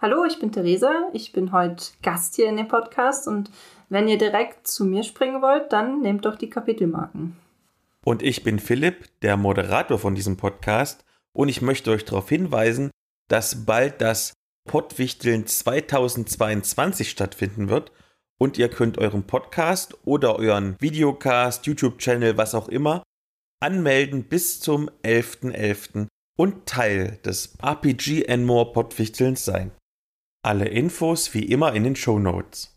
Hallo, ich bin Theresa. Ich bin heute Gast hier in dem Podcast und wenn ihr direkt zu mir springen wollt, dann nehmt doch die Kapitelmarken. Und ich bin Philipp, der Moderator von diesem Podcast und ich möchte euch darauf hinweisen, dass bald das Pottwichteln 2022 stattfinden wird und ihr könnt euren Podcast oder euren Videocast, YouTube-Channel, was auch immer, anmelden bis zum 11.11. .11. und Teil des RPG and More Pottwichtelns sein. Alle Infos wie immer in den Show Notes.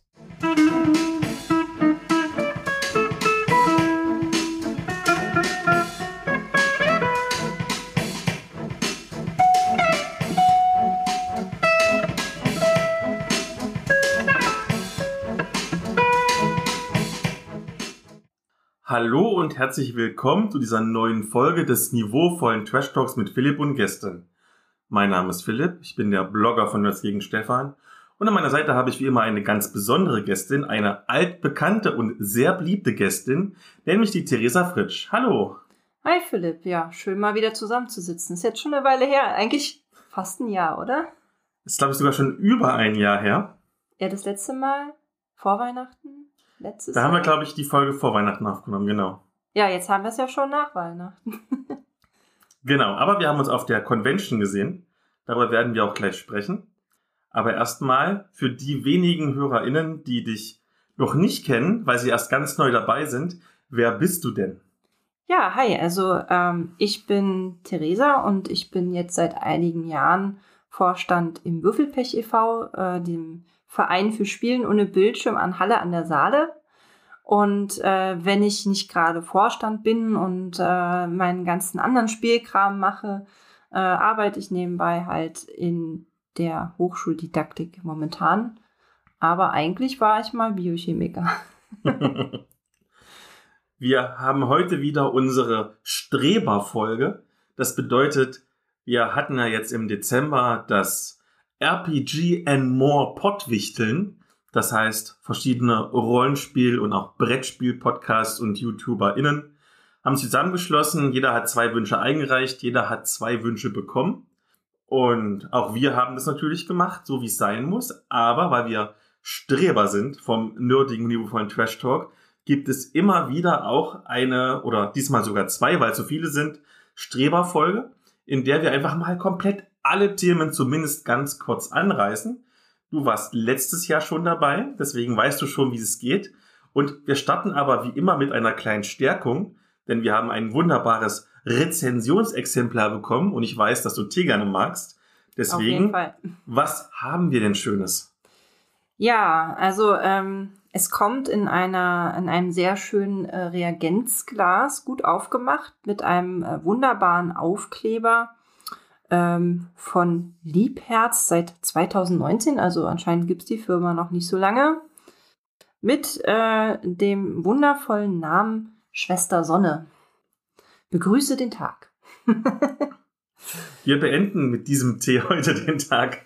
Hallo und herzlich willkommen zu dieser neuen Folge des niveauvollen Trash Talks mit Philipp und Gästen. Mein Name ist Philipp, ich bin der Blogger von Nerds gegen Stefan und an meiner Seite habe ich wie immer eine ganz besondere Gästin, eine altbekannte und sehr beliebte Gästin, nämlich die Theresa Fritsch. Hallo. Hi Philipp, ja, schön mal wieder zusammenzusitzen. Ist jetzt schon eine Weile her, eigentlich fast ein Jahr, oder? Ist glaube ich sogar schon über ein Jahr her. Ja, das letzte Mal vor Weihnachten, letztes Da haben wir glaube ich die Folge vor Weihnachten aufgenommen, genau. Ja, jetzt haben wir es ja schon nach Weihnachten. Genau, aber wir haben uns auf der Convention gesehen. Darüber werden wir auch gleich sprechen. Aber erstmal für die wenigen HörerInnen, die dich noch nicht kennen, weil sie erst ganz neu dabei sind, wer bist du denn? Ja, hi, also ähm, ich bin Theresa und ich bin jetzt seit einigen Jahren Vorstand im Würfelpech e.V., äh, dem Verein für Spielen ohne Bildschirm an Halle an der Saale. Und äh, wenn ich nicht gerade Vorstand bin und äh, meinen ganzen anderen Spielkram mache, äh, arbeite ich nebenbei halt in der Hochschuldidaktik momentan. Aber eigentlich war ich mal Biochemiker. wir haben heute wieder unsere Streber-Folge. Das bedeutet, wir hatten ja jetzt im Dezember das RPG and More Pottwichteln. Das heißt, verschiedene Rollenspiel- und auch Brettspiel-Podcasts und YouTuberInnen haben zusammengeschlossen. Jeder hat zwei Wünsche eingereicht, jeder hat zwei Wünsche bekommen. Und auch wir haben das natürlich gemacht, so wie es sein muss. Aber weil wir Streber sind vom nerdigen niveauvollen Trash Talk, gibt es immer wieder auch eine oder diesmal sogar zwei, weil so viele sind, Streberfolge, in der wir einfach mal komplett alle Themen zumindest ganz kurz anreißen. Du warst letztes Jahr schon dabei, deswegen weißt du schon, wie es geht. Und wir starten aber wie immer mit einer kleinen Stärkung, denn wir haben ein wunderbares Rezensionsexemplar bekommen und ich weiß, dass du Tee gerne magst. Deswegen, was haben wir denn Schönes? Ja, also ähm, es kommt in einer in einem sehr schönen äh, Reagenzglas, gut aufgemacht, mit einem äh, wunderbaren Aufkleber ähm, von Liebherz seit 2019. Also anscheinend gibt's die Firma noch nicht so lange. Mit äh, dem wundervollen Namen Schwester Sonne. Begrüße den Tag. Wir beenden mit diesem Tee heute den Tag.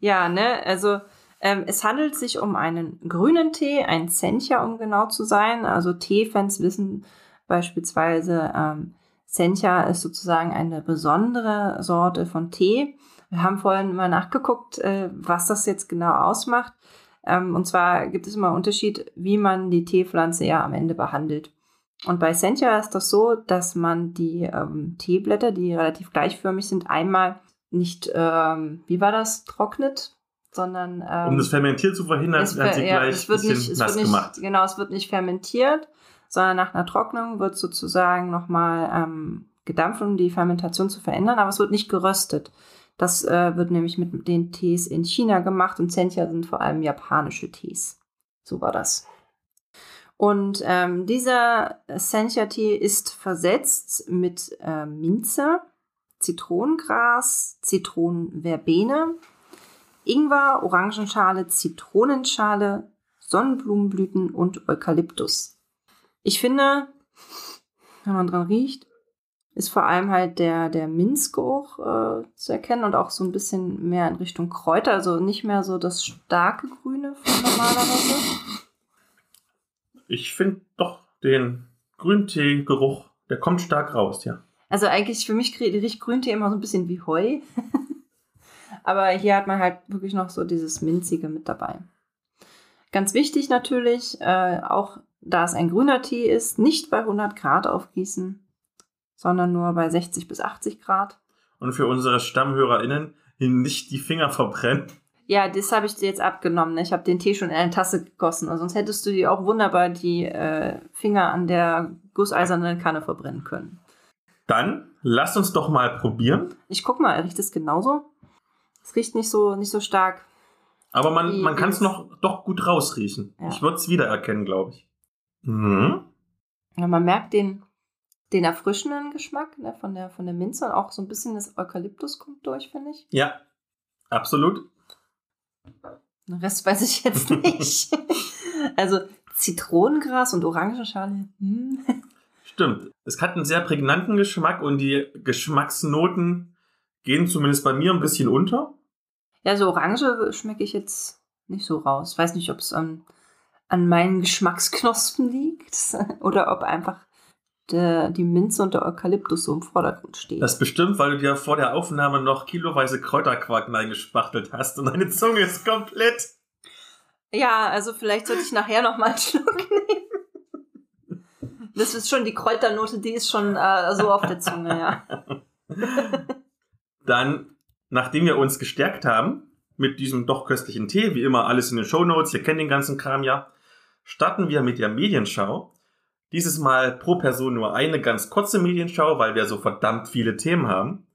Ja, ne, also ähm, es handelt sich um einen grünen Tee, ein Sencha, um genau zu sein. Also Teefans wissen beispielsweise, ähm, Sencha ist sozusagen eine besondere Sorte von Tee. Wir haben vorhin mal nachgeguckt, äh, was das jetzt genau ausmacht. Ähm, und zwar gibt es immer einen Unterschied, wie man die Teepflanze ja am Ende behandelt. Und bei Sencha ist das so, dass man die ähm, Teeblätter, die relativ gleichförmig sind, einmal nicht, ähm, wie war das, trocknet, sondern ähm, Um das Fermentieren zu verhindern, es, werden sie ja, gleich es wird nicht, es nass wird nicht, gemacht. Genau, es wird nicht fermentiert, sondern nach einer Trocknung wird sozusagen nochmal ähm, gedampft, um die Fermentation zu verändern, aber es wird nicht geröstet. Das äh, wird nämlich mit den Tees in China gemacht und Sencha sind vor allem japanische Tees. So war das. Und ähm, dieser Sencha-Tee ist versetzt mit äh, Minze, Zitronengras, Zitronenverbene, Ingwer, Orangenschale, Zitronenschale, Sonnenblumenblüten und Eukalyptus. Ich finde, wenn man dran riecht, ist vor allem halt der, der Minzgeruch äh, zu erkennen und auch so ein bisschen mehr in Richtung Kräuter, also nicht mehr so das starke Grüne von normalerweise. Ich finde doch den Grüntee-Geruch, der kommt stark raus, ja. Also eigentlich für mich riecht Grüntee immer so ein bisschen wie Heu. Aber hier hat man halt wirklich noch so dieses Minzige mit dabei. Ganz wichtig natürlich, äh, auch da es ein grüner Tee ist, nicht bei 100 Grad aufgießen, sondern nur bei 60 bis 80 Grad. Und für unsere StammhörerInnen nicht die Finger verbrennen. Ja, das habe ich dir jetzt abgenommen. Ich habe den Tee schon in eine Tasse gegossen. Sonst hättest du dir auch wunderbar die äh, Finger an der gusseisernen Kanne verbrennen können. Dann lass uns doch mal probieren. Ich guck mal, riecht es genauso? Es riecht nicht so, nicht so stark. Aber man, man kann es noch doch gut rausriechen. Ja. Ich würde es wiedererkennen, glaube ich. Mhm. Ja, man merkt den, den erfrischenden Geschmack ne, von, der, von der Minze und auch so ein bisschen das Eukalyptus kommt durch, finde ich. Ja, absolut. Den Rest weiß ich jetzt nicht. also Zitronengras und Orangenschale. Hm. Stimmt. Es hat einen sehr prägnanten Geschmack und die Geschmacksnoten gehen zumindest bei mir ein bisschen unter. Ja, so Orange schmecke ich jetzt nicht so raus. Ich weiß nicht, ob es an, an meinen Geschmacksknospen liegt oder ob einfach der, die Minze und der Eukalyptus so im Vordergrund stehen. Das bestimmt, weil du dir vor der Aufnahme noch kiloweise Kräuterquark reingespachtelt hast und deine Zunge ist komplett. Ja, also vielleicht sollte ich nachher noch mal einen Schluck nehmen. Das ist schon die Kräuternote, die ist schon äh, so auf der Zunge, ja. Dann, nachdem wir uns gestärkt haben mit diesem doch köstlichen Tee, wie immer alles in den Show Notes, ihr kennt den ganzen Kram ja, starten wir mit der Medienschau. Dieses Mal pro Person nur eine ganz kurze Medienschau, weil wir so verdammt viele Themen haben.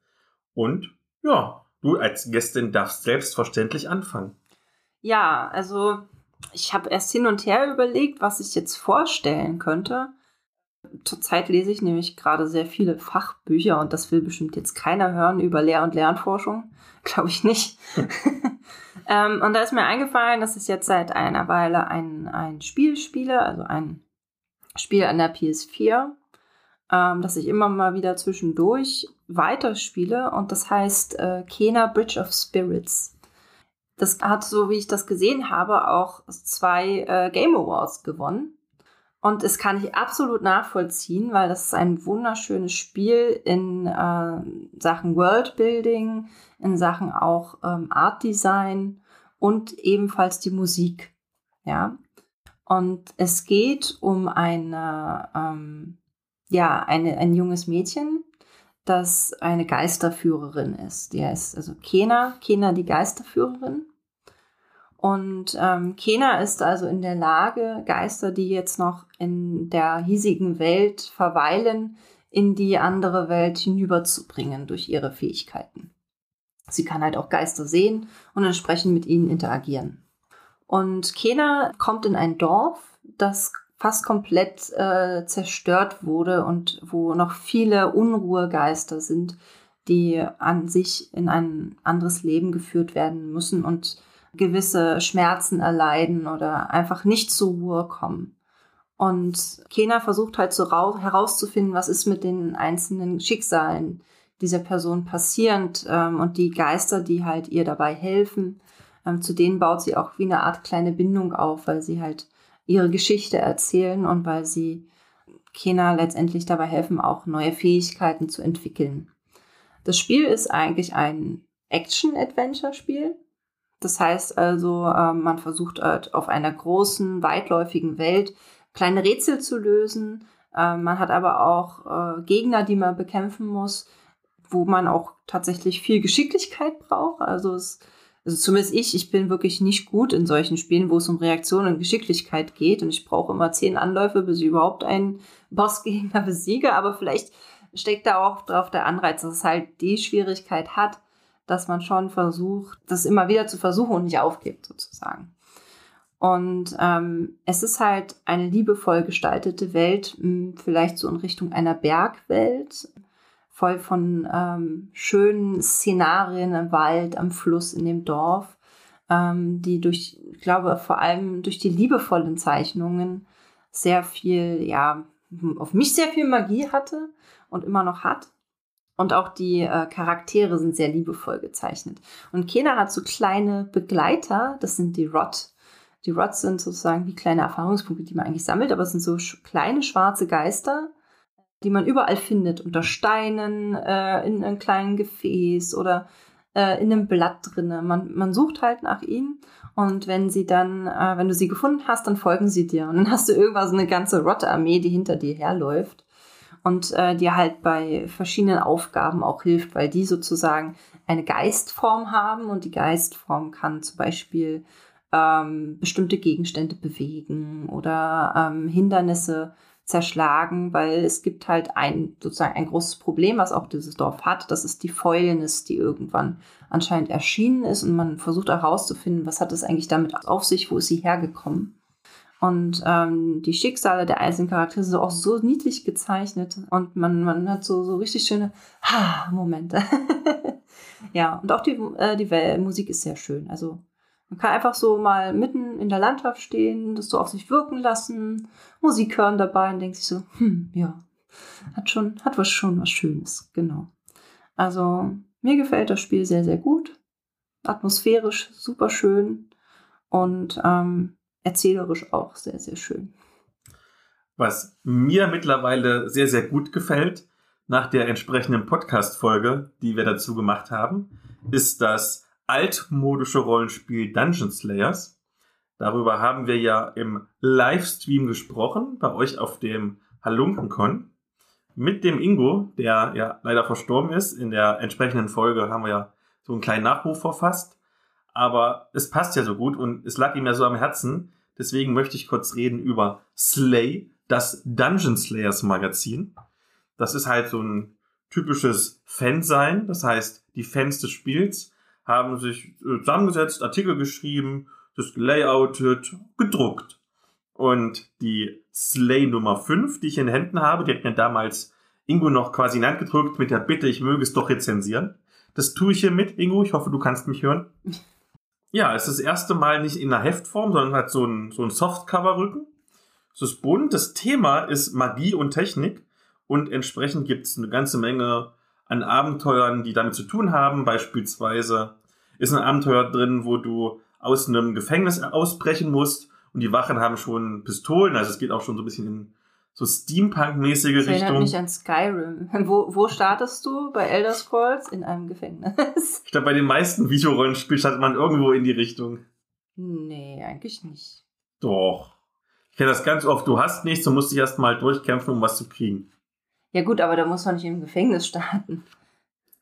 Und ja, du als Gästin darfst selbstverständlich anfangen. Ja, also ich habe erst hin und her überlegt, was ich jetzt vorstellen könnte. Zurzeit lese ich nämlich gerade sehr viele Fachbücher und das will bestimmt jetzt keiner hören über Lehr- und Lernforschung. Glaube ich nicht. ähm, und da ist mir eingefallen, dass ich jetzt seit einer Weile ein, ein Spiel spiele, also ein Spiel an der PS4, ähm, das ich immer mal wieder zwischendurch weiterspiele und das heißt äh, Kena Bridge of Spirits. Das hat, so wie ich das gesehen habe, auch zwei äh, Game Awards gewonnen. Und das kann ich absolut nachvollziehen, weil das ist ein wunderschönes Spiel in äh, Sachen Worldbuilding, in Sachen auch ähm, Art Design und ebenfalls die Musik. Ja. Und es geht um eine, ähm, ja, eine, ein junges Mädchen, das eine Geisterführerin ist. Die heißt also Kena, Kena die Geisterführerin. Und ähm, Kena ist also in der Lage, Geister, die jetzt noch in der hiesigen Welt verweilen, in die andere Welt hinüberzubringen durch ihre Fähigkeiten. Sie kann halt auch Geister sehen und entsprechend mit ihnen interagieren. Und Kena kommt in ein Dorf, das fast komplett äh, zerstört wurde und wo noch viele Unruhegeister sind, die an sich in ein anderes Leben geführt werden müssen und gewisse Schmerzen erleiden oder einfach nicht zur Ruhe kommen. Und Kena versucht halt so herauszufinden, was ist mit den einzelnen Schicksalen dieser Person passierend ähm, und die Geister, die halt ihr dabei helfen. Ähm, zu denen baut sie auch wie eine Art kleine Bindung auf, weil sie halt ihre Geschichte erzählen und weil sie Kena letztendlich dabei helfen, auch neue Fähigkeiten zu entwickeln. Das Spiel ist eigentlich ein Action-Adventure-Spiel. Das heißt also, ähm, man versucht halt auf einer großen, weitläufigen Welt kleine Rätsel zu lösen. Ähm, man hat aber auch äh, Gegner, die man bekämpfen muss, wo man auch tatsächlich viel Geschicklichkeit braucht. Also, es, also zumindest ich, ich bin wirklich nicht gut in solchen Spielen, wo es um Reaktion und Geschicklichkeit geht. Und ich brauche immer zehn Anläufe, bis ich überhaupt einen Bossgegner besiege. Aber vielleicht steckt da auch drauf der Anreiz, dass es halt die Schwierigkeit hat, dass man schon versucht, das immer wieder zu versuchen und nicht aufgibt, sozusagen. Und ähm, es ist halt eine liebevoll gestaltete Welt, hm, vielleicht so in Richtung einer Bergwelt, voll von ähm, schönen Szenarien im Wald, am Fluss, in dem Dorf, ähm, die durch, ich glaube, vor allem durch die liebevollen Zeichnungen sehr viel, ja, auf mich sehr viel Magie hatte und immer noch hat. Und auch die äh, Charaktere sind sehr liebevoll gezeichnet. Und Kena hat so kleine Begleiter, das sind die Rot. Die Rots sind sozusagen wie kleine Erfahrungspunkte, die man eigentlich sammelt, aber es sind so sch kleine schwarze Geister, die man überall findet, unter Steinen, äh, in einem kleinen Gefäß oder äh, in einem Blatt drinne. Man, man sucht halt nach ihnen und wenn sie dann, äh, wenn du sie gefunden hast, dann folgen sie dir. Und dann hast du irgendwann so eine ganze Rotte-Armee, die hinter dir herläuft und äh, dir halt bei verschiedenen Aufgaben auch hilft, weil die sozusagen eine Geistform haben und die Geistform kann zum Beispiel ähm, bestimmte Gegenstände bewegen oder ähm, Hindernisse zerschlagen, weil es gibt halt ein sozusagen ein großes Problem, was auch dieses Dorf hat. Das ist die Fäulnis, die irgendwann anscheinend erschienen ist und man versucht herauszufinden, was hat es eigentlich damit auf sich, wo ist sie hergekommen. Und ähm, die Schicksale der einzelnen Charaktere sind auch so niedlich gezeichnet und man, man hat so, so richtig schöne Ha-Momente. ja, und auch die, äh, die Musik ist sehr schön. Also man kann einfach so mal mitten in der Landschaft stehen, das so auf sich wirken lassen, Musik hören dabei und denkt sich so, hm, ja, hat schon, hat was schon was Schönes, genau. Also mir gefällt das Spiel sehr, sehr gut. Atmosphärisch super schön und ähm, erzählerisch auch sehr, sehr schön. Was mir mittlerweile sehr, sehr gut gefällt, nach der entsprechenden Podcast-Folge, die wir dazu gemacht haben, ist das altmodische Rollenspiel Dungeon Slayers. Darüber haben wir ja im Livestream gesprochen, bei euch auf dem Halunkenkon. Mit dem Ingo, der ja leider verstorben ist. In der entsprechenden Folge haben wir ja so einen kleinen Nachruf verfasst. Aber es passt ja so gut und es lag ihm ja so am Herzen. Deswegen möchte ich kurz reden über Slay, das Dungeon Slayers Magazin. Das ist halt so ein typisches Fansein. Das heißt, die Fans des Spiels haben sich äh, zusammengesetzt, Artikel geschrieben, das gelayoutet, gedruckt. Und die Slay Nummer 5, die ich in den Händen habe, die hat mir damals Ingo noch quasi in Hand gedrückt mit der Bitte, ich möge es doch rezensieren. Das tue ich hier mit, Ingo. Ich hoffe, du kannst mich hören. Ja, es ist das erste Mal nicht in einer Heftform, sondern hat so ein, so ein Softcover-Rücken. Es ist bunt. Das Thema ist Magie und Technik. Und entsprechend gibt es eine ganze Menge an Abenteuern, die damit zu tun haben. Beispielsweise ist ein Abenteuer drin, wo du aus einem Gefängnis ausbrechen musst und die Wachen haben schon Pistolen. Also es geht auch schon so ein bisschen in so Steampunk-mäßige Richtung. Erinnert mich an Skyrim. Wo, wo startest du? Bei Elder Scrolls? In einem Gefängnis. Ich glaube, bei den meisten Videorollenspielen startet man irgendwo in die Richtung. Nee, eigentlich nicht. Doch. Ich kenne das ganz oft. Du hast nichts und musst dich erstmal durchkämpfen, um was zu kriegen. Ja gut, aber da muss man nicht im Gefängnis starten.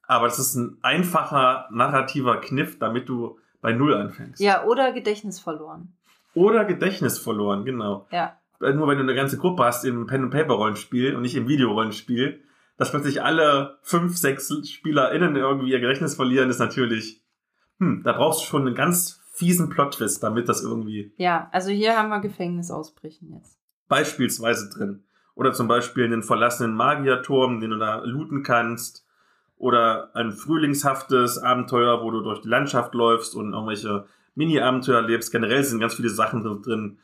Aber das ist ein einfacher narrativer Kniff, damit du bei Null anfängst. Ja, oder Gedächtnis verloren. Oder Gedächtnis verloren, genau. Ja. Nur wenn du eine ganze Gruppe hast im Pen-and-Paper-Rollenspiel und nicht im Videorollenspiel, dass plötzlich alle fünf, sechs SpielerInnen irgendwie ihr Gedächtnis verlieren, ist natürlich, hm, da brauchst du schon einen ganz fiesen Plot-Twist, damit das irgendwie. Ja, also hier haben wir Gefängnisausbrechen jetzt. Beispielsweise drin. Oder zum Beispiel einen verlassenen Magierturm, den du da looten kannst. Oder ein frühlingshaftes Abenteuer, wo du durch die Landschaft läufst und irgendwelche Mini-Abenteuer erlebst. Generell sind ganz viele Sachen drin,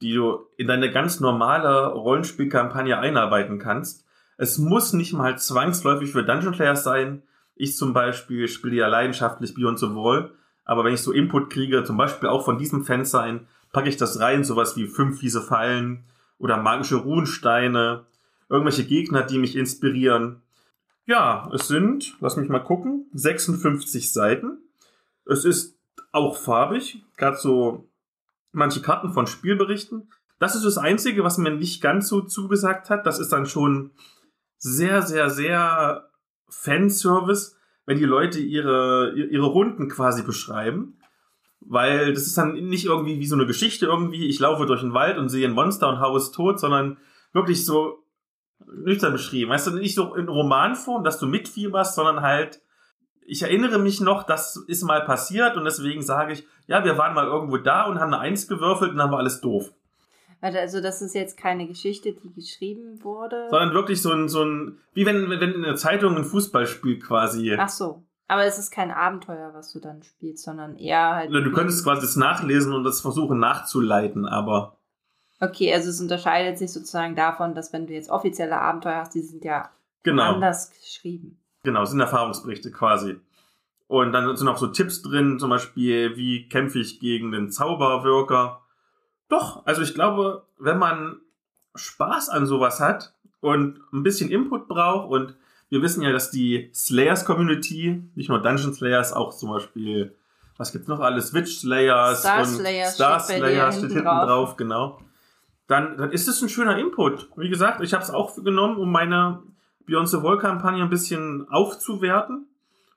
die du in deine ganz normale Rollenspielkampagne einarbeiten kannst. Es muss nicht mal zwangsläufig für Dungeon Players sein. Ich zum Beispiel spiele ja leidenschaftlich Beyond the Wall. Aber wenn ich so Input kriege, zum Beispiel auch von diesem Fan sein, packe ich das rein, sowas wie fünf fiese Fallen, oder magische Runensteine, irgendwelche Gegner, die mich inspirieren. Ja, es sind, lass mich mal gucken, 56 Seiten. Es ist auch farbig, gerade so manche Karten von Spielberichten. Das ist das Einzige, was mir nicht ganz so zugesagt hat. Das ist dann schon sehr, sehr, sehr Fanservice, wenn die Leute ihre, ihre Runden quasi beschreiben. Weil das ist dann nicht irgendwie wie so eine Geschichte irgendwie, ich laufe durch den Wald und sehe ein Monster und haue es tot, sondern wirklich so nüchtern beschrieben. Weißt du, nicht so in Romanform, dass du mitfieberst, sondern halt, ich erinnere mich noch, das ist mal passiert und deswegen sage ich, ja, wir waren mal irgendwo da und haben eine Eins gewürfelt und dann war alles doof. Also das ist jetzt keine Geschichte, die geschrieben wurde. Sondern wirklich so ein, so ein, wie wenn, wenn in der Zeitung ein Fußballspiel quasi. Ach so. Aber es ist kein Abenteuer, was du dann spielst, sondern eher halt. Du könntest quasi das nachlesen und das versuchen nachzuleiten, aber. Okay, also es unterscheidet sich sozusagen davon, dass wenn du jetzt offizielle Abenteuer hast, die sind ja genau. anders geschrieben. Genau, sind Erfahrungsberichte quasi. Und dann sind auch so Tipps drin, zum Beispiel, wie kämpfe ich gegen den Zauberwirker. Doch, also ich glaube, wenn man Spaß an sowas hat und ein bisschen Input braucht und Wir wissen ja, dass die Slayers-Community, nicht nur Dungeon Slayers, auch zum Beispiel, was gibt's noch alles? Witch Slayers Star und Slayers Star steht Slayers steht hinten hinten drauf. drauf, genau. Dann, dann ist es ein schöner Input. Wie gesagt, ich habe es auch genommen, um meine Beyond the Wall-Kampagne ein bisschen aufzuwerten,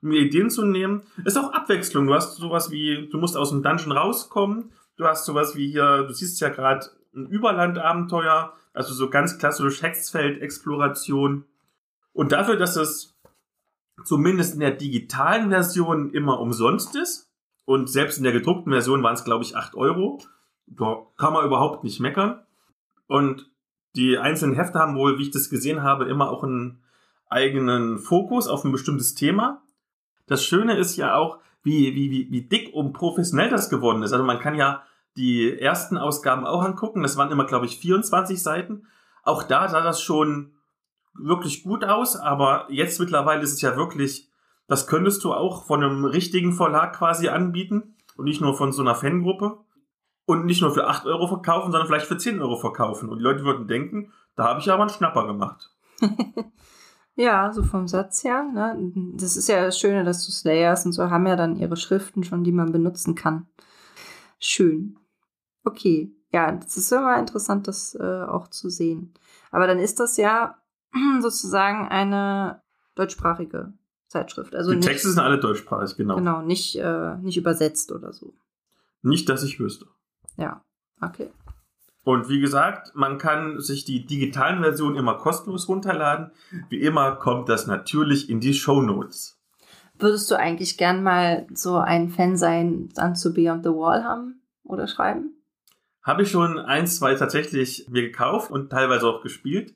um mir Ideen zu nehmen. Ist auch Abwechslung. Du hast sowas wie, du musst aus dem Dungeon rauskommen. Du hast sowas wie hier, du siehst ja gerade ein Überlandabenteuer, also so ganz klassisch Hexfeld-Exploration. Und dafür, dass es zumindest in der digitalen Version immer umsonst ist und selbst in der gedruckten Version waren es, glaube ich, 8 Euro, da kann man überhaupt nicht meckern. Und die einzelnen Hefte haben wohl, wie ich das gesehen habe, immer auch einen eigenen Fokus auf ein bestimmtes Thema. Das Schöne ist ja auch, wie, wie, wie, wie dick und professionell das geworden ist. Also man kann ja die ersten Ausgaben auch angucken. Das waren immer, glaube ich, 24 Seiten. Auch da sah das schon wirklich gut aus, aber jetzt mittlerweile ist es ja wirklich, das könntest du auch von einem richtigen Verlag quasi anbieten und nicht nur von so einer Fangruppe und nicht nur für 8 Euro verkaufen, sondern vielleicht für 10 Euro verkaufen. Und die Leute würden denken, da habe ich aber einen Schnapper gemacht. Ja, so vom Satz her. Ne? Das ist ja das Schöne, dass du Slayers und so haben ja dann ihre Schriften schon, die man benutzen kann. Schön. Okay. Ja, das ist immer interessant, das äh, auch zu sehen. Aber dann ist das ja sozusagen eine deutschsprachige Zeitschrift. Also die nicht, Texte sind alle deutschsprachig, genau. genau, nicht, äh, nicht übersetzt oder so. Nicht, dass ich wüsste. Ja, okay. Und wie gesagt, man kann sich die digitalen Versionen immer kostenlos runterladen. Wie immer kommt das natürlich in die Show Notes. Würdest du eigentlich gern mal so ein Fan sein, dann zu Beyond the Wall haben oder schreiben? Habe ich schon eins, zwei tatsächlich mir gekauft und teilweise auch gespielt.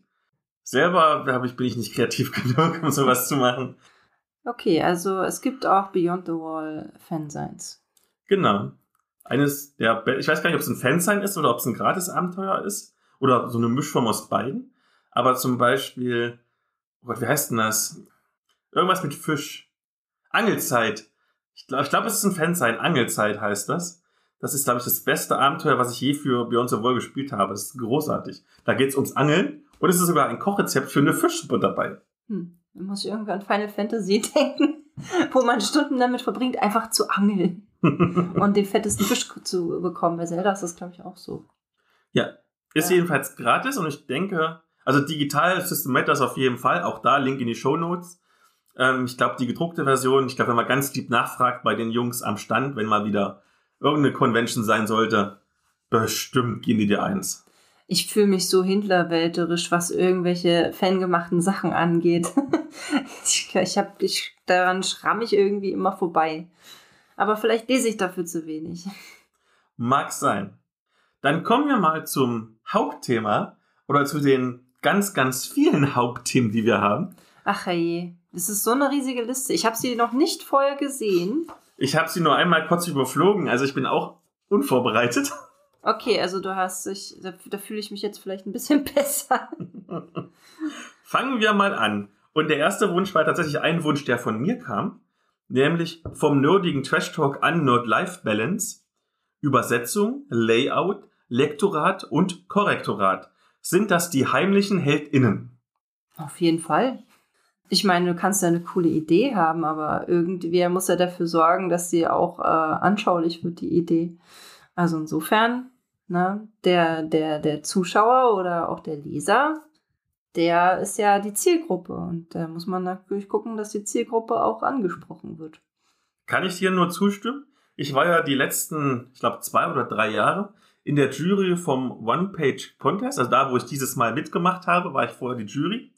Selber ich, bin ich nicht kreativ genug, um sowas zu machen. Okay, also es gibt auch Beyond the Wall Fansigns. Genau. Eines der, ich weiß gar nicht, ob es ein Fansign ist oder ob es ein Gratis-Abenteuer ist oder so eine Mischform aus beiden. Aber zum Beispiel, oh Gott, wie heißt denn das? Irgendwas mit Fisch. Angelzeit. Ich glaube, ich glaub, es ist ein Fansign. Angelzeit heißt das. Das ist, glaube ich, das beste Abenteuer, was ich je für Beyond the Wall gespielt habe. Das ist großartig. Da geht es ums Angeln und es ist sogar ein Kochrezept für eine Fischsuppe dabei. Hm, da muss ich irgendwie an Final Fantasy denken, wo man Stunden damit verbringt, einfach zu angeln und den fettesten Fisch zu bekommen. Bei Zelda ist das, glaube ich, auch so. Ja, ist Ja. jedenfalls gratis und ich denke, also digital System Matters auf jeden Fall, auch da Link in die Show Notes. Ähm, ich glaube, die gedruckte Version, ich glaube, wenn man ganz lieb nachfragt bei den Jungs am Stand, wenn mal wieder irgendeine Convention sein sollte, bestimmt gehen die dir eins. Ich fühle mich so hindlerwälterisch, was irgendwelche fangemachten Sachen angeht. ich, ich hab, ich, daran schramm ich irgendwie immer vorbei. Aber vielleicht lese ich dafür zu wenig. Mag sein. Dann kommen wir mal zum Hauptthema oder zu den ganz, ganz vielen Hauptthemen, die wir haben. Ach je, das ist so eine riesige Liste. Ich habe sie noch nicht vorher gesehen. Ich habe sie nur einmal kurz überflogen, also ich bin auch unvorbereitet. Okay, also du hast dich, da, da fühle ich mich jetzt vielleicht ein bisschen besser. Fangen wir mal an. Und der erste Wunsch war tatsächlich ein Wunsch, der von mir kam, nämlich vom nerdigen Trash Talk an Nerd Life Balance. Übersetzung, Layout, Lektorat und Korrektorat. Sind das die heimlichen HeldInnen? Auf jeden Fall. Ich meine, du kannst ja eine coole Idee haben, aber irgendwer muss ja dafür sorgen, dass sie auch äh, anschaulich wird, die Idee. Also insofern, ne, der, der, der Zuschauer oder auch der Leser, der ist ja die Zielgruppe und da muss man natürlich gucken, dass die Zielgruppe auch angesprochen wird. Kann ich dir nur zustimmen? Ich war ja die letzten, ich glaube, zwei oder drei Jahre in der Jury vom One-Page-Contest. Also da, wo ich dieses Mal mitgemacht habe, war ich vorher die Jury.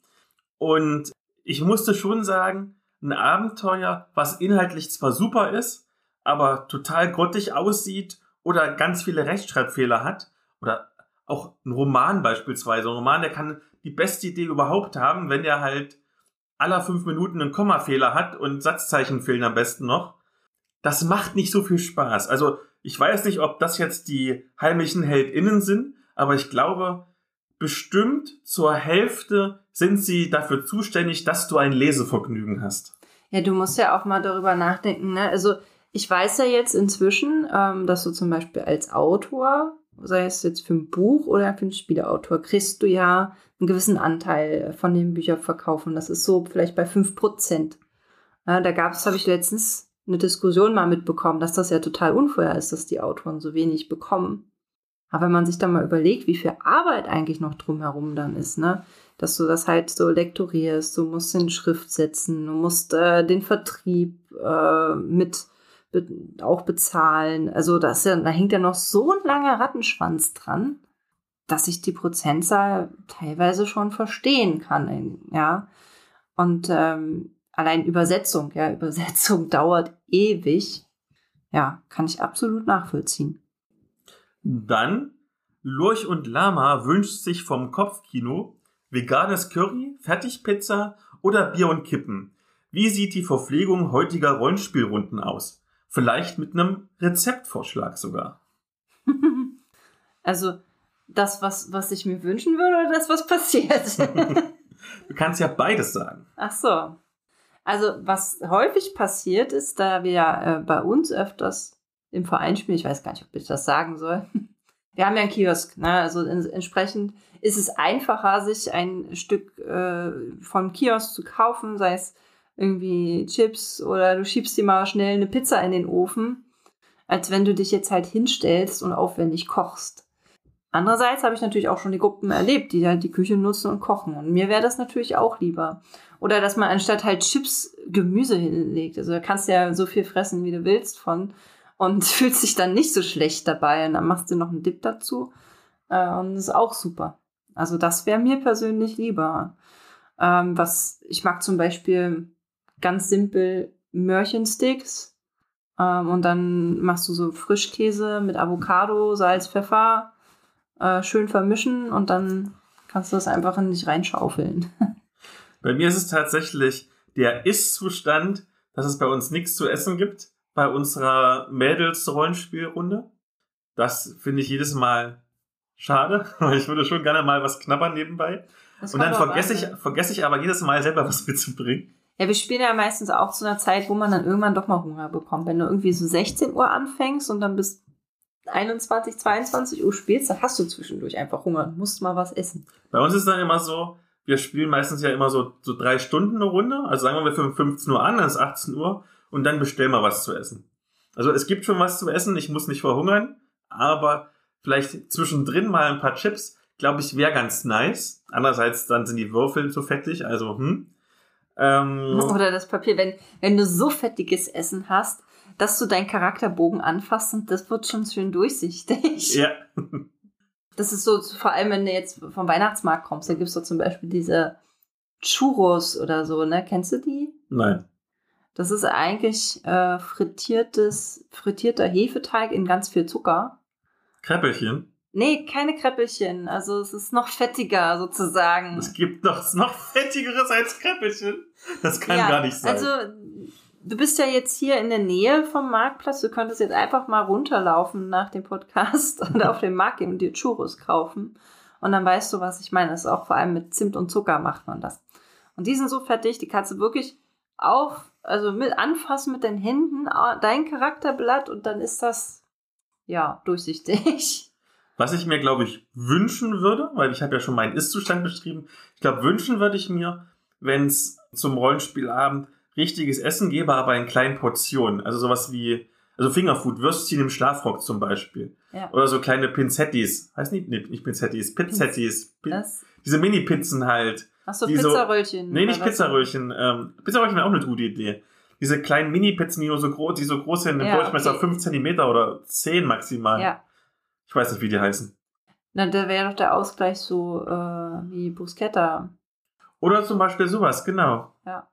Und ich musste schon sagen, ein Abenteuer, was inhaltlich zwar super ist, aber total grottig aussieht oder ganz viele Rechtschreibfehler hat, oder auch ein Roman beispielsweise. Ein Roman, der kann die beste Idee überhaupt haben, wenn der halt aller fünf Minuten einen Kommafehler hat und Satzzeichen fehlen am besten noch. Das macht nicht so viel Spaß. Also ich weiß nicht, ob das jetzt die heimlichen HeldInnen sind, aber ich glaube, bestimmt zur Hälfte sind sie dafür zuständig, dass du ein Lesevergnügen hast. Ja, du musst ja auch mal darüber nachdenken. Ne? Also ich weiß ja jetzt inzwischen, ähm, dass du zum Beispiel als Autor sei es jetzt für ein Buch oder für einen Spieleautor, kriegst du ja einen gewissen Anteil von dem Bücherverkauf. Und das ist so vielleicht bei 5%. Ja, da gab es, habe ich letztens eine Diskussion mal mitbekommen, dass das ja total unfair ist, dass die Autoren so wenig bekommen. Aber wenn man sich dann mal überlegt, wie viel Arbeit eigentlich noch drumherum dann ist, ne? Dass du das halt so lektorierst, du musst den Schrift setzen, du musst äh, den Vertrieb äh, mit be auch bezahlen. Also das da hängt ja noch so ein langer Rattenschwanz dran, dass ich die Prozentzahl teilweise schon verstehen kann, ja. Und ähm, allein Übersetzung, ja, Übersetzung dauert ewig. Ja, kann ich absolut nachvollziehen. Dann Lurch und Lama wünscht sich vom Kopfkino veganes Curry, Fertigpizza oder Bier und Kippen. Wie sieht die Verpflegung heutiger Rollenspielrunden aus? Vielleicht mit einem Rezeptvorschlag sogar. also das, was, was ich mir wünschen würde oder das, was passiert? du kannst ja beides sagen. Ach so. Also was häufig passiert ist, da wir äh, bei uns öfters im Verein spielen, ich weiß gar nicht, ob ich das sagen soll. Wir haben ja einen Kiosk, ne? also in, entsprechend ist es einfacher, sich ein Stück äh, vom Kiosk zu kaufen, sei es irgendwie Chips oder du schiebst dir mal schnell eine Pizza in den Ofen, als wenn du dich jetzt halt hinstellst und aufwendig kochst. Andererseits habe ich natürlich auch schon die Gruppen erlebt, die halt die Küche nutzen und kochen. Und mir wäre das natürlich auch lieber. Oder dass man anstatt halt Chips Gemüse hinlegt. Also da kannst du ja so viel fressen, wie du willst von. Und fühlst dich dann nicht so schlecht dabei. Und dann machst du noch einen Dip dazu. Äh, und das ist auch super. Also das wäre mir persönlich lieber. Ähm, was ich mag zum Beispiel ganz simpel Mörchensticks. Ähm, und dann machst du so Frischkäse mit Avocado, Salz, Pfeffer, äh, schön vermischen und dann kannst du das einfach in dich reinschaufeln. Bei mir ist es tatsächlich der Ist-Zustand, dass es bei uns nichts zu essen gibt bei unserer Mädels-Rollenspielrunde. Das finde ich jedes Mal schade, weil ich würde schon gerne mal was knabbern nebenbei. Und dann vergesse ich, vergesse ich aber jedes Mal selber was mitzubringen. Ja, wir spielen ja meistens auch zu einer Zeit, wo man dann irgendwann doch mal Hunger bekommt. Wenn du irgendwie so 16 Uhr anfängst und dann bis 21, 22 Uhr spielst, dann hast du zwischendurch einfach Hunger und musst mal was essen. Bei uns ist dann immer so, wir spielen meistens ja immer so, so drei Stunden eine Runde. Also sagen wir, wir 15 Uhr an, dann ist 18 Uhr und dann bestellen wir was zu essen. Also es gibt schon was zu essen, ich muss nicht verhungern, aber vielleicht zwischendrin mal ein paar Chips, glaube ich, wäre ganz nice. Andererseits dann sind die Würfel zu fettig, also hm. Ähm, Oder das Papier, wenn, wenn du so fettiges Essen hast, dass du deinen Charakterbogen anfasst und das wird schon schön durchsichtig. Ja. Das ist so, vor allem wenn du jetzt vom Weihnachtsmarkt kommst, da gibt es doch zum Beispiel diese Churros oder so, ne? Kennst du die? Nein. Das ist eigentlich äh, frittiertes, frittierter Hefeteig in ganz viel Zucker. Kreppelchen? Nee, keine Kreppelchen. Also es ist noch fettiger sozusagen. Es gibt noch, noch fettigeres als Kreppelchen. Das kann ja, gar nicht sein. Also du bist ja jetzt hier in der Nähe vom Marktplatz. Du könntest jetzt einfach mal runterlaufen nach dem Podcast und auf dem Markt gehen und dir Churros kaufen. Und dann weißt du, was ich meine. Das ist auch vor allem mit Zimt und Zucker macht man das. Und die sind so fettig, die kannst du wirklich auf, also mit anfassen mit den Händen, dein Charakterblatt und dann ist das, ja, durchsichtig. Was ich mir, glaube ich, wünschen würde, weil ich habe ja schon meinen Ist-Zustand beschrieben, ich glaube, wünschen würde ich mir, wenn es zum Rollenspielabend richtiges Essen gäbe, aber in kleinen Portionen. Also sowas wie, also Fingerfood, Würstchen im Schlafrock zum Beispiel. Ja. Oder so kleine Pinzettis. Heißt nicht, nicht, nicht Pinzettis, Pizzettis. Pin diese Mini-Pizzen halt. Ach so, Pizzaröllchen. So, nee, nicht Pizzaröllchen. Ähm, Pizzaröllchen wäre auch eine gute Idee. Diese kleinen Mini-Pizzen, die nur so groß, die so groß sind, im ja, Durchmesser okay. 5 cm oder 10 maximal. Ja. Ich weiß nicht, wie die heißen. Na, da wäre doch der Ausgleich so äh, wie Bruschetta. Oder zum Beispiel sowas, genau. Ja.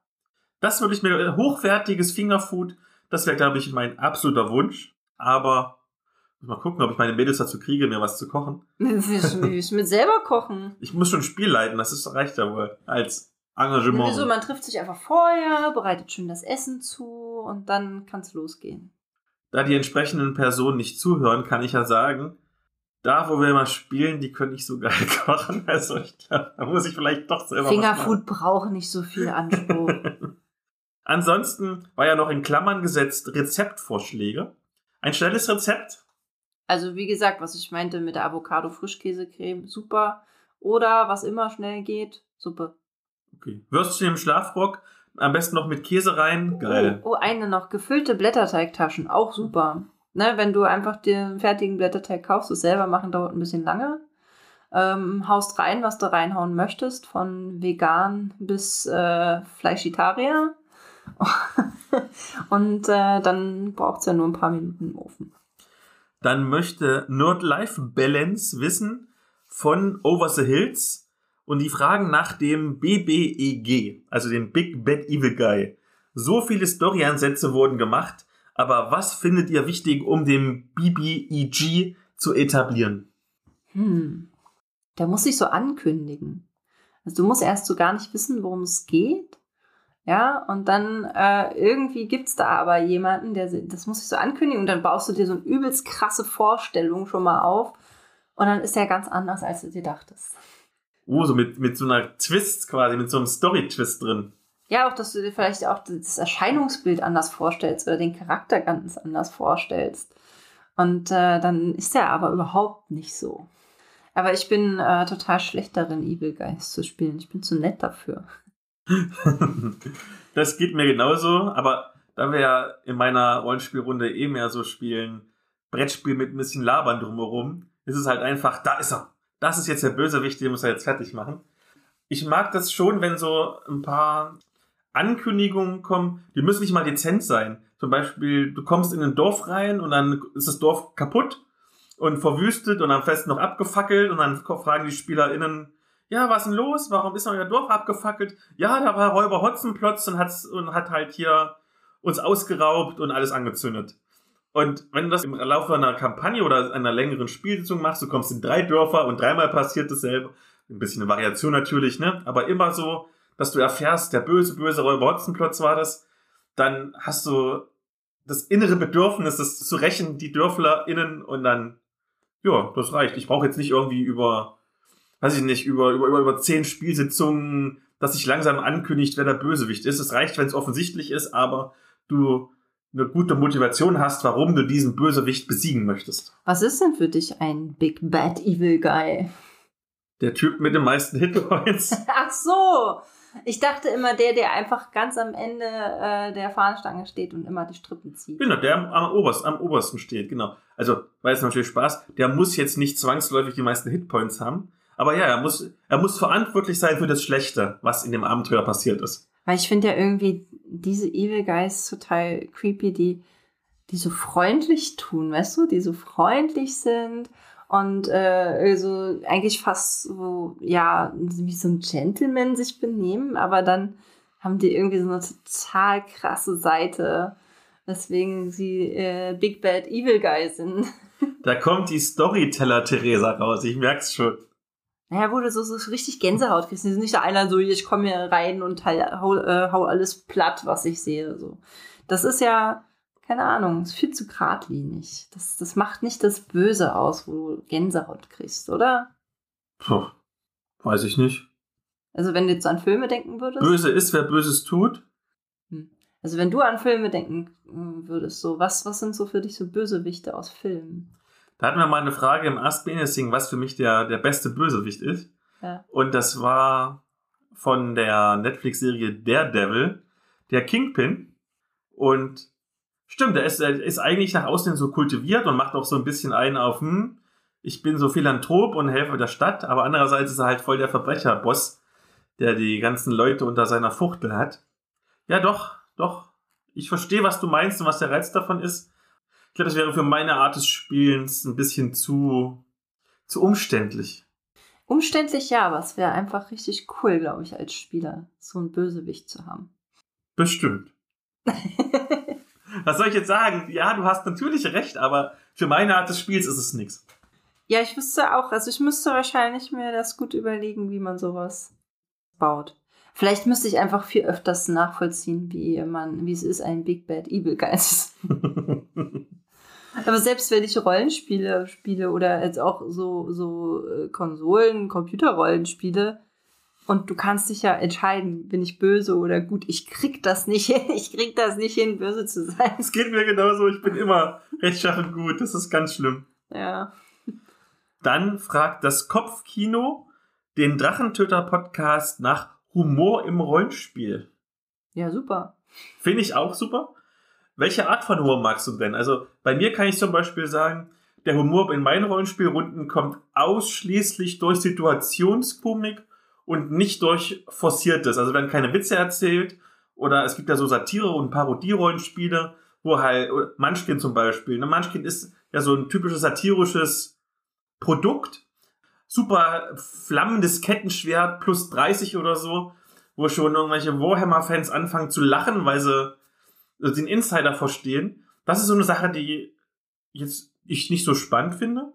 Das würde ich mir, äh, hochwertiges Fingerfood, das wäre, glaube ich, mein absoluter Wunsch. Aber mal gucken, ob ich meine Mädels dazu kriege, mir was zu kochen. Ich mit selber kochen. Ich muss schon ein Spiel leiten, das ist, reicht ja wohl als Engagement. Wieso? Man trifft sich einfach vorher, bereitet schön das Essen zu und dann kann es losgehen. Da die entsprechenden Personen nicht zuhören, kann ich ja sagen, da, wo wir immer spielen, die können nicht so geil kochen. Also ich glaube, da muss ich vielleicht doch selber Fingerfood braucht nicht so viel Anspruch. Ansonsten war ja noch in Klammern gesetzt Rezeptvorschläge. Ein schnelles Rezept Also wie gesagt, was ich meinte mit der Avocado-Frischkäsecreme, super. Oder was immer schnell geht, super. Okay. Würstchen im Schlafrock, am besten noch mit Käse rein. Geil. Oh, oh, eine noch, gefüllte Blätterteigtaschen, auch super. Ne, wenn du einfach den fertigen Blätterteig kaufst, es selber machen dauert ein bisschen lange. Ähm, haust rein, was du reinhauen möchtest, von vegan bis äh, Fleischitarier. Und äh, dann braucht es ja nur ein paar Minuten im Ofen. Dann möchte Nerd Life Balance wissen von Over the Hills und die fragen nach dem BBEG, also dem Big Bad Evil Guy. So viele Story-Ansätze wurden gemacht, aber was findet ihr wichtig, um den BBEG zu etablieren? Hm. Der muss sich so ankündigen. Also du musst erst so gar nicht wissen, worum es geht. Ja, und dann äh, irgendwie gibt's da aber jemanden, der das muss sich so ankündigen und dann baust du dir so eine übelst krasse Vorstellung schon mal auf und dann ist er ganz anders, als du dir dachtest. Oh, so mit, mit so einer Twist quasi, mit so einem Story-Twist drin. Ja, auch, dass du dir vielleicht auch das Erscheinungsbild anders vorstellst oder den Charakter ganz anders vorstellst. Und äh, dann ist er aber überhaupt nicht so. Aber ich bin äh, total schlecht darin, Evil Guys zu spielen. Ich bin zu nett dafür. das geht mir genauso, aber da wir ja in meiner Rollenspielrunde eh mehr so spielen, Brettspiel mit ein bisschen Labern drumherum, ist es halt einfach, da ist er. Das ist jetzt der Bösewicht, den muss er jetzt fertig machen. Ich mag das schon, wenn so ein paar Ankündigungen kommen, die müssen nicht mal dezent sein. Zum Beispiel, du kommst in ein Dorf rein und dann ist das Dorf kaputt und verwüstet und am Fest noch abgefackelt und dann fragen die SpielerInnen, ja, was ist denn los? Warum ist euer Dorf abgefackelt? Ja, da war Räuber Hotzenplotz und, hat's, und hat halt hier uns ausgeraubt und alles angezündet. Und wenn du das im Laufe einer Kampagne oder einer längeren Spielsitzung machst, du kommst in drei Dörfer und dreimal passiert dasselbe, ein bisschen eine Variation natürlich, ne? Aber immer so, dass du erfährst, der böse, böse Räuber Hotzenplotz war das, dann hast du das innere Bedürfnis, das zu rächen, die DörflerInnen und dann, ja, das reicht. Ich brauche jetzt nicht irgendwie über weiß ich nicht, über, über, über, über zehn Spielsitzungen, dass sich langsam ankündigt, wer der Bösewicht ist. Es reicht, wenn es offensichtlich ist, aber du eine gute Motivation hast, warum du diesen Bösewicht besiegen möchtest. Was ist denn für dich ein Big Bad Evil Guy? Der Typ mit den meisten Hitpoints. Ach so. Ich dachte immer, der, der einfach ganz am Ende äh, der Fahnenstange steht und immer die Strippen zieht. Genau, der am, am, oberst, am obersten steht, genau. Also, weil es natürlich Spaß, der muss jetzt nicht zwangsläufig die meisten Hitpoints haben, aber ja, er muss, er muss verantwortlich sein für das Schlechte, was in dem Abenteuer passiert ist. Weil ich finde ja irgendwie diese Evil Guys total creepy, die, die so freundlich tun, weißt du, die so freundlich sind und äh, also eigentlich fast so, ja, wie so ein Gentleman sich benehmen, aber dann haben die irgendwie so eine total krasse Seite, weswegen sie äh, Big Bad Evil Guy sind. Da kommt die Storyteller Theresa raus, ich merk's schon. Naja, wo du so, so richtig Gänsehaut kriegst. Die sind nicht so einer so, ich komme hier rein und hau, äh, hau alles platt, was ich sehe. So. Das ist ja, keine Ahnung, ist viel zu geradlinig. Das, das macht nicht das Böse aus, wo du Gänsehaut kriegst, oder? Puh, weiß ich nicht. Also wenn du jetzt an Filme denken würdest? Böse ist, wer Böses tut. Hm. Also wenn du an Filme denken hm, würdest, so, was, was sind so für dich so Bösewichte aus Filmen? Da hatten wir mal eine Frage im Ask Anything, was für mich der, der beste Bösewicht ist. Ja. Und das war von der Netflix-Serie Daredevil, der Kingpin. Und stimmt, der ist, der ist eigentlich nach außen so kultiviert und macht auch so ein bisschen einen auf, hm, ich bin so Philanthrop und helfe der Stadt, aber andererseits ist er halt voll der Verbrecherboss, der die ganzen Leute unter seiner Fuchtel hat. Ja, doch, doch. Ich verstehe, was du meinst und was der Reiz davon ist. Ich glaube, das wäre für meine Art des Spielens ein bisschen zu, zu umständlich. Umständlich ja, aber es wäre einfach richtig cool, glaube ich, als Spieler, so einen Bösewicht zu haben. Bestimmt. Was soll ich jetzt sagen? Ja, du hast natürlich recht, aber für meine Art des Spiels ist es nichts. Ja, ich wüsste auch, also ich müsste wahrscheinlich mir das gut überlegen, wie man sowas baut. Vielleicht müsste ich einfach viel öfters nachvollziehen, wie man, wie es ist, ein Big Bad Evil Geist. Aber selbst wenn ich Rollenspiele spiele oder jetzt auch so, so äh, Konsolen, Computerrollenspiele, und du kannst dich ja entscheiden, bin ich böse oder gut. Ich krieg das nicht hin. Ich krieg das nicht hin, böse zu sein. Es geht mir genauso. Ich bin immer rechtschaffen gut. Das ist ganz schlimm. Ja. Dann fragt das Kopfkino den Drachentöter-Podcast nach Humor im Rollenspiel. Ja, super. Finde ich auch super. Welche Art von Humor magst du denn? Also bei mir kann ich zum Beispiel sagen, der Humor in meinen Rollenspielrunden kommt ausschließlich durch Situationskomik und nicht durch Forciertes. Also werden keine Witze erzählt oder es gibt ja so Satire- und Parodie-Rollenspiele, wo halt, Munchkin zum Beispiel. Ne? Munchkin ist ja so ein typisches satirisches Produkt. Super flammendes Kettenschwert plus 30 oder so, wo schon irgendwelche Warhammer-Fans anfangen zu lachen, weil sie den Insider verstehen. Das ist so eine Sache, die jetzt ich nicht so spannend finde.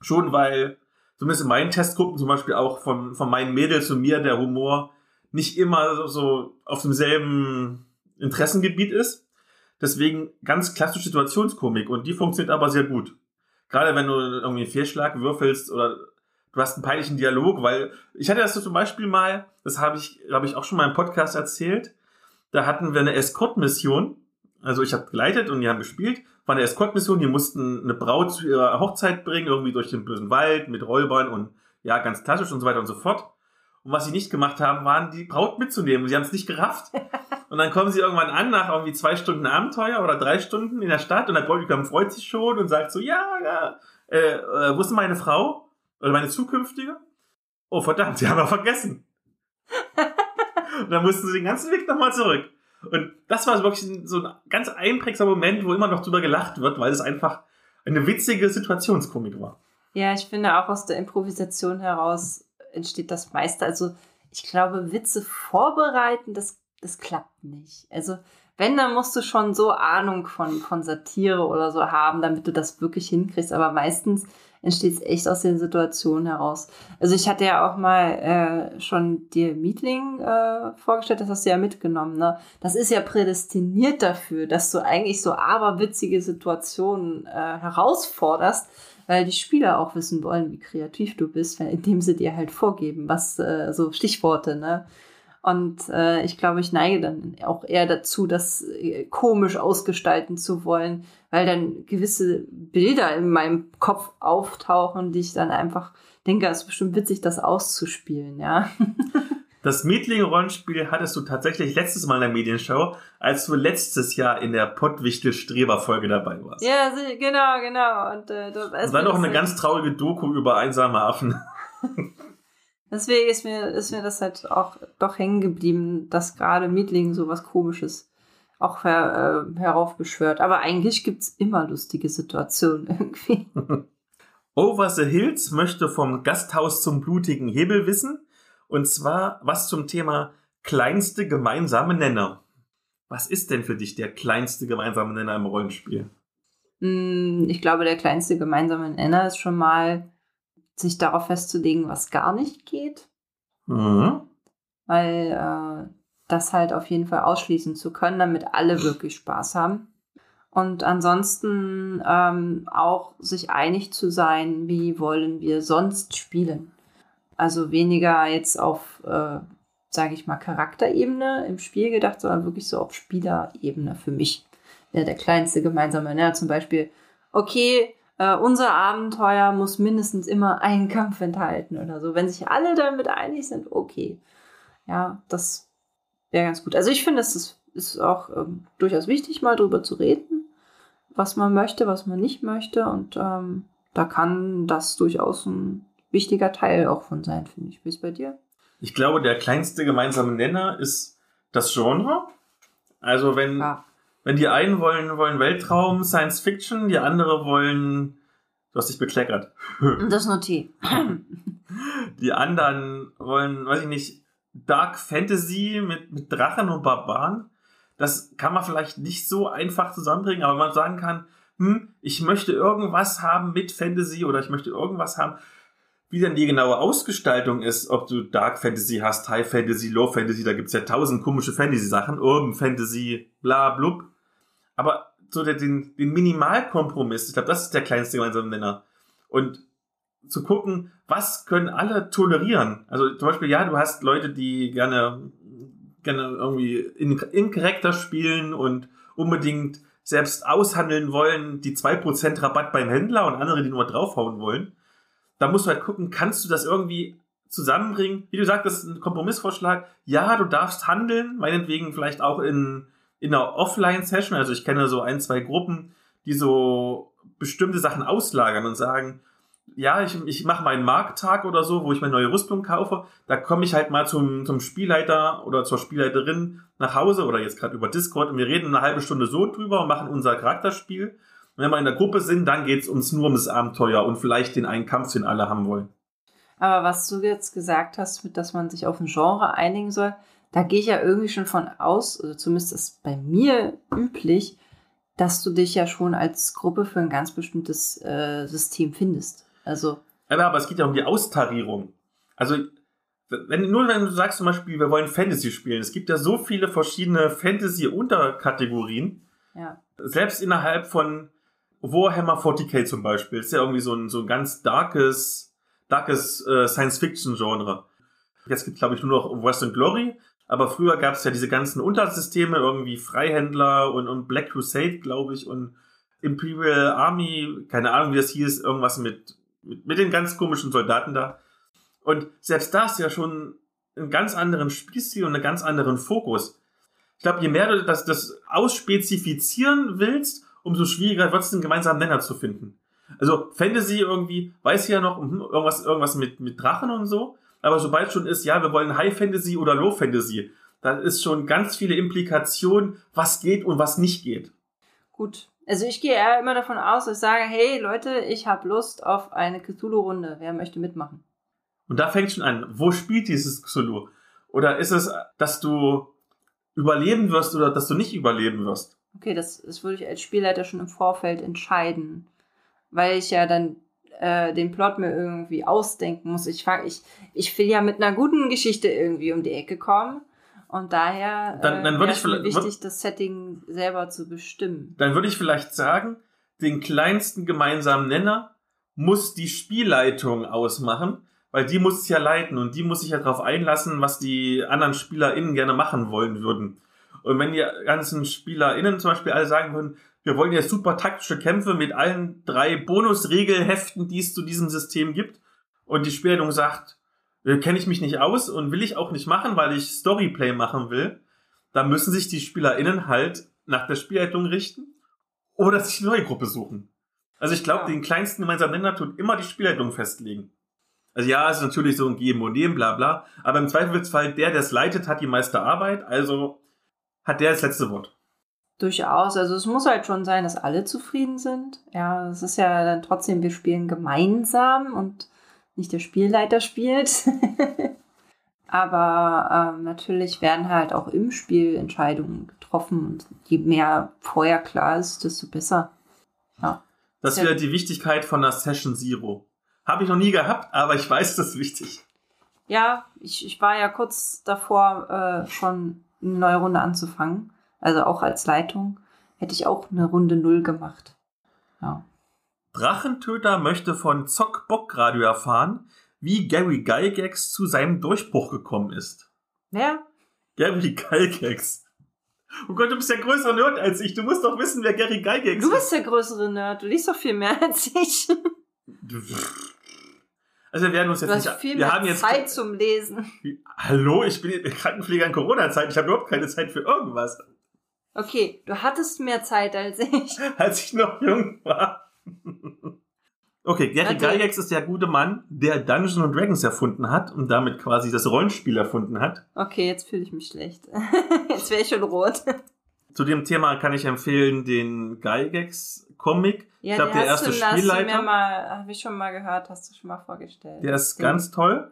Schon weil, zumindest in meinen Testgruppen zum Beispiel auch von, von meinen Mädels und mir der Humor nicht immer so, so auf demselben Interessengebiet ist. Deswegen ganz klassische Situationskomik und die funktioniert aber sehr gut. Gerade wenn du irgendwie einen Fehlschlag würfelst oder du hast einen peinlichen Dialog, weil ich hatte das so zum Beispiel mal, das habe ich, glaube ich, auch schon mal im Podcast erzählt, da hatten wir eine Escort-Mission. Also ich habe geleitet und die haben gespielt. War eine Escort-Mission, die mussten eine Braut zu ihrer Hochzeit bringen, irgendwie durch den bösen Wald mit Räubern und ja, ganz klassisch und so weiter und so fort. Und was sie nicht gemacht haben, waren die Braut mitzunehmen. Sie haben es nicht gerafft. Und dann kommen sie irgendwann an nach irgendwie zwei Stunden Abenteuer oder drei Stunden in der Stadt und der Bräutigam freut sich schon und sagt so, ja, ja, äh, äh, wo ist meine Frau? Oder meine zukünftige? Oh verdammt, sie haben wir vergessen. und dann mussten sie den ganzen Weg nochmal zurück. Und das war wirklich so ein ganz einprägsamer Moment, wo immer noch drüber gelacht wird, weil es einfach eine witzige Situationskomik war. Ja, ich finde auch aus der Improvisation heraus entsteht das meiste. Also ich glaube, Witze vorbereiten, das, das klappt nicht. Also wenn, dann musst du schon so Ahnung von, von Satire oder so haben, damit du das wirklich hinkriegst. Aber meistens entsteht es echt aus den Situationen heraus. Also ich hatte ja auch mal äh, schon dir Meeting äh, vorgestellt, das hast du ja mitgenommen. Ne? Das ist ja prädestiniert dafür, dass du eigentlich so aberwitzige Situationen äh, herausforderst, weil die Spieler auch wissen wollen, wie kreativ du bist, indem sie dir halt vorgeben, was äh, so Stichworte, ne? Und äh, ich glaube, ich neige dann auch eher dazu, das äh, komisch ausgestalten zu wollen, weil dann gewisse Bilder in meinem Kopf auftauchen, die ich dann einfach denke, es ist bestimmt witzig, das auszuspielen, ja. Das Mietling-Rollenspiel hattest du tatsächlich letztes Mal in der Medienshow, als du letztes Jahr in der Pottwichtel-Streber-Folge dabei warst. Ja, genau, genau. Und, äh, das war noch eine ganz traurige Doku über einsame Affen. Deswegen ist mir, ist mir das halt auch doch hängen geblieben, dass gerade Mietling so was Komisches auch her, äh, heraufbeschwört. Aber eigentlich gibt es immer lustige Situationen irgendwie. Over the Hills möchte vom Gasthaus zum blutigen Hebel wissen. Und zwar was zum Thema kleinste gemeinsame Nenner. Was ist denn für dich der kleinste gemeinsame Nenner im Rollenspiel? Hm, ich glaube, der kleinste gemeinsame Nenner ist schon mal, sich darauf festzulegen, was gar nicht geht. Mhm. Weil äh, das halt auf jeden Fall ausschließen zu können, damit alle wirklich Spaß haben. Und ansonsten ähm, auch sich einig zu sein, wie wollen wir sonst spielen. Also weniger jetzt auf, äh, sage ich mal, Charakterebene im Spiel gedacht, sondern wirklich so auf Spielerebene für mich. Wäre der kleinste gemeinsame Nenner zum Beispiel, okay, äh, unser Abenteuer muss mindestens immer einen Kampf enthalten oder so. Wenn sich alle damit einig sind, okay. Ja, das wäre ganz gut. Also ich finde, es ist, ist auch ähm, durchaus wichtig, mal drüber zu reden, was man möchte, was man nicht möchte. Und ähm, da kann das durchaus ein wichtiger Teil auch von sein, finde ich. Wie ist bei dir? Ich glaube, der kleinste gemeinsame Nenner ist das Genre. Also wenn, ja. Wenn die einen wollen, wollen Weltraum, Science Fiction, die andere wollen, du hast dich bekleckert. Das Notiz. Die anderen wollen, weiß ich nicht, Dark Fantasy mit, mit Drachen und Barbaren. Das kann man vielleicht nicht so einfach zusammenbringen, aber man sagen kann, hm, ich möchte irgendwas haben mit Fantasy oder ich möchte irgendwas haben, wie denn die genaue Ausgestaltung ist, ob du Dark Fantasy hast, High Fantasy, Low Fantasy, da gibt's ja tausend komische Fantasy-Sachen, Urban Fantasy, bla blub. Aber so der, den, den Minimalkompromiss, ich glaube, das ist der kleinste gemeinsame Nenner. Und zu gucken, was können alle tolerieren. Also zum Beispiel, ja, du hast Leute, die gerne, gerne irgendwie in, Charakter spielen und unbedingt selbst aushandeln wollen, die 2% Rabatt beim Händler und andere, die nur draufhauen wollen. Da musst du halt gucken, kannst du das irgendwie zusammenbringen? Wie du sagst, das ist ein Kompromissvorschlag. Ja, du darfst handeln, meinetwegen vielleicht auch in, in einer Offline-Session. Also ich kenne so ein, zwei Gruppen, die so bestimmte Sachen auslagern und sagen, ja, ich, ich mache meinen Markttag oder so, wo ich meine neue Rüstung kaufe. Da komme ich halt mal zum, zum Spielleiter oder zur Spielleiterin nach Hause oder jetzt gerade über Discord und wir reden eine halbe Stunde so drüber und machen unser Charakterspiel. Und wenn wir in der Gruppe sind, dann geht's uns nur ums Abenteuer und vielleicht den einen Kampf, den alle haben wollen. Aber was du jetzt gesagt hast, dass man sich auf ein Genre einigen soll, da gehe ich ja irgendwie schon von aus, also zumindest ist bei mir üblich, dass du dich ja schon als Gruppe für ein ganz bestimmtes äh, System findest. Also. Aber, aber es geht ja um die Austarierung. Also, wenn, nur wenn du sagst zum Beispiel, wir wollen Fantasy spielen, es gibt ja so viele verschiedene Fantasy-Unterkategorien. Ja. Selbst innerhalb von Warhammer 40k zum Beispiel, ist ja irgendwie so ein, so ein ganz darkes, darkes äh, Science-Fiction-Genre. Jetzt gibt es, glaube ich, nur noch Western Glory, aber früher gab es ja diese ganzen Untersysteme, irgendwie Freihändler und, und Black Crusade, glaube ich, und Imperial Army, keine Ahnung, wie das hieß, irgendwas mit mit, mit den ganz komischen Soldaten da. Und selbst da ist ja schon einen ganz anderen Spielstil und einen ganz anderen Fokus. Ich glaube, je mehr du das, das ausspezifizieren willst, umso schwieriger wird es, einen gemeinsamen Nenner zu finden. Also Fantasy irgendwie, weiß ich ja noch, hm, irgendwas, irgendwas mit, mit Drachen und so. Aber sobald schon ist, ja, wir wollen High Fantasy oder Low Fantasy, da ist schon ganz viele Implikationen, was geht und was nicht geht. Gut, also ich gehe eher immer davon aus, dass ich sage, hey Leute, ich habe Lust auf eine Cthulhu-Runde. Wer möchte mitmachen? Und da fängt schon an. Wo spielt dieses Cthulhu? Oder ist es, dass du überleben wirst oder dass du nicht überleben wirst? Okay, das, das würde ich als Spielleiter schon im Vorfeld entscheiden. Weil ich ja dann äh, den Plot mir irgendwie ausdenken muss. Ich, fang, ich, ich will ja mit einer guten Geschichte irgendwie um die Ecke kommen. Und daher dann, dann äh, ist mir wichtig, das Setting selber zu bestimmen. Dann würde ich vielleicht sagen, den kleinsten gemeinsamen Nenner muss die Spielleitung ausmachen, weil die muss es ja leiten und die muss sich ja darauf einlassen, was die anderen SpielerInnen gerne machen wollen würden. Und wenn die ganzen SpielerInnen zum Beispiel alle sagen würden, wir wollen jetzt super taktische Kämpfe mit allen drei Bonusregelheften, die es zu diesem System gibt, und die Spielleitung sagt, äh, kenne ich mich nicht aus und will ich auch nicht machen, weil ich Storyplay machen will, dann müssen sich die SpielerInnen halt nach der Spielleitung richten oder sich eine neue Gruppe suchen. Also ich glaube, ja. den kleinsten gemeinsamen Nenner tut immer die Spielleitung festlegen. Also ja, es ist natürlich so ein Geben und Nehmen, bla bla, aber im Zweifelsfall der, der es leitet, hat die meiste Arbeit, also hat der das letzte Wort. Durchaus, also es muss halt schon sein, dass alle zufrieden sind. Ja, es ist ja dann trotzdem, wir spielen gemeinsam und nicht der Spielleiter spielt. Aber ähm, natürlich werden halt auch im Spiel Entscheidungen getroffen und je mehr vorher klar ist, desto besser. Ja. Das ist wieder die Wichtigkeit von der Session Zero. Habe ich noch nie gehabt, aber ich weiß, das ist wichtig. Ja, ich, ich war ja kurz davor, äh, schon eine neue Runde anzufangen. Also auch als Leitung hätte ich auch eine Runde Null gemacht. Ja. Drachentöter möchte von Zock Bock Radio erfahren, wie Gary Gygax zu seinem Durchbruch gekommen ist. Wer? Gary Gygax. Oh Gott, du bist der größere Nerd als ich. Du musst doch wissen, wer Gary Gygax ist. Du bist der größere Nerd. Du liest doch viel mehr als ich. Also wir werden uns jetzt du nicht... Hast viel wir mehr haben jetzt Zeit zum Lesen. Hallo, ich bin Krankenpfleger in Corona-Zeit. Ich habe überhaupt keine Zeit für irgendwas. Okay, du hattest mehr Zeit als ich. als ich noch jung war. Okay, Gary Gygax ist der gute Mann, der Dungeons and Dragons erfunden hat und damit quasi das Rollenspiel erfunden hat. Okay, jetzt fühle ich mich schlecht. jetzt wäre ich schon rot. Zu dem Thema kann ich empfehlen den Gygax Comic. Ja, ich glaube, der erste du, Spielleiter. Habe ich schon mal gehört, hast du schon mal vorgestellt. Der ist ganz toll.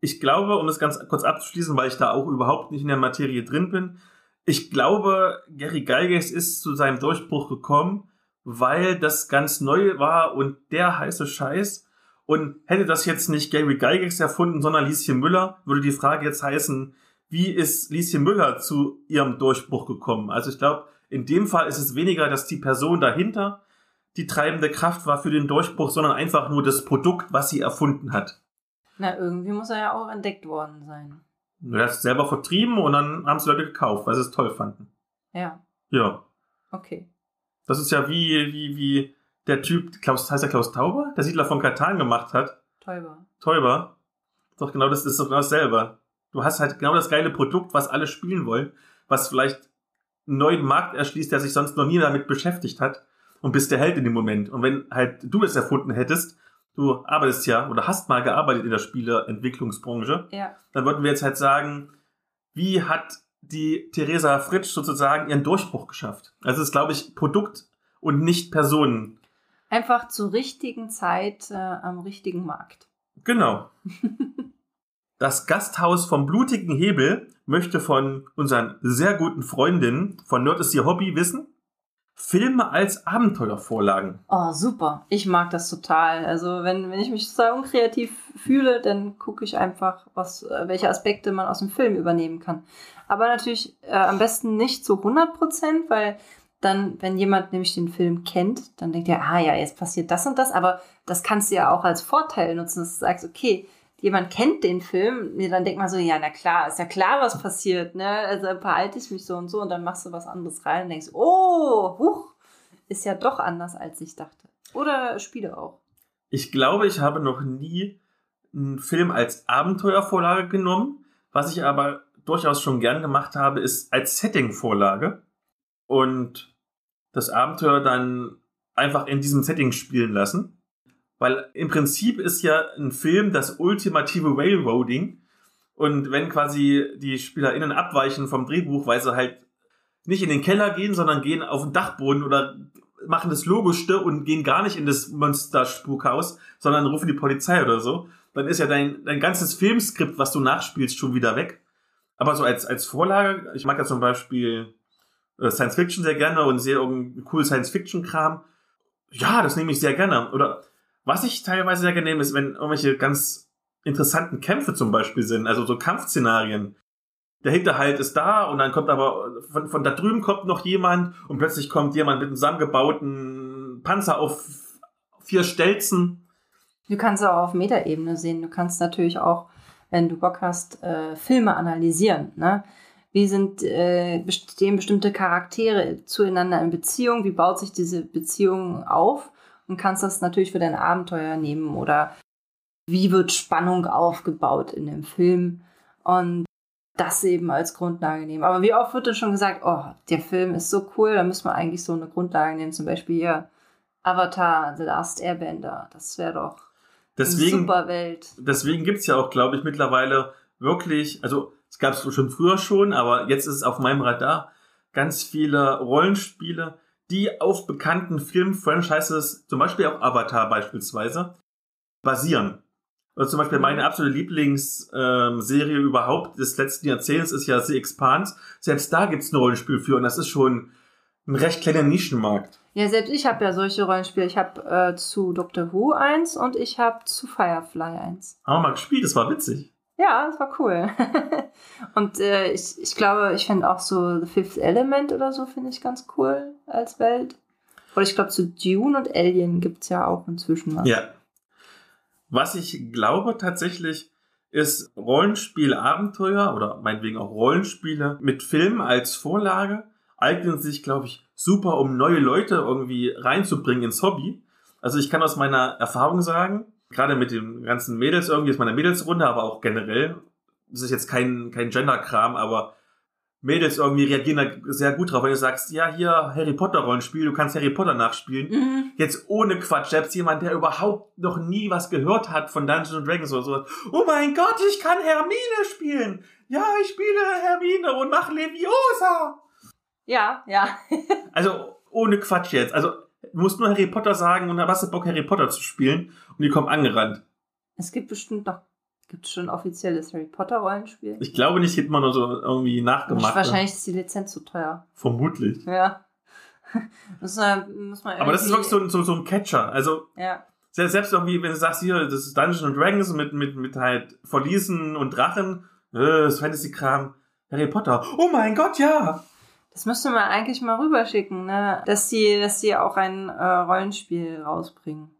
Ich glaube, um es ganz kurz abzuschließen, weil ich da auch überhaupt nicht in der Materie drin bin, ich glaube, Gary Gygax ist zu seinem Durchbruch gekommen, weil das ganz neu war und der heiße Scheiß. Und hätte das jetzt nicht Gary Gygax erfunden, sondern Lieschen Müller, würde die Frage jetzt heißen, wie ist Lieschen Müller zu ihrem Durchbruch gekommen? Also ich glaube, in dem Fall ist es weniger, dass die Person dahinter die treibende Kraft war für den Durchbruch, sondern einfach nur das Produkt, was sie erfunden hat. Na, irgendwie muss er ja auch entdeckt worden sein. Er hat es selber vertrieben und dann haben es Leute gekauft, weil sie es toll fanden. Ja. Ja. Okay. Das ist ja wie, wie, wie der Typ, Klaus, heißt der Klaus Tauber? Der Siedler von Katan gemacht hat. Täuber. Täuber. Doch genau das ist doch genau dasselbe. Du hast halt genau das geile Produkt, was alle spielen wollen, was vielleicht einen neuen Markt erschließt, der sich sonst noch nie damit beschäftigt hat und bist der Held in dem Moment. Und wenn halt du es erfunden hättest, du arbeitest ja oder hast mal gearbeitet in der Spieleentwicklungsbranche, Ja. dann würden wir jetzt halt sagen, wie hat die Theresa Fritsch sozusagen ihren Durchbruch geschafft? Also es ist, glaube ich, Produkt und nicht Personen. Einfach zur richtigen Zeit äh, am richtigen Markt. Genau. Das Gasthaus vom blutigen Hebel möchte von unseren sehr guten Freundinnen von Nerd ist ihr Hobby wissen, Filme als Abenteuervorlagen. Oh, super. Ich mag das total. Also, wenn, wenn ich mich total unkreativ fühle, dann gucke ich einfach, was, äh, welche Aspekte man aus dem Film übernehmen kann. Aber natürlich äh, am besten nicht zu 100 Prozent, weil dann, wenn jemand nämlich den Film kennt, dann denkt er, ah ja, jetzt passiert das und das. Aber das kannst du ja auch als Vorteil nutzen, dass du sagst, okay, jemand kennt den Film, dann denkt man so, ja, na klar, ist ja klar, was passiert, ne? Also behalte ich mich so und so und dann machst du was anderes rein und denkst, oh, huch, ist ja doch anders, als ich dachte. Oder Spiele auch. Ich glaube, ich habe noch nie einen Film als Abenteuervorlage genommen. Was ich aber durchaus schon gern gemacht habe, ist als Setting-Vorlage und das Abenteuer dann einfach in diesem Setting spielen lassen. Weil im Prinzip ist ja ein Film das ultimative Railroading. Und wenn quasi die SpielerInnen abweichen vom Drehbuch, weil sie halt nicht in den Keller gehen, sondern gehen auf den Dachboden oder machen das Logischste und gehen gar nicht in das Monster-Spukhaus, sondern rufen die Polizei oder so, dann ist ja dein, dein ganzes Filmskript, was du nachspielst, schon wieder weg. Aber so als, als Vorlage, ich mag ja zum Beispiel äh, Science Fiction sehr gerne und sehe irgendeinen coolen Science Fiction Kram. Ja, das nehme ich sehr gerne. Oder was ich teilweise sehr gerne nehme, ist, wenn irgendwelche ganz interessanten Kämpfe zum Beispiel sind, also so Kampfszenarien. Der Hinterhalt ist da und dann kommt aber von, von da drüben kommt noch jemand und plötzlich kommt jemand mit einem zusammengebauten Panzer auf vier Stelzen. Du kannst auch auf Metaebene sehen. Du kannst natürlich auch, wenn du Bock hast, äh, Filme analysieren. Ne? Wie sind, äh, stehen bestimmte Charaktere zueinander in Beziehung? Wie baut sich diese Beziehung auf? Und kannst das natürlich für dein Abenteuer nehmen oder wie wird Spannung aufgebaut in dem Film? Und das eben als Grundlage nehmen. Aber wie oft wird denn schon gesagt, oh, der Film ist so cool, da müssen wir eigentlich so eine Grundlage nehmen, zum Beispiel hier Avatar, The Last Airbender. Das wäre doch Deswegen, eine super Welt. deswegen gibt's ja auch, glaube ich, mittlerweile wirklich, also es gab es schon früher schon, aber jetzt ist es auf meinem Radar, ganz viele Rollenspiele, die auf bekannten Film-Franchises, zum Beispiel auch Avatar beispielsweise, basieren. Oder zum Beispiel meine absolute Lieblingsserie überhaupt des letzten Jahrzehnts ist ja The Expanse. Selbst da gibt's ein Rollenspiel für und das ist schon ein recht kleiner Nischenmarkt. Ja, selbst ich habe ja solche Rollenspiele. Ich habe äh, zu Doctor Who eins und ich habe zu Firefly eins. Haben wir mal gespielt, das war witzig. Ja, das war cool. und äh, ich, ich glaube, ich finde auch so The Fifth Element oder so finde ich ganz cool als Welt. Oder ich glaube, zu Dune und Alien gibt's ja auch inzwischen was. Ja. Was ich glaube tatsächlich ist Rollenspiel-Abenteuer oder meinetwegen auch Rollenspiele mit Film als Vorlage eignen sich, glaube ich, super, um neue Leute irgendwie reinzubringen ins Hobby. Also ich kann aus meiner Erfahrung sagen, gerade mit den ganzen Mädels irgendwie, ist meine Mädelsrunde, aber auch generell, das ist jetzt kein, kein Gender-Kram, aber Mädels irgendwie reagieren da sehr gut drauf, wenn du sagst, ja, hier Harry Potter Rollenspiel, du kannst Harry Potter nachspielen. Mhm. Jetzt ohne Quatsch, selbst jemand, der überhaupt noch nie was gehört hat von Dungeons and Dragons oder so. Oh mein Gott, ich kann Hermine spielen. Ja, ich spiele Hermine und mache Leviosa. Ja, ja. Also ohne Quatsch jetzt. Also du musst nur Harry Potter sagen und dann hast du Bock, Harry Potter zu spielen und die kommen angerannt. Es gibt bestimmt noch, gibt schon ein offizielles Harry Potter Rollenspiel. Ich glaube nicht, gibt man nur so irgendwie nachgemacht. Wahrscheinlich ist die Lizenz zu teuer. Vermutlich. Ja. muss man, muss man Aber das ist wirklich so, ein- so, so ein Catcher. Also Ja. selbst, selbst irgendwie, wenn du sagst, hier, das ist Dungeons and Dragons mit, mit, mit halt Verliesen und Drachen, äh, das Fantasy-Kram, Harry Potter. Oh mein Gott, ja! Das müsste man eigentlich mal rüberschicken, ne? Dass die, dass die auch ein äh, Rollenspiel rausbringen.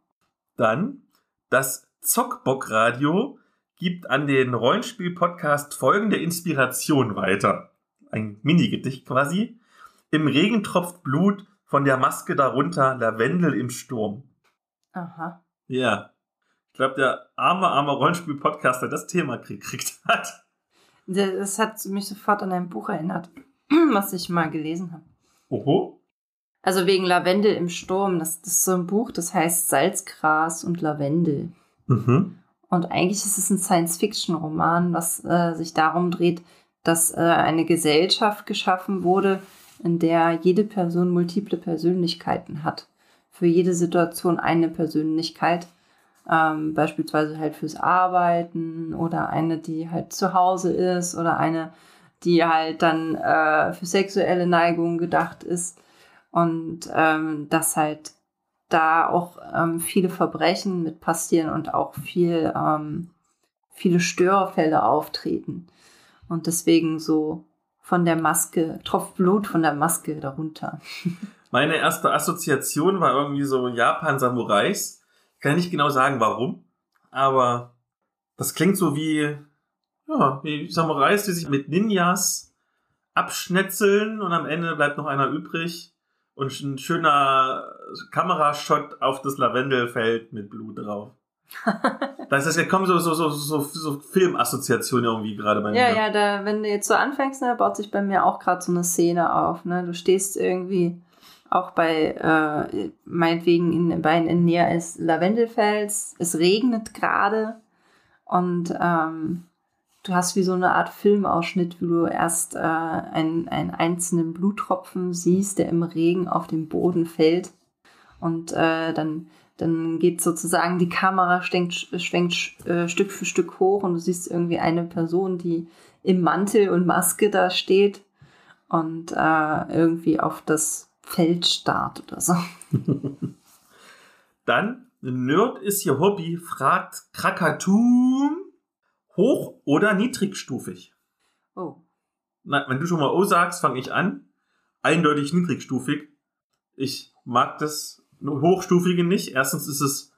Dann das Zockbock-Radio gibt an den Rollenspiel-Podcast folgende Inspiration weiter. Ein Minigedicht quasi. Im Regen tropft Blut, von der Maske darunter Lavendel im Sturm. Aha. Ja. Ich glaube, der arme, arme Rollenspiel-Podcaster das Thema gekriegt hat. Das hat mich sofort an ein Buch erinnert, was ich mal gelesen habe. Oho. Also wegen Lavendel im Sturm. Das, das ist so ein Buch, das heißt Salzgras und Lavendel. Mhm. Und eigentlich ist es ein Science-Fiction-Roman, was äh, sich darum dreht, dass äh, eine Gesellschaft geschaffen wurde, in der jede Person multiple Persönlichkeiten hat. Für jede Situation eine Persönlichkeit. Ähm, beispielsweise halt fürs Arbeiten oder eine, die halt zu Hause ist oder eine, die halt dann äh, für sexuelle Neigungen gedacht ist. Und ähm, dass halt da auch ähm, viele Verbrechen mit passieren und auch viel, ähm, viele Störfälle auftreten. Und deswegen so von der Maske, tropft Blut von der Maske darunter. Meine erste Assoziation war irgendwie so Japan-Samurais. Ich kann nicht genau sagen, warum, aber das klingt so wie, ja, wie Samurais, die sich mit Ninjas abschnetzeln und am Ende bleibt noch einer übrig und ein schöner Kamerashot auf das Lavendelfeld mit Blut drauf. das ist, jetzt kommen so, so, so, so, so Filmassoziationen irgendwie gerade bei mir. Ja, ja, da, wenn du jetzt so anfängst, ne, baut sich bei mir auch gerade so eine Szene auf. Ne? Du stehst irgendwie auch bei, äh, meinetwegen in, bei in Nähe des Lavendelfelds, es regnet gerade und ähm, du hast wie so eine Art Filmausschnitt, wo du erst äh, einen, einen einzelnen Bluttropfen siehst, der im Regen auf den Boden fällt und äh, dann dann geht sozusagen die Kamera schwenkt, schwenkt äh, Stück für Stück hoch und du siehst irgendwie eine Person, die im Mantel und Maske da steht und äh, irgendwie auf das Feld starrt oder so. Dann, Nerd ist ihr Hobby, fragt Krakatum, hoch oder niedrigstufig? Oh. Na, wenn du schon mal O sagst, fange ich an. Eindeutig niedrigstufig. Ich mag das Hochstufige nicht. Erstens ist es,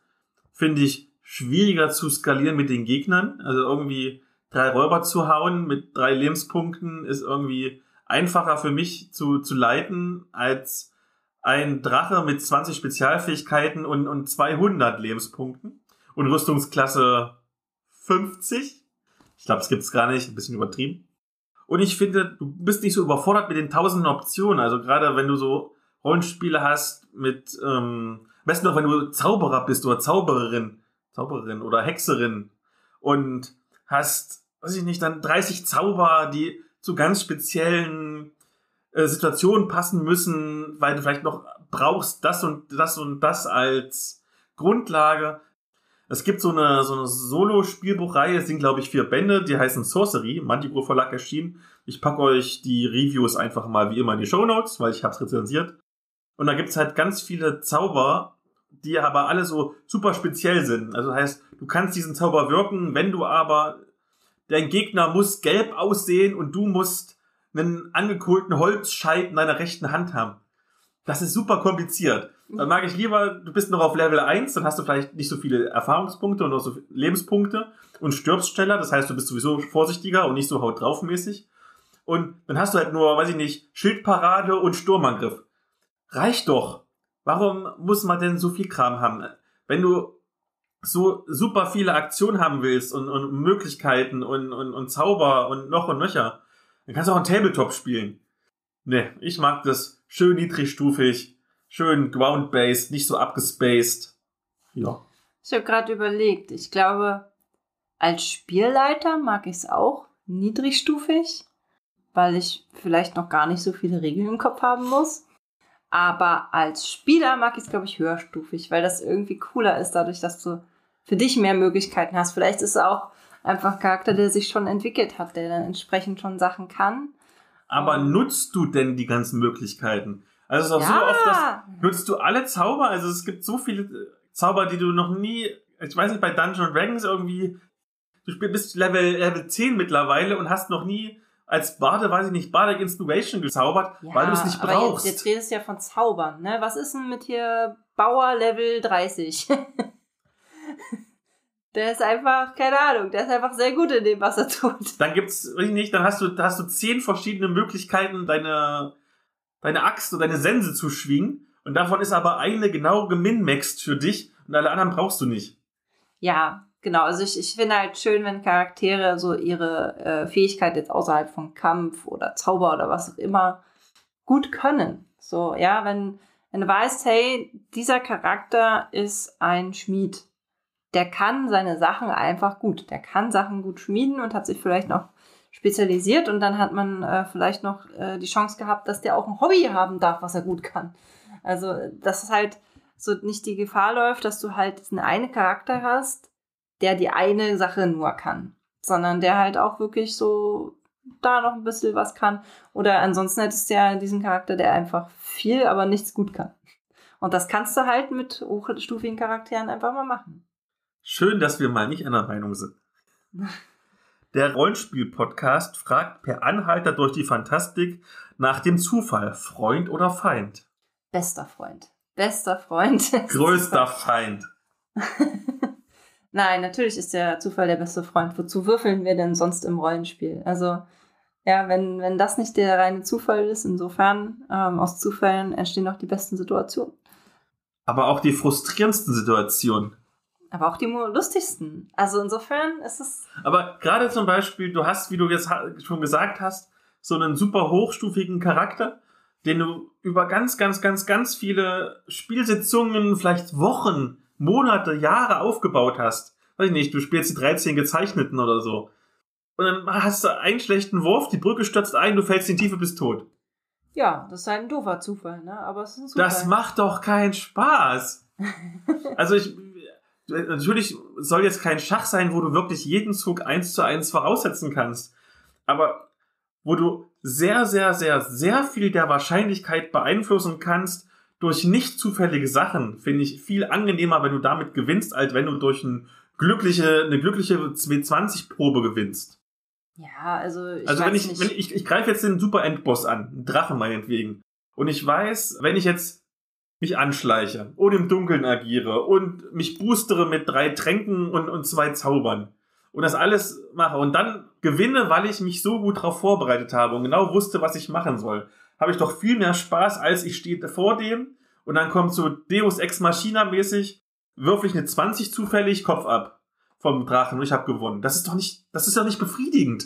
finde ich, schwieriger zu skalieren mit den Gegnern. Also irgendwie drei Räuber zu hauen mit drei Lebenspunkten ist irgendwie einfacher für mich zu, zu leiten als ein Drache mit 20 Spezialfähigkeiten und, und 200 Lebenspunkten und Rüstungsklasse 50. Ich glaube, es gibt es gar nicht, ein bisschen übertrieben. Und ich finde, du bist nicht so überfordert mit den tausenden Optionen. Also gerade wenn du so Rollenspiele hast mit, ähm, besten noch, wenn du Zauberer bist oder Zaubererin, Zaubererin oder Hexerin und hast, weiß ich nicht, dann 30 Zauber, die zu ganz speziellen äh, Situationen passen müssen, weil du vielleicht noch brauchst das und das und das als Grundlage. Es gibt so eine, so eine Solo-Spielbuchreihe, es sind glaube ich vier Bände, die heißen Sorcery, Manticore Verlag erschienen. Ich packe euch die Reviews einfach mal wie immer in die Show Notes, weil ich habe es rezensiert. Und da gibt's halt ganz viele Zauber, die aber alle so super speziell sind. Also heißt, du kannst diesen Zauber wirken, wenn du aber dein Gegner muss gelb aussehen und du musst einen angekohlten Holzscheit in deiner rechten Hand haben. Das ist super kompliziert. Dann mag ich lieber, du bist noch auf Level 1, dann hast du vielleicht nicht so viele Erfahrungspunkte und noch so Lebenspunkte und stirbst schneller. Das heißt, du bist sowieso vorsichtiger und nicht so haut draufmäßig. Und dann hast du halt nur, weiß ich nicht, Schildparade und Sturmangriff reicht doch. Warum muss man denn so viel Kram haben? Wenn du so super viele Aktionen haben willst und, und Möglichkeiten und, und, und Zauber und noch und nöcher, dann kannst du auch ein Tabletop spielen. Ne, ich mag das schön niedrigstufig, schön ground-based, nicht so abgespaced. Ja. Ich habe gerade überlegt, ich glaube, als Spielleiter mag ich es auch niedrigstufig, weil ich vielleicht noch gar nicht so viele Regeln im Kopf haben muss. Aber als Spieler mag ich es, glaube ich, höherstufig, weil das irgendwie cooler ist, dadurch, dass du für dich mehr Möglichkeiten hast. Vielleicht ist es auch einfach ein Charakter, der sich schon entwickelt hat, der dann entsprechend schon Sachen kann. Aber nutzt du denn die ganzen Möglichkeiten? Also es ist auch ja. so oft, dass nutzt du alle Zauber? Also es gibt so viele äh, Zauber, die du noch nie, ich weiß nicht, bei Dungeon Dragons irgendwie, du bist Level, Level 10 mittlerweile und hast noch nie als Bade, weiß ich nicht, Bardic Inspiration gezaubert, ja, weil du es nicht brauchst. Jetzt, jetzt redest du ja von Zaubern, ne? Was ist denn mit hier Bauer Level 30? der ist einfach, keine Ahnung, der ist einfach sehr gut in dem, was er tut. Dann gibt's, weiß ich nicht, dann hast du, hast du zehn verschiedene Möglichkeiten, deine deine Axt oder deine Sense zu schwingen und davon ist aber eine genau geminmaxt für dich und alle anderen brauchst du nicht. Ja, genau. Also ich, ich finde halt schön, wenn Charaktere so ihre äh, Fähigkeit jetzt außerhalb von Kampf oder Zauber oder was auch immer gut können. So, ja, wenn, wenn du weißt, hey, dieser Charakter ist ein Schmied. Der kann seine Sachen einfach gut. Der kann Sachen gut schmieden und hat sich vielleicht noch spezialisiert und dann hat man äh, vielleicht noch äh, die Chance gehabt, dass der auch ein Hobby haben darf, was er gut kann. Also, das ist halt so nicht die Gefahr läuft, dass du halt einen einen Charakter hast, der die eine Sache nur kann, sondern der halt auch wirklich so da noch ein bisschen was kann. Oder ansonsten hättest du ja diesen Charakter, der einfach viel, aber nichts gut kann. Und das kannst du halt mit hochstufigen Charakteren einfach mal machen. Schön, dass wir mal nicht einer Meinung sind. Der Rollenspiel-Podcast fragt per Anhalter durch die Fantastik nach dem Zufall, Freund oder Feind. Bester Freund. Bester Freund. Größter Feind. Nein, natürlich ist der Zufall der beste Freund. Wozu würfeln wir denn sonst im Rollenspiel? Also, ja, wenn, wenn das nicht der reine Zufall ist, insofern, ähm, aus Zufällen entstehen auch die besten Situationen. Aber auch die frustrierendsten Situationen. Aber auch die lustigsten. Also insofern ist es. Aber gerade zum Beispiel, du hast, wie du jetzt schon gesagt hast, so einen super hochstufigen Charakter, den du über ganz, ganz, ganz, ganz viele Spielsitzungen, vielleicht Wochen, Monate, Jahre aufgebaut hast. Weiß ich nicht, du spielst die 13 gezeichneten oder so. Und dann hast du einen schlechten Wurf, die Brücke stürzt ein, du fällst in die Tiefe, bist tot. Ja, das ist ein doofer Zufall, ne? Aber es ist ein Zufall. Das macht doch keinen Spaß. also ich, natürlich soll jetzt kein Schach sein, wo du wirklich jeden Zug eins zu eins voraussetzen kannst. Aber wo du sehr, sehr, sehr, sehr viel der Wahrscheinlichkeit beeinflussen kannst durch nicht zufällige Sachen, finde ich viel angenehmer, wenn du damit gewinnst, als wenn du durch ein glückliche, eine glückliche W20-Probe gewinnst. Ja, also ich Also wenn ich, nicht. wenn ich, ich greife jetzt den Super Endboss an, einen Drachen meinetwegen. Und ich weiß, wenn ich jetzt mich anschleiche und im Dunkeln agiere und mich boostere mit drei Tränken und, und zwei Zaubern, und das alles mache und dann gewinne, weil ich mich so gut darauf vorbereitet habe und genau wusste, was ich machen soll, habe ich doch viel mehr Spaß, als ich stehe vor dem und dann kommt so Deus Ex Machina mäßig, würfel ich eine 20 zufällig, Kopf ab vom Drachen und ich habe gewonnen. Das ist doch nicht, das ist doch nicht befriedigend.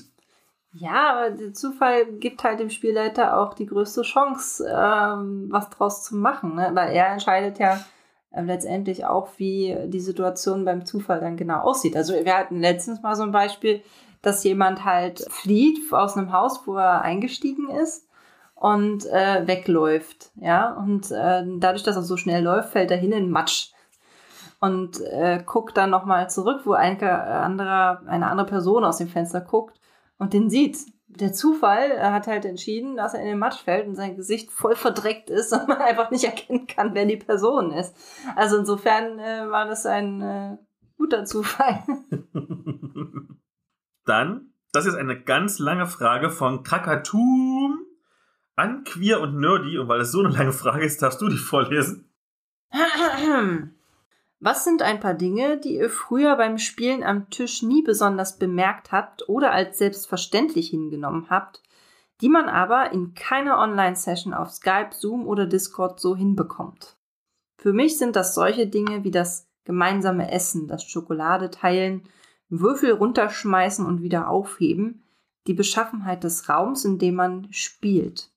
Ja, aber der Zufall gibt halt dem Spielleiter auch die größte Chance, ähm, was draus zu machen, ne? weil er entscheidet ja, äh, letztendlich auch, wie die Situation beim Zufall dann genau aussieht. Also wir hatten letztens mal so ein Beispiel, dass jemand halt flieht aus einem Haus, wo er eingestiegen ist und äh, wegläuft. Ja, und äh, dadurch, dass er so schnell läuft, fällt er hin in Matsch und äh, guckt dann nochmal zurück, wo ein anderer, eine andere Person aus dem Fenster guckt und den sieht der Zufall hat halt entschieden, dass er in den Matsch fällt und sein Gesicht voll verdreckt ist und man einfach nicht erkennen kann, wer die Person ist. Also insofern äh, war das ein äh, guter Zufall. Dann, das ist eine ganz lange Frage von Krakatum an Queer und Nerdy. Und weil es so eine lange Frage ist, darfst du die vorlesen. Was sind ein paar Dinge, die ihr früher beim Spielen am Tisch nie besonders bemerkt habt oder als selbstverständlich hingenommen habt, die man aber in keiner Online-Session auf Skype, Zoom oder Discord so hinbekommt? Für mich sind das solche Dinge wie das gemeinsame Essen, das Schokolade teilen, Würfel runterschmeißen und wieder aufheben, die Beschaffenheit des Raums, in dem man spielt,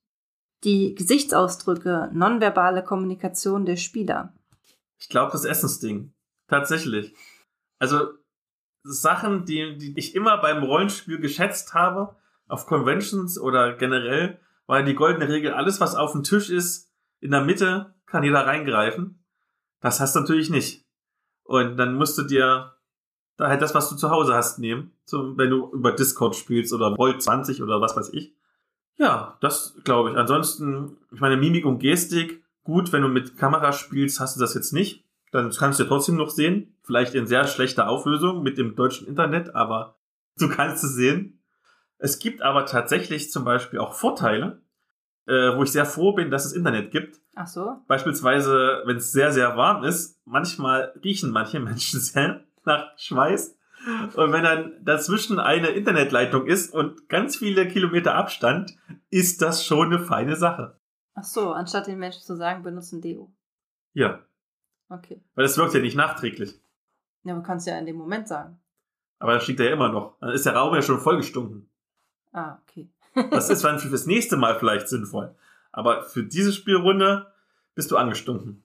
die Gesichtsausdrücke, nonverbale Kommunikation der Spieler, ich glaube, das Essensding. Tatsächlich. Also Sachen, die, die ich immer beim Rollenspiel geschätzt habe, auf Conventions oder generell, war die goldene Regel, alles, was auf dem Tisch ist, in der Mitte, kann jeder reingreifen. Das hast du natürlich nicht. Und dann musst du dir da halt das, was du zu Hause hast, nehmen. So, wenn du über Discord spielst oder Roll 20 oder was weiß ich. Ja, das glaube ich. Ansonsten, ich meine, Mimik und Gestik Gut, wenn du mit Kamera spielst, hast du das jetzt nicht. Dann kannst du ja trotzdem noch sehen. Vielleicht in sehr schlechter Auflösung mit dem deutschen Internet, aber du kannst es sehen. Es gibt aber tatsächlich zum Beispiel auch Vorteile, äh, wo ich sehr froh bin, dass es Internet gibt. Ach so. Beispielsweise, wenn es sehr, sehr warm ist, manchmal riechen manche Menschen sehr nach Schweiß. Und wenn dann dazwischen eine Internetleitung ist und ganz viele Kilometer Abstand, ist das schon eine feine Sache. Ach so, anstatt den Menschen zu sagen, benutzen Deo. Ja, Okay. weil das wirkt ja nicht nachträglich. Ja, man kann es ja in dem Moment sagen. Aber dann stinkt er ja immer noch. Dann ist der Raum ja schon vollgestunken. Ah, okay. Das ist dann für das nächste Mal vielleicht sinnvoll. Aber für diese Spielrunde bist du angestunken.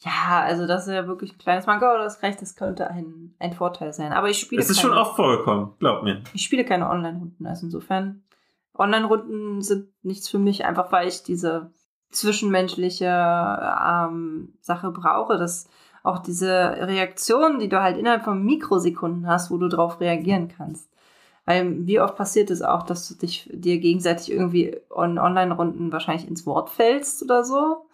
Ja, also das ist ja wirklich ein kleines Manko, aber das recht, das könnte ein, ein Vorteil sein. Aber ich spiele Es ist keine, schon oft vorgekommen, glaub mir. ich spiele keine Online-Runden. Also insofern, Online-Runden sind nichts für mich, einfach weil ich diese zwischenmenschliche ähm, Sache brauche, dass auch diese Reaktionen, die du halt innerhalb von Mikrosekunden hast, wo du drauf reagieren kannst. Weil wie oft passiert es auch, dass du dich dir gegenseitig irgendwie in Online-Runden wahrscheinlich ins Wort fällst oder so.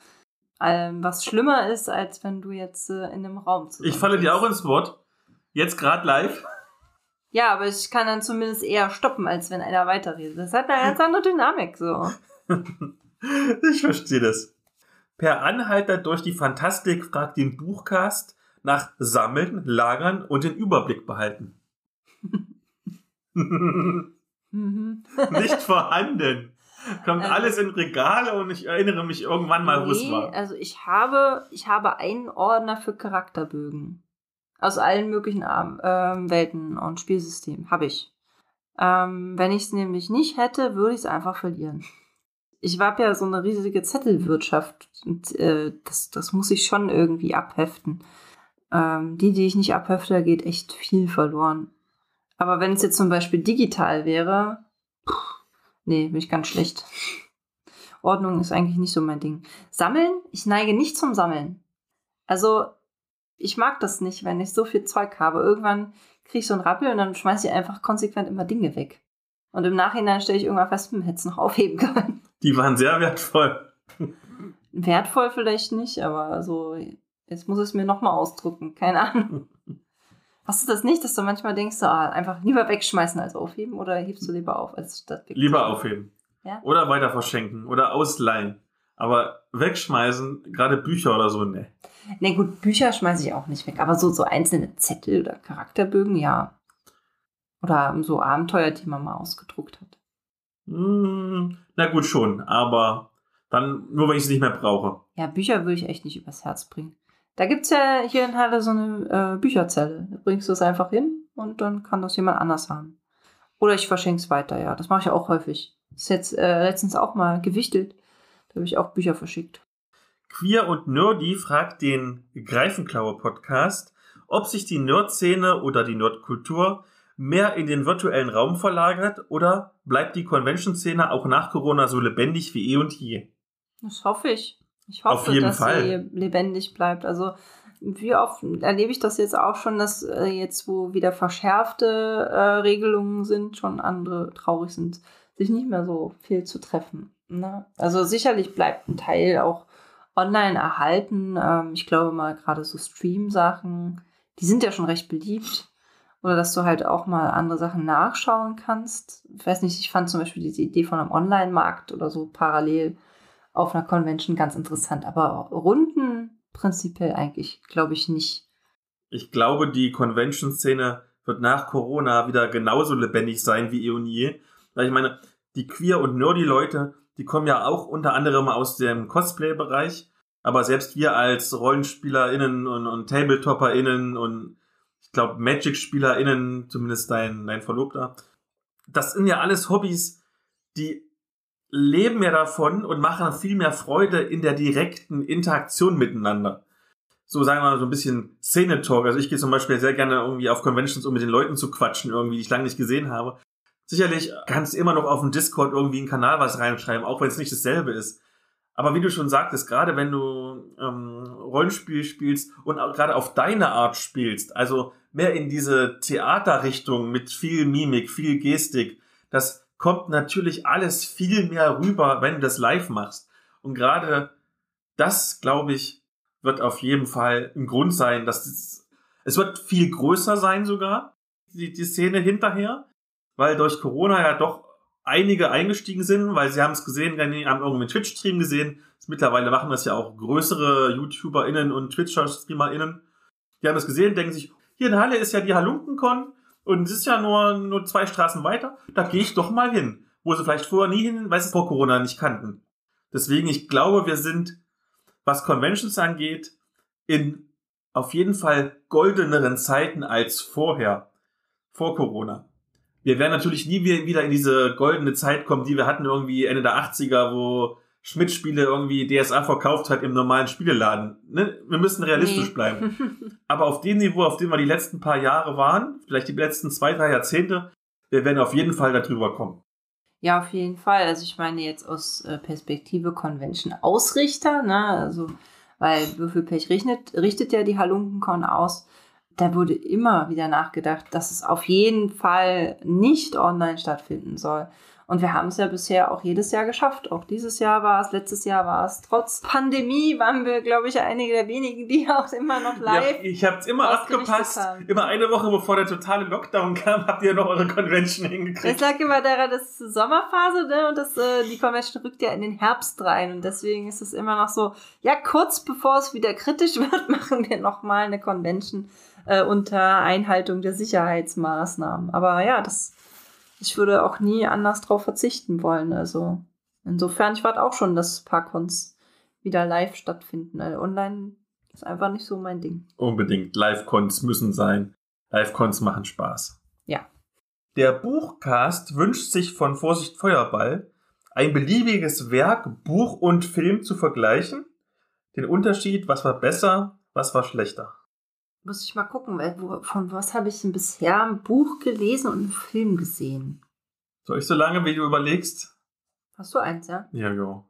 Ähm, was schlimmer ist, als wenn du jetzt äh, in einem Raum zusammen Ich falle dir auch ins Wort. Jetzt gerade live. Ja, aber ich kann dann zumindest eher stoppen, als wenn einer weiterredet. Das hat eine ganz andere Dynamik so. Ich verstehe das. Per Anhalter durch die Fantastik fragt den Buchcast nach Sammeln, Lagern und den Überblick behalten. Mhm. Nicht vorhanden. Kommt Ähm. alles in Regale und ich erinnere mich irgendwann mal, wo es Nee, war. also ich habe, ich habe einen Ordner für Charakterbögen. Aus allen möglichen ähm, Welten und Spielsystemen. Habe ich. Ähm, wenn ich es nämlich nicht hätte, würde ich es einfach verlieren. Ich habe ja so eine riesige Zettelwirtschaft und äh, das, das muss ich schon irgendwie abheften. Ähm, die, die ich nicht abhefte, da geht echt viel verloren. Aber wenn es jetzt zum Beispiel digital wäre, pff, nee, bin ich ganz schlecht. Ordnung ist eigentlich nicht so mein Ding. Sammeln? Ich neige nicht zum Sammeln. Also, ich mag das nicht, wenn ich so viel Zeug habe. Irgendwann kriege ich so einen Rappel und dann schmeiße ich einfach konsequent immer Dinge weg. Und im Nachhinein stelle ich irgendwann fest, hm, hätte es noch aufheben können. Die waren sehr wertvoll. Wertvoll vielleicht nicht, aber so, jetzt muss es mir nochmal ausdrücken. Keine Ahnung. Hast du das nicht, dass du manchmal denkst, so, ah, einfach lieber wegschmeißen als aufheben oder hebst du lieber auf, als statt weg? Lieber aufheben. Ja? Oder weiter verschenken. Oder ausleihen. Aber wegschmeißen, gerade Bücher oder so, ne. Ne, gut, Bücher schmeiße ich auch nicht weg, aber so, so einzelne Zettel oder Charakterbögen, ja. Oder so Abenteuer, die man mal ausgedruckt hat. Hm, na gut, schon. Aber dann nur, wenn ich es nicht mehr brauche. Ja, Bücher würde ich echt nicht übers Herz bringen. Da gibt's ja hier in Halle so eine äh, Bücherzelle. Da bringst du es einfach hin und dann kann das jemand anders haben. Oder ich verschenke es weiter, ja. Das mache ich auch häufig. Das ist jetzt äh, letztens auch mal gewichtet. Da habe ich auch Bücher verschickt. Queer und Nerdy fragt den Greifenklaue Podcast, ob sich die Nerd-Szene oder die Nerdkultur mehr in den virtuellen Raum verlagert oder bleibt die Convention-Szene auch nach Corona so lebendig wie eh und je? Das hoffe ich. Ich hoffe, Auf jeden dass Fall. sie lebendig bleibt. Also wie oft erlebe ich das jetzt auch schon, dass äh, jetzt, wo wieder verschärfte äh, Regelungen sind, schon andere traurig sind, sich nicht mehr so viel zu treffen. Ne? Also sicherlich bleibt ein Teil auch online erhalten. Ähm, ich glaube mal gerade so Stream-Sachen, die sind ja schon recht beliebt. Oder dass du halt auch mal andere Sachen nachschauen kannst. Ich weiß nicht, ich fand zum Beispiel diese Idee von einem Online-Markt oder so parallel auf einer Convention ganz interessant. Aber Runden prinzipiell eigentlich, glaube ich, nicht. Ich glaube, die Convention-Szene wird nach Corona wieder genauso lebendig sein wie eh und je. Weil ich meine, die Queer- und Nerdy-Leute, die kommen ja auch unter anderem aus dem Cosplay-Bereich. Aber selbst wir als RollenspielerInnen und, und TabletopperInnen und ich glaube Magic-SpielerInnen, zumindest dein, dein Verlobter, das sind ja alles Hobbys, die leben ja davon und machen viel mehr Freude in der direkten Interaktion miteinander. So sagen wir mal so ein bisschen Szene-Talk. Also ich gehe zum Beispiel sehr gerne irgendwie auf Conventions, um mit den Leuten zu quatschen, irgendwie, die ich lange nicht gesehen habe. Sicherlich kannst du immer noch auf dem Discord irgendwie einen Kanal was reinschreiben, auch wenn es nicht dasselbe ist. Aber wie du schon sagtest, gerade wenn du ähm, Rollenspiel spielst und gerade auf deine Art spielst, also mehr in diese Theaterrichtung mit viel Mimik, viel Gestik, das kommt natürlich alles viel mehr rüber, wenn du das live machst. Und gerade das, glaube ich, wird auf jeden Fall ein Grund sein, dass es, es wird viel größer sein sogar, die, die Szene hinterher, weil durch Corona ja doch einige eingestiegen sind, weil sie haben es gesehen, die haben irgendwie Twitch-Stream gesehen. Mittlerweile machen das ja auch größere YouTuberInnen und Twitcher-StreamerInnen. Die haben das gesehen, denken sich, hier in Halle ist ja die Halunkencon und es ist ja nur, nur zwei Straßen weiter, da gehe ich doch mal hin. Wo sie vielleicht vorher nie hin, weil sie es vor Corona nicht kannten. Deswegen, ich glaube, wir sind, was Conventions angeht, in auf jeden Fall goldeneren Zeiten als vorher, vor Corona. Wir werden natürlich nie wieder in diese goldene Zeit kommen, die wir hatten irgendwie Ende der 80er, wo Schmidt-Spiele irgendwie DSA verkauft hat im normalen Spieleladen. Ne? Wir müssen realistisch nee. bleiben. Aber auf dem Niveau, auf dem wir die letzten paar Jahre waren, vielleicht die letzten zwei, drei Jahrzehnte, wir werden auf jeden Fall darüber kommen. Ja, auf jeden Fall. Also ich meine jetzt aus äh, Perspektive Convention Ausrichter, ne, also weil Würfelpech richtet, richtet ja die Halunkencon aus. Da wurde immer wieder nachgedacht, dass es auf jeden Fall nicht online stattfinden soll. Und wir haben es ja bisher auch jedes Jahr geschafft. Auch dieses Jahr war es, letztes Jahr war es. Trotz Pandemie waren wir, glaube ich, einige der wenigen, die auch immer noch live. Ja, ich habe es immer abgepasst. Haben. Immer eine Woche bevor der totale Lockdown kam, habt ihr noch eure Convention hingekriegt. Es lag immer daran, dass es Sommerphase ne, und das, äh, die Convention rückt ja in den Herbst rein. Und deswegen ist es immer noch so, ja, kurz bevor es wieder kritisch wird, machen wir nochmal eine Convention äh, unter Einhaltung der Sicherheitsmaßnahmen. Aber ja, das ich würde auch nie anders drauf verzichten wollen. Also insofern, ich warte auch schon, dass Parkons wieder live stattfinden. Also online ist einfach nicht so mein Ding. Unbedingt. Live-Cons müssen sein. Live-Cons machen Spaß. Ja. Der Buchcast wünscht sich von Vorsicht Feuerball ein beliebiges Werk, Buch und Film zu vergleichen. Den Unterschied, was war besser, was war schlechter. Muss ich mal gucken, wo, von was habe ich denn bisher ein Buch gelesen und einen Film gesehen? Soll ich so lange, wie du überlegst? Hast du eins, ja? Ja, ja.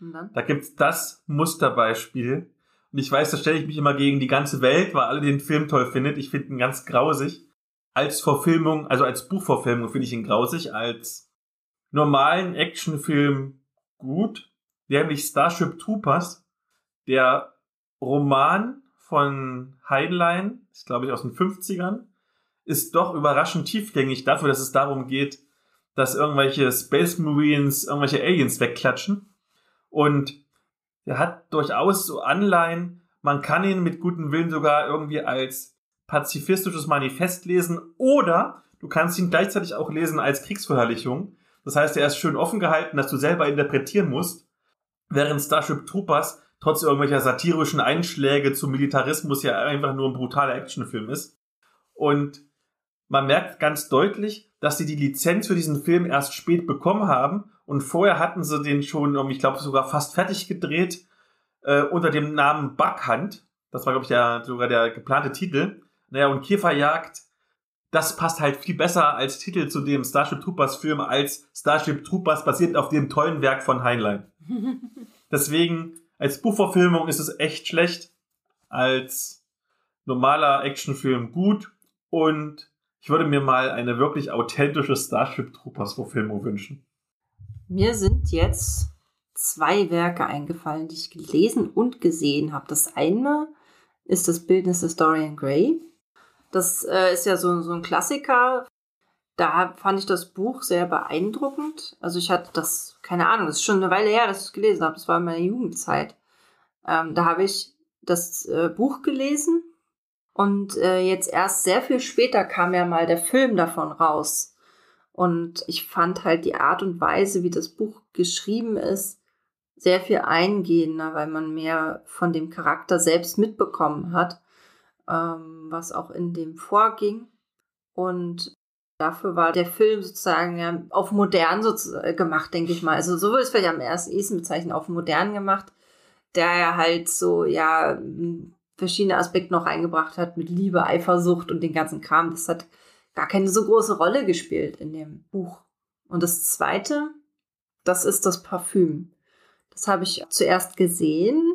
Und dann? Da gibt's das Musterbeispiel. Und ich weiß, da stelle ich mich immer gegen die ganze Welt, weil alle den Film toll findet. Ich finde ihn ganz grausig. Als Verfilmung, also als Buchverfilmung finde ich ihn grausig. Als normalen Actionfilm gut. Nämlich Starship Troopers. Der Roman von Heinlein, ist glaube ich aus den 50ern, ist doch überraschend tiefgängig dafür, dass es darum geht, dass irgendwelche Space Marines irgendwelche Aliens wegklatschen. Und er hat durchaus so Anleihen, man kann ihn mit gutem Willen sogar irgendwie als pazifistisches Manifest lesen oder du kannst ihn gleichzeitig auch lesen als Kriegsverherrlichung. Das heißt, er ist schön offen gehalten, dass du selber interpretieren musst, während Starship Troopers trotz irgendwelcher satirischen Einschläge zum Militarismus ja einfach nur ein brutaler Actionfilm ist. Und man merkt ganz deutlich, dass sie die Lizenz für diesen Film erst spät bekommen haben und vorher hatten sie den schon, ich glaube, sogar fast fertig gedreht äh, unter dem Namen Buckhand. Das war, glaube ich, der, sogar der geplante Titel. Naja, und Käferjagd, das passt halt viel besser als Titel zu dem Starship Troopers Film als Starship Troopers basiert auf dem tollen Werk von Heinlein. Deswegen als Buchverfilmung ist es echt schlecht. Als normaler Actionfilm gut. Und ich würde mir mal eine wirklich authentische Starship Troopers Verfilmung wünschen. Mir sind jetzt zwei Werke eingefallen, die ich gelesen und gesehen habe. Das eine ist das Bildnis des Dorian Gray. Das äh, ist ja so, so ein Klassiker da fand ich das Buch sehr beeindruckend. Also ich hatte das, keine Ahnung, das ist schon eine Weile her, dass ich es gelesen habe. Das war in meiner Jugendzeit. Ähm, da habe ich das äh, Buch gelesen und äh, jetzt erst sehr viel später kam ja mal der Film davon raus. Und ich fand halt die Art und Weise, wie das Buch geschrieben ist, sehr viel eingehender, weil man mehr von dem Charakter selbst mitbekommen hat, ähm, was auch in dem vorging. Und Dafür war der Film sozusagen ja, auf modern so äh, gemacht, denke ich mal. Also so würde es vielleicht am ersten bezeichnen, auf modern gemacht, der ja halt so, ja, verschiedene Aspekte noch eingebracht hat mit Liebe, Eifersucht und den ganzen Kram. Das hat gar keine so große Rolle gespielt in dem Buch. Und das zweite, das ist das Parfüm. Das habe ich zuerst gesehen,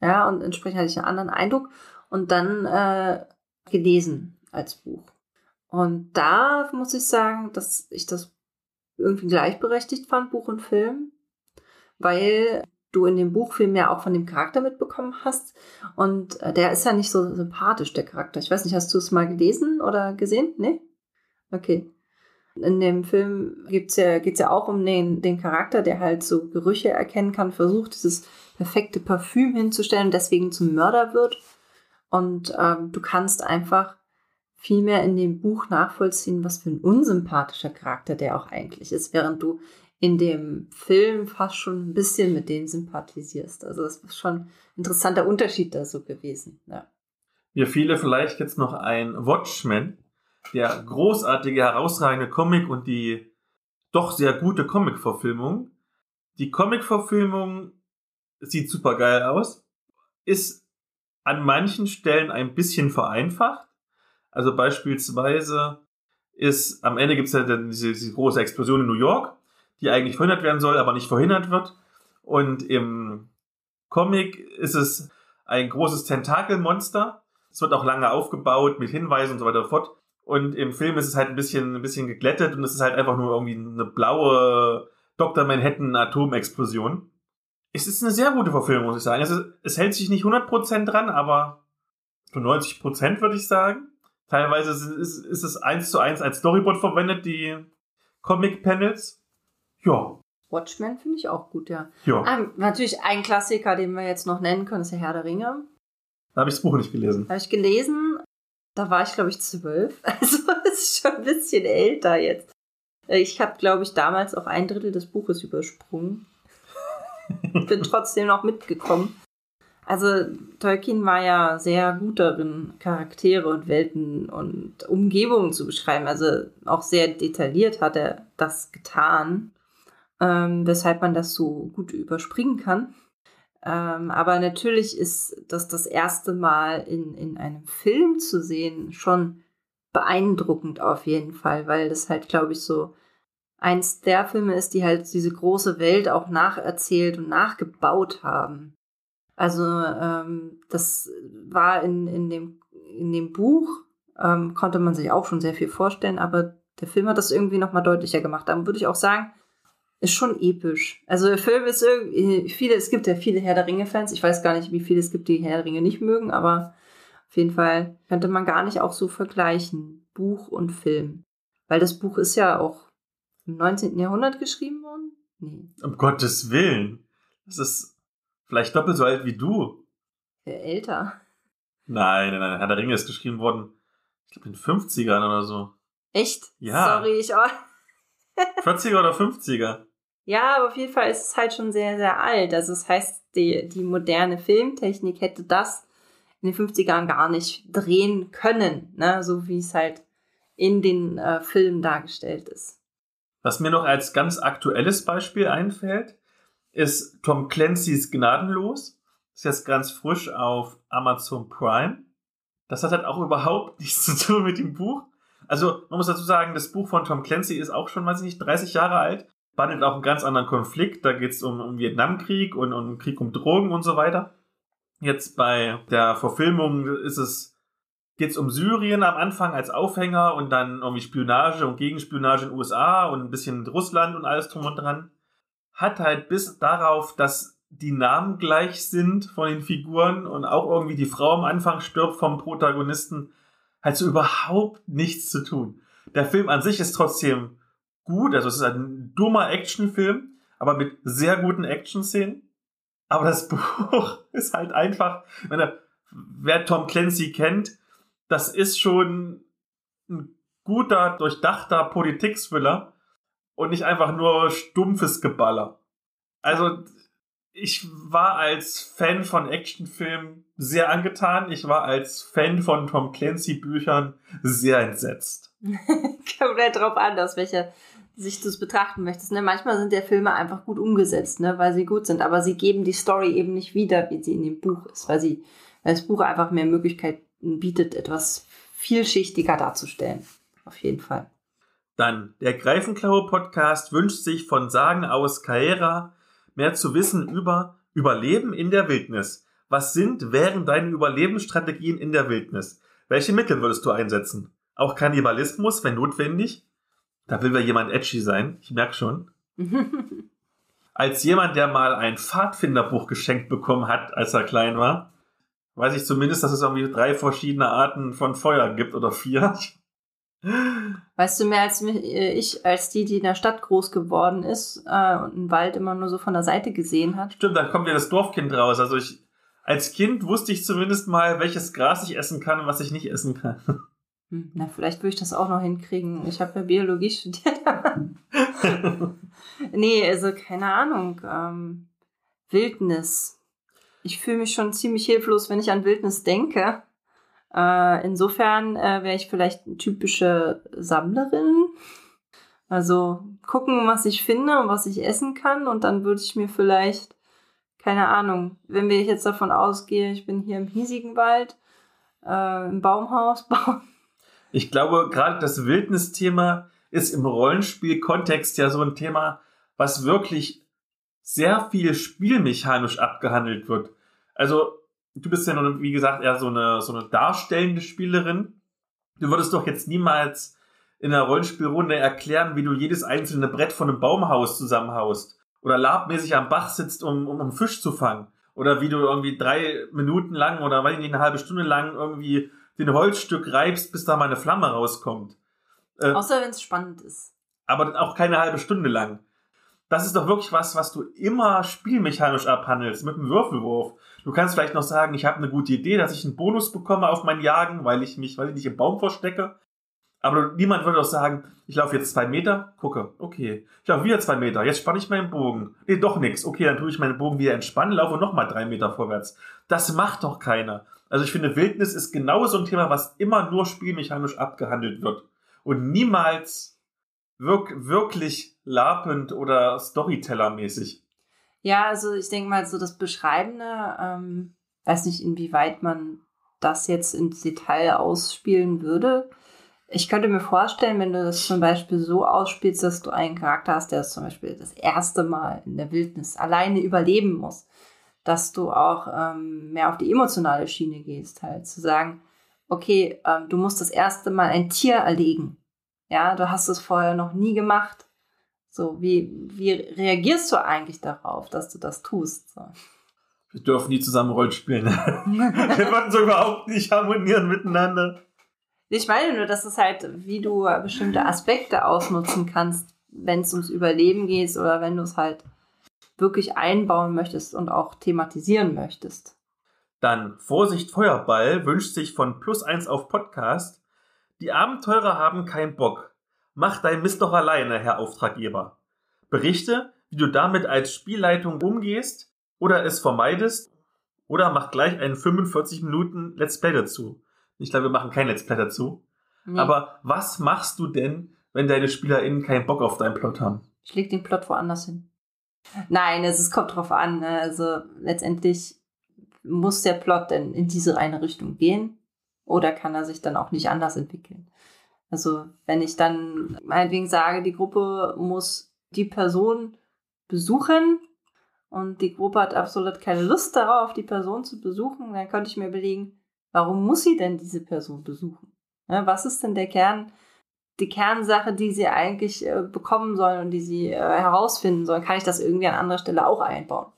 ja, und entsprechend hatte ich einen anderen Eindruck und dann äh, gelesen als Buch. Und da muss ich sagen, dass ich das irgendwie gleichberechtigt fand, Buch und Film, weil du in dem Buch viel mehr auch von dem Charakter mitbekommen hast. Und äh, der ist ja nicht so sympathisch, der Charakter. Ich weiß nicht, hast du es mal gelesen oder gesehen? Nee? Okay. In dem Film ja, geht's ja auch um den, den Charakter, der halt so Gerüche erkennen kann, versucht, dieses perfekte Parfüm hinzustellen und deswegen zum Mörder wird. Und ähm, du kannst einfach vielmehr in dem Buch nachvollziehen, was für ein unsympathischer Charakter der auch eigentlich ist, während du in dem Film fast schon ein bisschen mit denen sympathisierst. Also das ist schon ein interessanter Unterschied da so gewesen. Ja. Mir fiele vielleicht jetzt noch ein Watchmen, der großartige, herausragende Comic und die doch sehr gute Comic-Verfilmung. Die Comic-Verfilmung sieht super geil aus, ist an manchen Stellen ein bisschen vereinfacht. Also beispielsweise ist am Ende gibt es ja diese, diese große Explosion in New York, die eigentlich verhindert werden soll, aber nicht verhindert wird. Und im Comic ist es ein großes Tentakelmonster. Es wird auch lange aufgebaut mit Hinweisen und so weiter und fort. Und im Film ist es halt ein bisschen, ein bisschen geglättet und es ist halt einfach nur irgendwie eine blaue Dr. Manhattan Atomexplosion. Es ist eine sehr gute Verfilmung, muss ich sagen. Es, ist, es hält sich nicht 100% dran, aber zu 90% würde ich sagen. Teilweise ist, ist, es eins zu eins als Storyboard verwendet, die Comic-Panels. Ja. Watchmen finde ich auch gut, ja. Ja. Ah, natürlich ein Klassiker, den wir jetzt noch nennen können, ist der Herr der Ringe. Da habe ich das Buch nicht gelesen. Habe ich gelesen. Da war ich, glaube ich, zwölf. Also es ist schon ein bisschen älter jetzt. Ich habe, glaube ich, damals auch ein Drittel des Buches übersprungen. Bin trotzdem noch mitgekommen. Also Tolkien war ja sehr gut darin, Charaktere und Welten und Umgebungen zu beschreiben. Also auch sehr detailliert hat er das getan, ähm, weshalb man das so gut überspringen kann. Ähm, aber natürlich ist das das erste Mal in, in einem Film zu sehen schon beeindruckend auf jeden Fall, weil das halt, glaube ich, so eins der Filme ist, die halt diese große Welt auch nacherzählt und nachgebaut haben. Also ähm, das war in, in, dem, in dem Buch, ähm, konnte man sich auch schon sehr viel vorstellen, aber der Film hat das irgendwie nochmal deutlicher gemacht. Dann würde ich auch sagen, ist schon episch. Also der Film ist irgendwie, viele, es gibt ja viele Herr der Ringe-Fans. Ich weiß gar nicht, wie viele es gibt, die Herr der Ringe nicht mögen, aber auf jeden Fall könnte man gar nicht auch so vergleichen, Buch und Film. Weil das Buch ist ja auch im 19. Jahrhundert geschrieben worden. Nee. Um Gottes Willen. Das ist Vielleicht doppelt so alt wie du. älter. Nein, nein, nein. Herr der Ringe ist geschrieben worden, ich glaube in den 50ern oder so. Echt? Ja. Sorry, ich auch. 40er oder 50er. Ja, aber auf jeden Fall ist es halt schon sehr, sehr alt. Also das heißt, die, die moderne Filmtechnik hätte das in den 50ern gar nicht drehen können, ne? so wie es halt in den äh, Filmen dargestellt ist. Was mir noch als ganz aktuelles Beispiel einfällt, ist Tom Clancy's Gnadenlos. Ist jetzt ganz frisch auf Amazon Prime. Das hat halt auch überhaupt nichts zu tun mit dem Buch. Also, man muss dazu sagen, das Buch von Tom Clancy ist auch schon, weiß ich nicht, 30 Jahre alt. Behandelt auch einen ganz anderen Konflikt. Da geht es um, um Vietnamkrieg und um Krieg um Drogen und so weiter. Jetzt bei der Verfilmung ist es, geht es um Syrien am Anfang als Aufhänger und dann irgendwie Spionage und Gegenspionage in den USA und ein bisschen Russland und alles drum und dran hat halt bis darauf, dass die Namen gleich sind von den Figuren und auch irgendwie die Frau am Anfang stirbt vom Protagonisten, halt so überhaupt nichts zu tun. Der Film an sich ist trotzdem gut, also es ist ein dummer Actionfilm, aber mit sehr guten Action-Szenen. Aber das Buch ist halt einfach, meine, wer Tom Clancy kennt, das ist schon ein guter, durchdachter Politik-Thriller und nicht einfach nur stumpfes Geballer. Also ich war als Fan von Actionfilmen sehr angetan. Ich war als Fan von Tom Clancy Büchern sehr entsetzt. Kommt drauf an, aus welcher Sicht du es betrachten möchtest. Ne? Manchmal sind ja Filme einfach gut umgesetzt, ne? weil sie gut sind, aber sie geben die Story eben nicht wieder, wie sie in dem Buch ist, weil, sie, weil das Buch einfach mehr Möglichkeiten bietet, etwas vielschichtiger darzustellen. Auf jeden Fall. Dann, der Greifenklaue Podcast wünscht sich von Sagen aus Kaera mehr zu wissen über Überleben in der Wildnis. Was sind, wären deine Überlebensstrategien in der Wildnis? Welche Mittel würdest du einsetzen? Auch Kannibalismus, wenn notwendig? Da will wir jemand edgy sein, ich merke schon. als jemand, der mal ein Pfadfinderbuch geschenkt bekommen hat, als er klein war, weiß ich zumindest, dass es irgendwie drei verschiedene Arten von Feuer gibt oder vier. Weißt du mehr als äh, ich, als die, die in der Stadt groß geworden ist äh, und einen Wald immer nur so von der Seite gesehen hat? Stimmt, da kommt ja das Dorfkind raus. Also ich, als Kind wusste ich zumindest mal, welches Gras ich essen kann und was ich nicht essen kann. Hm, na, vielleicht würde ich das auch noch hinkriegen. Ich habe ja Biologie studiert. nee, also keine Ahnung. Ähm, Wildnis. Ich fühle mich schon ziemlich hilflos, wenn ich an Wildnis denke. Äh, insofern äh, wäre ich vielleicht eine typische Sammlerin. Also gucken, was ich finde und was ich essen kann. Und dann würde ich mir vielleicht, keine Ahnung, wenn wir jetzt davon ausgehen, ich bin hier im hiesigen Wald, äh, im Baumhaus bauen. Ich glaube, gerade das Wildnisthema ist im Rollenspiel-Kontext ja so ein Thema, was wirklich sehr viel spielmechanisch abgehandelt wird. Also, du bist ja nun, wie gesagt, eher so eine, so eine darstellende Spielerin. Du würdest doch jetzt niemals in einer Rollenspielrunde erklären, wie du jedes einzelne Brett von einem Baumhaus zusammenhaust. Oder labmäßig am Bach sitzt, um, um einen Fisch zu fangen. Oder wie du irgendwie drei Minuten lang oder weiß ich nicht, eine halbe Stunde lang irgendwie den Holzstück reibst, bis da mal eine Flamme rauskommt. Äh, Außer wenn es spannend ist. Aber auch keine halbe Stunde lang. Das ist doch wirklich was, was du immer spielmechanisch abhandelst, mit einem Würfelwurf. Du kannst vielleicht noch sagen, ich habe eine gute Idee, dass ich einen Bonus bekomme auf mein Jagen, weil ich mich, weil ich nicht im Baum verstecke. Aber niemand würde doch sagen, ich laufe jetzt zwei Meter, gucke, okay. Ich laufe wieder zwei Meter, jetzt spanne ich meinen Bogen. Nee, doch nix. Okay, dann tue ich meinen Bogen wieder entspannen, laufe nochmal drei Meter vorwärts. Das macht doch keiner. Also ich finde, Wildnis ist genau so ein Thema, was immer nur spielmechanisch abgehandelt wird. Und niemals wirk wirklich lapend oder Storyteller-mäßig. Ja, also ich denke mal, so das Beschreibende, ähm, weiß nicht, inwieweit man das jetzt ins Detail ausspielen würde. Ich könnte mir vorstellen, wenn du das zum Beispiel so ausspielst, dass du einen Charakter hast, der zum Beispiel das erste Mal in der Wildnis alleine überleben muss, dass du auch ähm, mehr auf die emotionale Schiene gehst, halt zu sagen, okay, ähm, du musst das erste Mal ein Tier erlegen. Ja, du hast es vorher noch nie gemacht. So, wie, wie reagierst du eigentlich darauf, dass du das tust? So. Wir dürfen nie zusammen Rollen spielen. Wir würden so überhaupt nicht harmonieren miteinander. Ich meine nur, dass es halt, wie du bestimmte Aspekte ausnutzen kannst, wenn es ums Überleben geht oder wenn du es halt wirklich einbauen möchtest und auch thematisieren möchtest. Dann Vorsicht Feuerball wünscht sich von Plus 1 auf Podcast. Die Abenteurer haben keinen Bock. Mach dein Mist doch alleine, Herr Auftraggeber. Berichte, wie du damit als Spielleitung umgehst oder es vermeidest oder mach gleich einen 45 Minuten Let's Play dazu. Ich glaube, wir machen kein Let's Play dazu. Nee. Aber was machst du denn, wenn deine SpielerInnen keinen Bock auf deinen Plot haben? Ich leg den Plot woanders hin. Nein, es, es kommt drauf an. Ne? Also letztendlich muss der Plot denn in diese eine Richtung gehen oder kann er sich dann auch nicht anders entwickeln? Also wenn ich dann meinetwegen sage, die Gruppe muss die Person besuchen und die Gruppe hat absolut keine Lust darauf, die Person zu besuchen, dann könnte ich mir überlegen, warum muss sie denn diese Person besuchen? was ist denn der Kern die Kernsache, die sie eigentlich äh, bekommen sollen und die sie äh, herausfinden sollen, kann ich das irgendwie an anderer Stelle auch einbauen.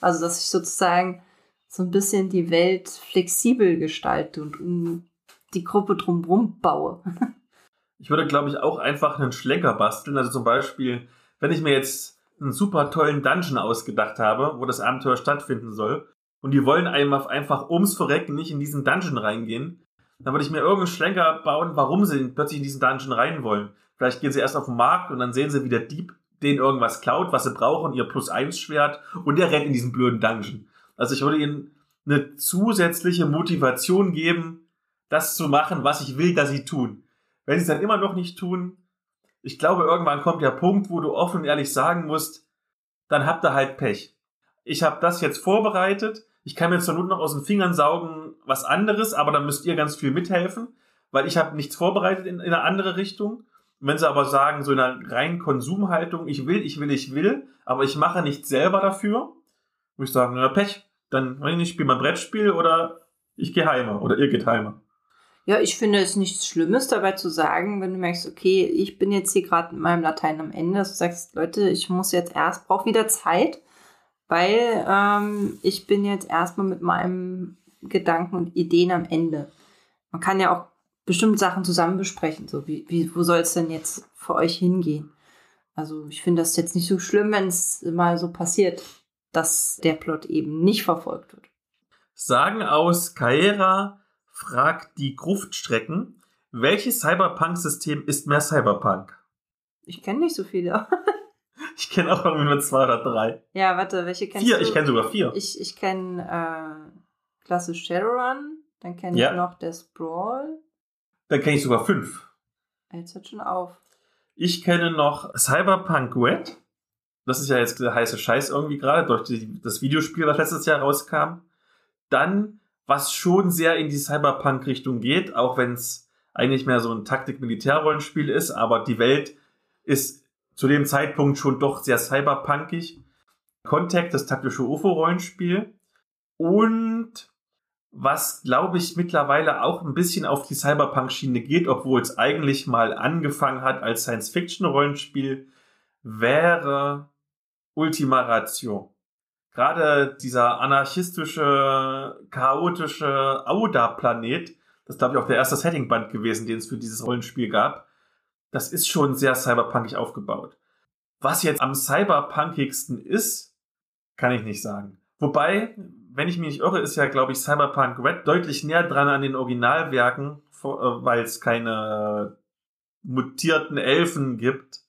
Also, dass ich sozusagen so ein bisschen die Welt flexibel gestalte und um die Gruppe drumherum baue. ich würde, glaube ich, auch einfach einen Schlenker basteln. Also zum Beispiel, wenn ich mir jetzt einen super tollen Dungeon ausgedacht habe, wo das Abenteuer stattfinden soll, und die wollen einfach ums Verrecken nicht in diesen Dungeon reingehen, dann würde ich mir irgendeinen Schlenker bauen, warum sie plötzlich in diesen Dungeon rein wollen. Vielleicht gehen sie erst auf den Markt und dann sehen sie, wie der Dieb denen irgendwas klaut, was sie brauchen, ihr Plus-1-Schwert und der rennt in diesen blöden Dungeon. Also ich würde ihnen eine zusätzliche Motivation geben, das zu machen, was ich will, dass sie tun. Wenn sie es dann immer noch nicht tun, ich glaube, irgendwann kommt der Punkt, wo du offen und ehrlich sagen musst, dann habt ihr halt Pech. Ich habe das jetzt vorbereitet, ich kann mir zur Not noch aus den Fingern saugen was anderes, aber dann müsst ihr ganz viel mithelfen, weil ich habe nichts vorbereitet in, in eine andere Richtung. wenn sie aber sagen, so in einer reinen Konsumhaltung, ich will, ich will, ich will, aber ich mache nichts selber dafür, muss ich sagen, na Pech, dann weiß ich nicht, spiele mal Brettspiel oder ich gehe heim oder ihr geht heim. Ja, ich finde es nichts Schlimmes dabei zu sagen, wenn du merkst, okay, ich bin jetzt hier gerade mit meinem Latein am Ende, dass du sagst, Leute, ich muss jetzt erst, brauche wieder Zeit weil ähm, ich bin jetzt erstmal mit meinem Gedanken und Ideen am Ende. Man kann ja auch bestimmte Sachen zusammen besprechen, so wie, wie wo soll es denn jetzt für euch hingehen? Also ich finde das jetzt nicht so schlimm, wenn es mal so passiert, dass der Plot eben nicht verfolgt wird. Sagen aus Kaera fragt die Gruftstrecken, Welches Cyberpunk-System ist mehr Cyberpunk? Ich kenne nicht so viele. Ich kenne auch irgendwie nur zwei oder drei. ja, warte, welche kennst Vier, du? ich kenne sogar vier. Ich, ich kenne äh, klassisch Shadowrun, dann kenne Ja. ich noch der Sprawl. Dann kenne ich sogar fünf. Jetzt hört schon auf. Ich kenne noch Cyberpunk Red. Das ist ja jetzt der heiße Scheiß irgendwie gerade durch die, das Videospiel, was letztes Jahr rauskam. Dann, was schon sehr in die Cyberpunk-Richtung geht, auch wenn es eigentlich mehr so ein Taktik-Militär-Rollenspiel ist, aber die Welt ist zu dem Zeitpunkt schon doch sehr cyberpunkig. Contact, das taktische UFO-Rollenspiel. Und was, glaube ich, mittlerweile auch ein bisschen auf die Cyberpunk-Schiene geht, obwohl es eigentlich mal angefangen hat als Science-Fiction-Rollenspiel, wäre Ultima Ratio. Gerade dieser anarchistische, chaotische Auda-Planet, das ist, glaube ich, auch der erste Setting-Band gewesen, den es für dieses Rollenspiel gab, das ist schon sehr cyberpunkig aufgebaut. Was jetzt am cyberpunkigsten ist, kann ich nicht sagen. Wobei, wenn ich mich nicht irre, ist ja, glaube ich, Cyberpunk Red deutlich näher dran an den Originalwerken, äh, weil es keine mutierten Elfen gibt.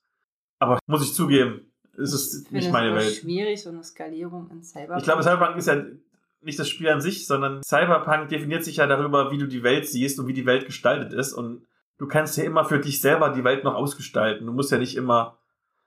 Aber muss ich zugeben, ist Ich finde nicht es meine immer Welt. schwierig, so eine Skalierung in Cyberpunk. Ich glaube, Cyberpunk ist ja nicht das Spiel an sich, sondern Cyberpunk definiert sich ja darüber, wie du die Welt siehst und wie die Welt gestaltet ist. Und du kannst ja immer für dich selber die Welt noch ausgestalten. Du musst ja nicht immer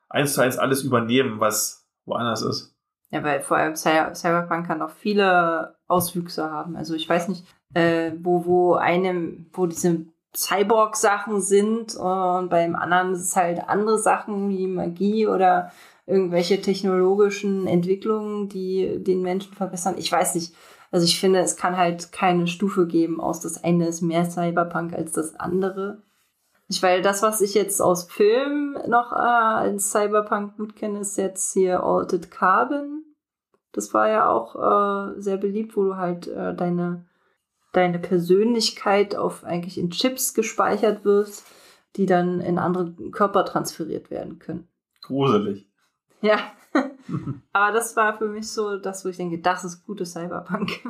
eins zu eins alles übernehmen, was woanders ist. Ja, weil vor allem Cy Cyberpunk kann auch viele Auswüchse haben. Also ich weiß nicht, äh, wo, wo einem, wo diese Cyborg-Sachen sind und beim anderen ist es halt andere Sachen wie Magie oder irgendwelche technologischen Entwicklungen, die den Menschen verbessern. Ich weiß nicht. Also ich finde, es kann halt keine Stufe geben aus das eine ist mehr Cyberpunk als das andere. Ich, weil das, was ich jetzt aus Filmen noch äh, als Cyberpunk gut kenne, ist jetzt hier Altered Carbon. Das war ja auch äh, sehr beliebt, wo du halt äh, deine, deine Persönlichkeit auf eigentlich in Chips gespeichert wirst, die dann in andere Körper transferiert werden können. Gruselig. Ja. Aber das war für mich so das, wo ich denke, das ist gutes Cyberpunk.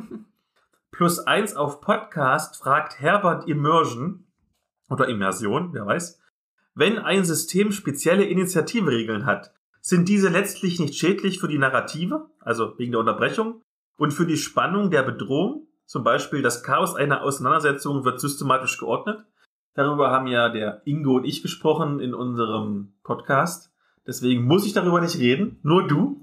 Plus eins auf Podcast fragt Herbert Immersion oder Immersion, wer weiß. Wenn ein System spezielle Initiativeregeln hat, sind diese letztlich nicht schädlich für die Narrative, also wegen der Unterbrechung, und für die Spannung der Bedrohung, zum Beispiel das Chaos einer Auseinandersetzung wird systematisch geordnet. Darüber haben ja der Ingo und ich gesprochen in unserem Podcast. Deswegen muss ich darüber nicht reden, nur du.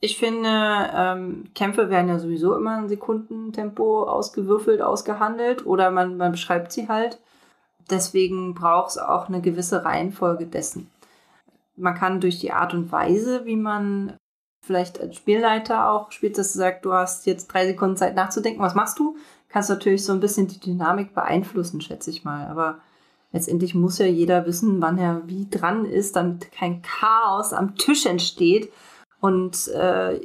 Ich finde, ähm, Kämpfe werden ja sowieso immer in Sekundentempo ausgewürfelt, ausgehandelt oder man, man beschreibt sie halt. Deswegen braucht es auch eine gewisse Reihenfolge dessen. Man kann durch die Art und Weise, wie man vielleicht als Spielleiter auch spielt, dass du sagst, du hast jetzt drei Sekunden Zeit nachzudenken, was machst du? Kannst natürlich so ein bisschen die Dynamik beeinflussen, schätze ich mal. Aber letztendlich muss ja jeder wissen, wann er wie dran ist, damit kein Chaos am Tisch entsteht und äh,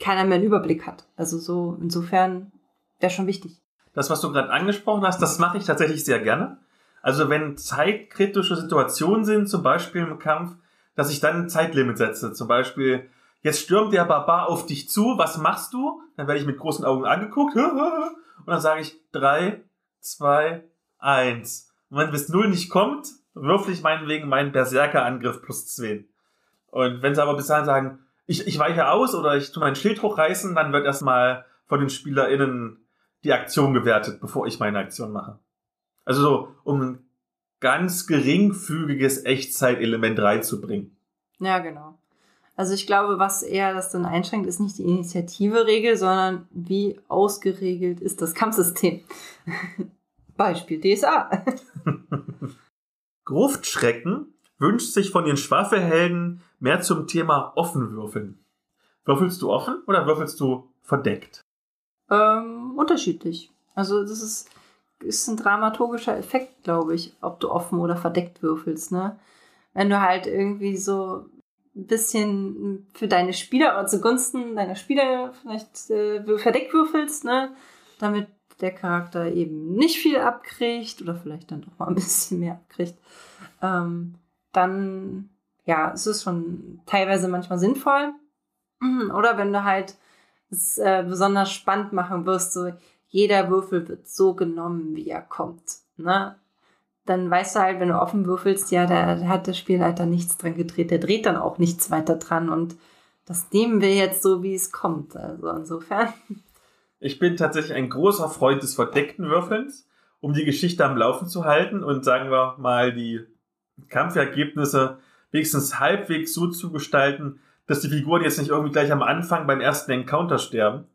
keiner mehr einen Überblick hat. Also so insofern wäre schon wichtig. Das, was du gerade angesprochen hast, das mache ich tatsächlich sehr gerne. Also wenn zeitkritische Situationen sind, zum Beispiel im Kampf, dass ich dann ein Zeitlimit setze. Zum Beispiel, jetzt stürmt der Barbar auf dich zu, was machst du? Dann werde ich mit großen Augen angeguckt und dann sage ich drei, zwei, eins. Und wenn bis null nicht kommt, würfel ich meinetwegen meinen Berserker-Angriff plus zwei. Und wenn sie aber bis dahin sagen, ich, ich weiche aus oder ich tue meinen Schild hochreißen, dann wird erstmal von den SpielerInnen die Aktion gewertet, bevor ich meine Aktion mache. Also so, um ein ganz geringfügiges Echtzeitelement reinzubringen. Ja, genau. Also ich glaube, was eher das dann einschränkt, ist nicht die Initiative-Regel, sondern wie ausgeregelt ist das Kampfsystem. Beispiel DSA. Gruftschrecken wünscht sich von den Schwafelhelden mehr zum Thema offen würfeln. Würfelst du offen oder würfelst du verdeckt? Ähm, unterschiedlich. Also das ist, ist ein dramaturgischer Effekt, glaube ich, ob du offen oder verdeckt würfelst, ne? Wenn du halt irgendwie so ein bisschen für deine Spieler oder zugunsten deiner Spieler vielleicht äh, verdeckt würfelst, ne? Damit der Charakter eben nicht viel abkriegt oder vielleicht dann doch mal ein bisschen mehr abkriegt, ähm, dann ja, es ist schon teilweise manchmal sinnvoll. Oder wenn du halt es äh, besonders spannend machen wirst, so jeder Würfel wird so genommen, wie er kommt. Ne? dann weißt du halt, wenn du offen würfelst, ja, da hat der Spielleiter nichts dran gedreht. Der dreht dann auch nichts weiter dran und das nehmen wir jetzt so, wie es kommt. Also insofern. Ich bin tatsächlich ein großer Freund des verdeckten Würfelns, um die Geschichte am Laufen zu halten und sagen wir mal die Kampfergebnisse wenigstens halbwegs so zu gestalten, dass die Figuren jetzt nicht irgendwie gleich am Anfang beim ersten Encounter sterben.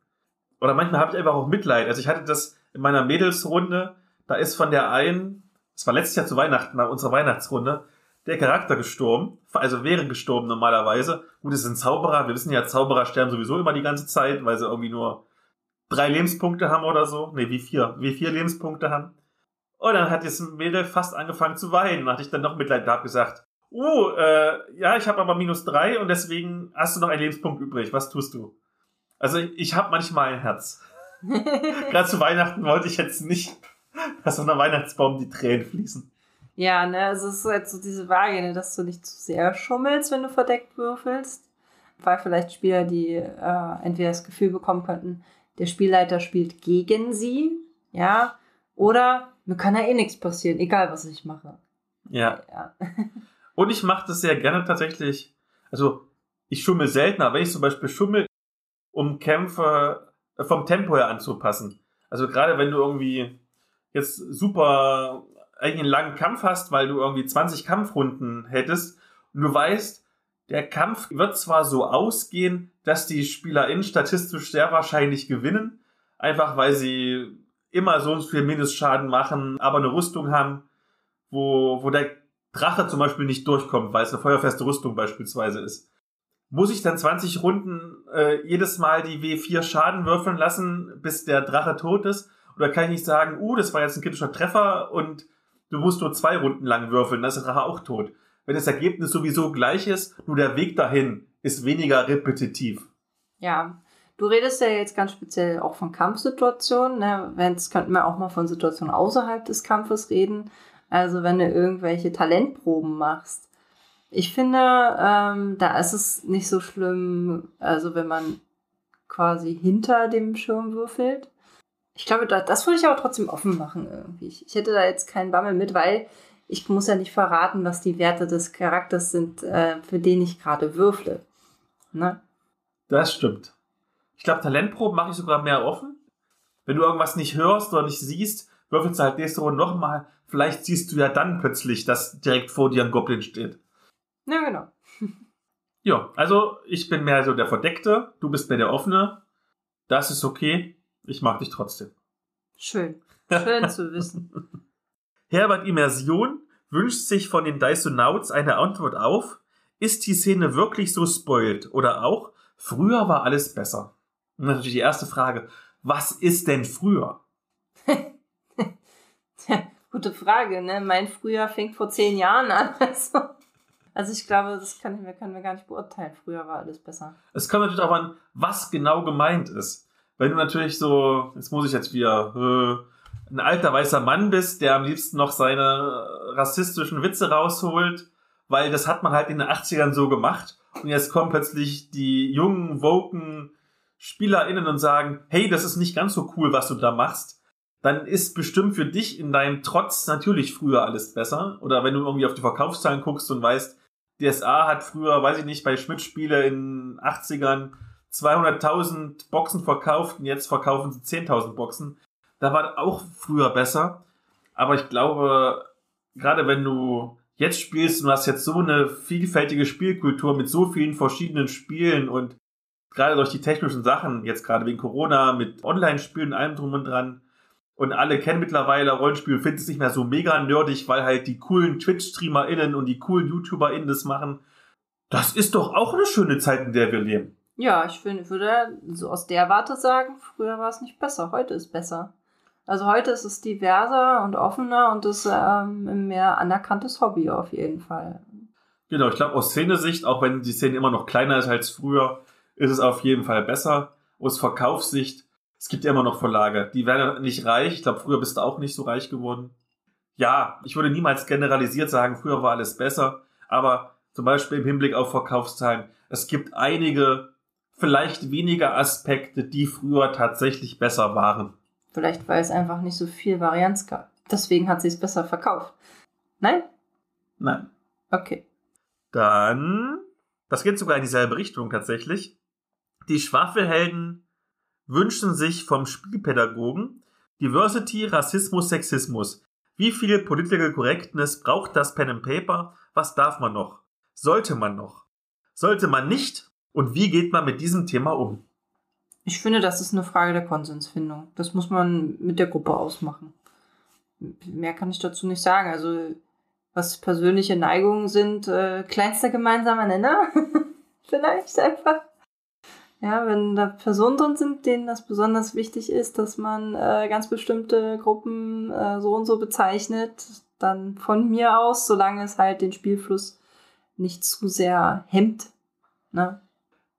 Oder manchmal habe ich einfach auch Mitleid. Also ich hatte das in meiner Mädelsrunde, da ist von der einen, es war letztes Jahr zu Weihnachten, nach unserer Weihnachtsrunde, der Charakter gestorben, also wäre gestorben normalerweise. Gut, es sind Zauberer, wir wissen ja, Zauberer sterben sowieso immer die ganze Zeit, weil sie irgendwie nur drei Lebenspunkte haben oder so. Ne, wie vier, wie vier Lebenspunkte haben. Und dann hat das Mädel fast angefangen zu weinen. Da hatte ich dann noch Mitleid gehabt gesagt, oh, äh, ja, ich habe aber minus drei und deswegen hast du noch einen Lebenspunkt übrig. Was tust du? Also ich, ich habe manchmal ein Herz. Gerade zu Weihnachten wollte ich jetzt nicht, dass unter Weihnachtsbaum die Tränen fließen. Ja, ne, also es ist halt so diese Waage, ne, dass du nicht zu sehr schummelst, wenn du verdeckt würfelst. Weil vielleicht Spieler, die äh, entweder das Gefühl bekommen könnten, der Spielleiter spielt gegen sie, ja, oder mir kann ja eh nichts passieren, egal was ich mache. Ja. ja. Und ich mache das sehr gerne tatsächlich. Also ich schummel seltener, wenn ich zum Beispiel schummel, um Kämpfe vom Tempo her anzupassen. Also gerade wenn du irgendwie jetzt super eigentlich einen langen Kampf hast, weil du irgendwie 20 Kampfrunden hättest und du weißt, der Kampf wird zwar so ausgehen, dass die SpielerInnen statistisch sehr wahrscheinlich gewinnen, einfach weil sie immer so viel Mindestschaden machen, aber eine Rüstung haben, wo, wo der Drache zum Beispiel nicht durchkommt, weil es eine feuerfeste Rüstung beispielsweise ist. Muss ich dann 20 Runden äh, jedes Mal die W4 Schaden würfeln lassen, bis der Drache tot ist? Oder kann ich nicht sagen, uh, das war jetzt ein kritischer Treffer und du musst nur zwei Runden lang würfeln, dann ist der Drache auch tot. Wenn das Ergebnis sowieso gleich ist, nur der Weg dahin ist weniger repetitiv. Ja, du redest ja jetzt ganz speziell auch von Kampfsituationen. Ne? Jetzt könnten wir auch mal von Situationen außerhalb des Kampfes reden. Also wenn du irgendwelche Talentproben machst. Ich finde, ähm, da ist es nicht so schlimm, also wenn man quasi hinter dem Schirm würfelt. Ich glaube, das, das würde ich aber trotzdem offen machen irgendwie. Ich, ich hätte da jetzt keinen Bammel mit, weil ich muss ja nicht verraten, was die Werte des Charakters sind, äh, für den ich gerade würfle. Ne? Das stimmt. Ich glaube, Talentproben mache ich sogar mehr offen. Wenn du irgendwas nicht hörst oder nicht siehst, würfelst du halt nächste Runde nochmal. Vielleicht siehst du ja dann plötzlich, dass direkt vor dir ein Goblin steht. Ja, genau. ja, also ich bin mehr so der Verdeckte, du bist mehr der Offene. Das ist okay. Ich mag dich trotzdem. Schön. Schön zu wissen. Herbert Immersion wünscht sich von den Dysonauts eine Antwort auf, ist die Szene wirklich so spoilt? Oder auch, früher war alles besser. Und natürlich die erste Frage, was ist denn früher? Gute Frage, ne? Mein Frühjahr fängt vor zehn Jahren an. Also, also ich glaube, das können wir, können wir gar nicht beurteilen. Früher war alles besser. Es kommt natürlich auch an, was genau gemeint ist. Wenn du natürlich so, jetzt muss ich jetzt wieder, äh, ein alter weißer Mann bist, der am liebsten noch seine rassistischen Witze rausholt, weil das hat man halt in den 80ern so gemacht. Und jetzt kommen plötzlich die jungen, woken SpielerInnen und sagen, hey, das ist nicht ganz so cool, was du da machst dann ist bestimmt für dich in deinem Trotz natürlich früher alles besser. Oder wenn du irgendwie auf die Verkaufszahlen guckst und weißt, DSA hat früher, weiß ich nicht, bei Schmidt-Spiele in 80ern 200.000 Boxen verkauft und jetzt verkaufen sie 10.000 Boxen. Da war auch früher besser. Aber ich glaube, gerade wenn du jetzt spielst und hast jetzt so eine vielfältige Spielkultur mit so vielen verschiedenen Spielen und gerade durch die technischen Sachen, jetzt gerade wegen Corona, mit Online-Spielen allem drum und dran, und alle kennen mittlerweile Rollenspiel, finden es nicht mehr so mega nerdig, weil halt die coolen Twitch-StreamerInnen und die coolen YouTuberInnen das machen. Das ist doch auch eine schöne Zeit, in der wir leben. Ja, ich finde, würde so aus der Warte sagen, früher war es nicht besser, heute ist besser. Also heute ist es diverser und offener und ist ähm, ein mehr anerkanntes Hobby auf jeden Fall. Genau, ich glaube aus Szenesicht, auch wenn die Szene immer noch kleiner ist als früher, ist es auf jeden Fall besser. Aus Verkaufssicht es gibt ja immer noch Verlage, die werden nicht reich. Ich glaube, früher bist du auch nicht so reich geworden. Ja, ich würde niemals generalisiert sagen, früher war alles besser. Aber zum Beispiel im Hinblick auf Verkaufszahlen, es gibt einige, vielleicht weniger Aspekte, die früher tatsächlich besser waren. Vielleicht, weil es einfach nicht so viel Varianz gab. Deswegen hat sie es besser verkauft. Nein? Nein. Okay. Dann, das geht sogar in dieselbe Richtung tatsächlich. Die Schwafelhelden wünschen sich vom Spielpädagogen Diversity, Rassismus, Sexismus. Wie viel Political Correctness braucht das Pen and Paper? Was darf man noch? Sollte man noch? Sollte man nicht? Und wie geht man mit diesem Thema um? Ich finde, das ist eine Frage der Konsensfindung. Das muss man mit der Gruppe ausmachen. Mehr kann ich dazu nicht sagen. Also, was persönliche Neigungen sind, äh, kleinster gemeinsamer Nenner. Vielleicht einfach. Ja, wenn da Personen drin sind, denen das besonders wichtig ist, dass man äh, ganz bestimmte Gruppen äh, so und so bezeichnet, dann von mir aus, solange es halt den Spielfluss nicht zu sehr hemmt. Ne?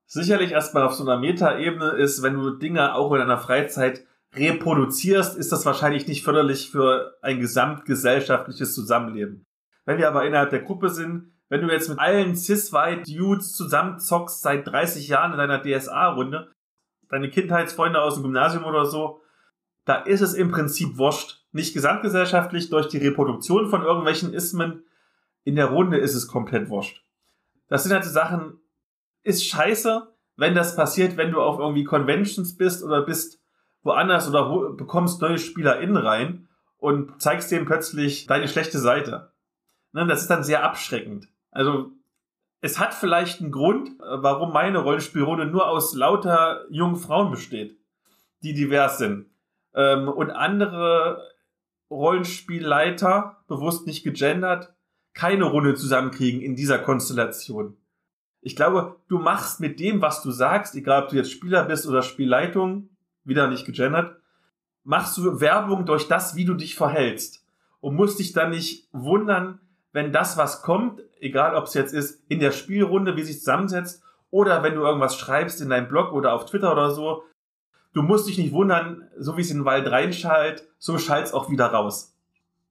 Sicherlich erstmal auf so einer Metaebene ist, wenn du Dinge auch in deiner Freizeit reproduzierst, ist das wahrscheinlich nicht förderlich für ein gesamtgesellschaftliches Zusammenleben. Wenn wir aber innerhalb der Gruppe sind, wenn du jetzt mit allen Cis-White-Dudes zusammenzockst seit 30 Jahren in deiner DSA-Runde, deine Kindheitsfreunde aus dem Gymnasium oder so, da ist es im Prinzip wurscht. Nicht gesamtgesellschaftlich durch die Reproduktion von irgendwelchen Ismen. In der Runde ist es komplett wurscht. Das sind halt die Sachen, ist scheiße, wenn das passiert, wenn du auf irgendwie Conventions bist oder bist woanders oder bekommst neue SpielerInnen rein und zeigst denen plötzlich deine schlechte Seite. Ne, das ist dann sehr abschreckend. Also es hat vielleicht einen Grund, warum meine Rollenspielrunde nur aus lauter jungen Frauen besteht, die divers sind. Ähm, und andere Rollenspielleiter, bewusst nicht gegendert, keine Runde zusammenkriegen in dieser Konstellation. Ich glaube, du machst mit dem, was du sagst, egal ob du jetzt Spieler bist oder Spielleitung, wieder nicht gegendert, machst du Werbung durch das, wie du dich verhältst. Und musst dich dann nicht wundern, wenn das, was kommt, egal ob es jetzt ist, in der Spielrunde, wie sich zusammensetzt, oder wenn du irgendwas schreibst in deinem Blog oder auf Twitter oder so, du musst dich nicht wundern, so wie es in den Wald reinschallt, so schallt es auch wieder raus.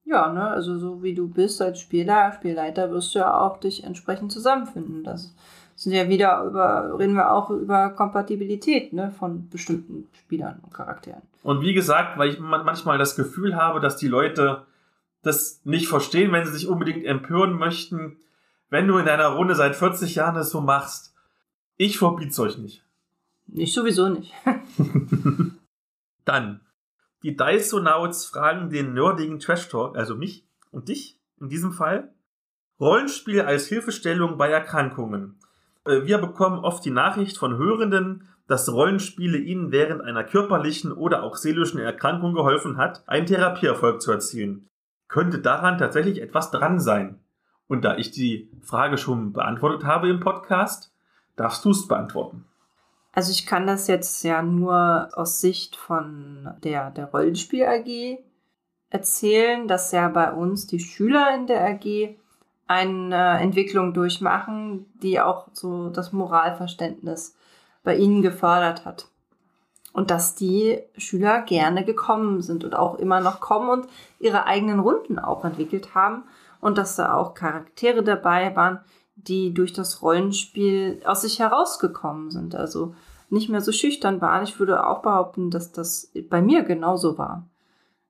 Ja, ne, also so wie du bist als Spieler, Spielleiter, wirst du ja auch dich entsprechend zusammenfinden. Das sind ja wieder über, reden wir auch über Kompatibilität, ne, von bestimmten Spielern und Charakteren. Und wie gesagt, weil ich manchmal das Gefühl habe, dass die Leute das nicht verstehen, wenn sie sich unbedingt empören möchten, wenn du in deiner Runde seit 40 Jahren das so machst. Ich verbiet's euch nicht. Ich sowieso nicht. Dann. Die Dysonauts fragen den nerdigen Trash Talk, also mich und dich in diesem Fall. Rollenspiel als Hilfestellung bei Erkrankungen. Äh, wir bekommen oft die Nachricht von Hörenden, dass Rollenspiele ihnen während einer körperlichen oder auch seelischen Erkrankung geholfen hat, einen Therapieerfolg zu erzielen könnte daran tatsächlich etwas dran sein. Und da ich die Frage schon beantwortet habe im Podcast, darfst du es beantworten. Also ich kann das jetzt ja nur aus Sicht von der, der Rollenspiel AG erzählen, dass ja bei uns die Schüler in der AG eine Entwicklung durchmachen, die auch so das Moralverständnis bei ihnen gefördert hat und dass die Schüler gerne gekommen sind und auch immer noch kommen und ihre eigenen Runden auch entwickelt haben und dass da auch Charaktere dabei waren, die durch das Rollenspiel aus sich herausgekommen sind. Also nicht mehr so schüchtern waren. Ich würde auch behaupten, dass das bei mir genauso war.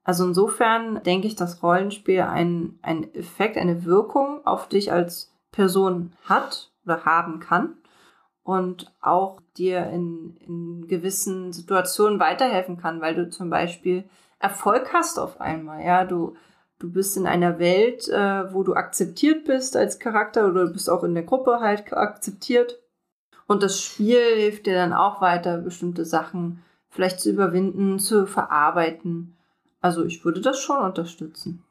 Also insofern denke ich, dass Rollenspiel einen, einen Effekt, eine Wirkung auf dich als Person hat oder haben kann und auch dir in, in gewissen Situationen weiterhelfen kann, weil du zum Beispiel Erfolg hast auf einmal. Ja, du, du bist in einer Welt, äh, wo du akzeptiert bist als Charakter oder du bist auch in der Gruppe halt akzeptiert. Und das Spiel hilft dir dann auch weiter, bestimmte Sachen vielleicht zu überwinden, zu verarbeiten. Also ich würde das schon unterstützen.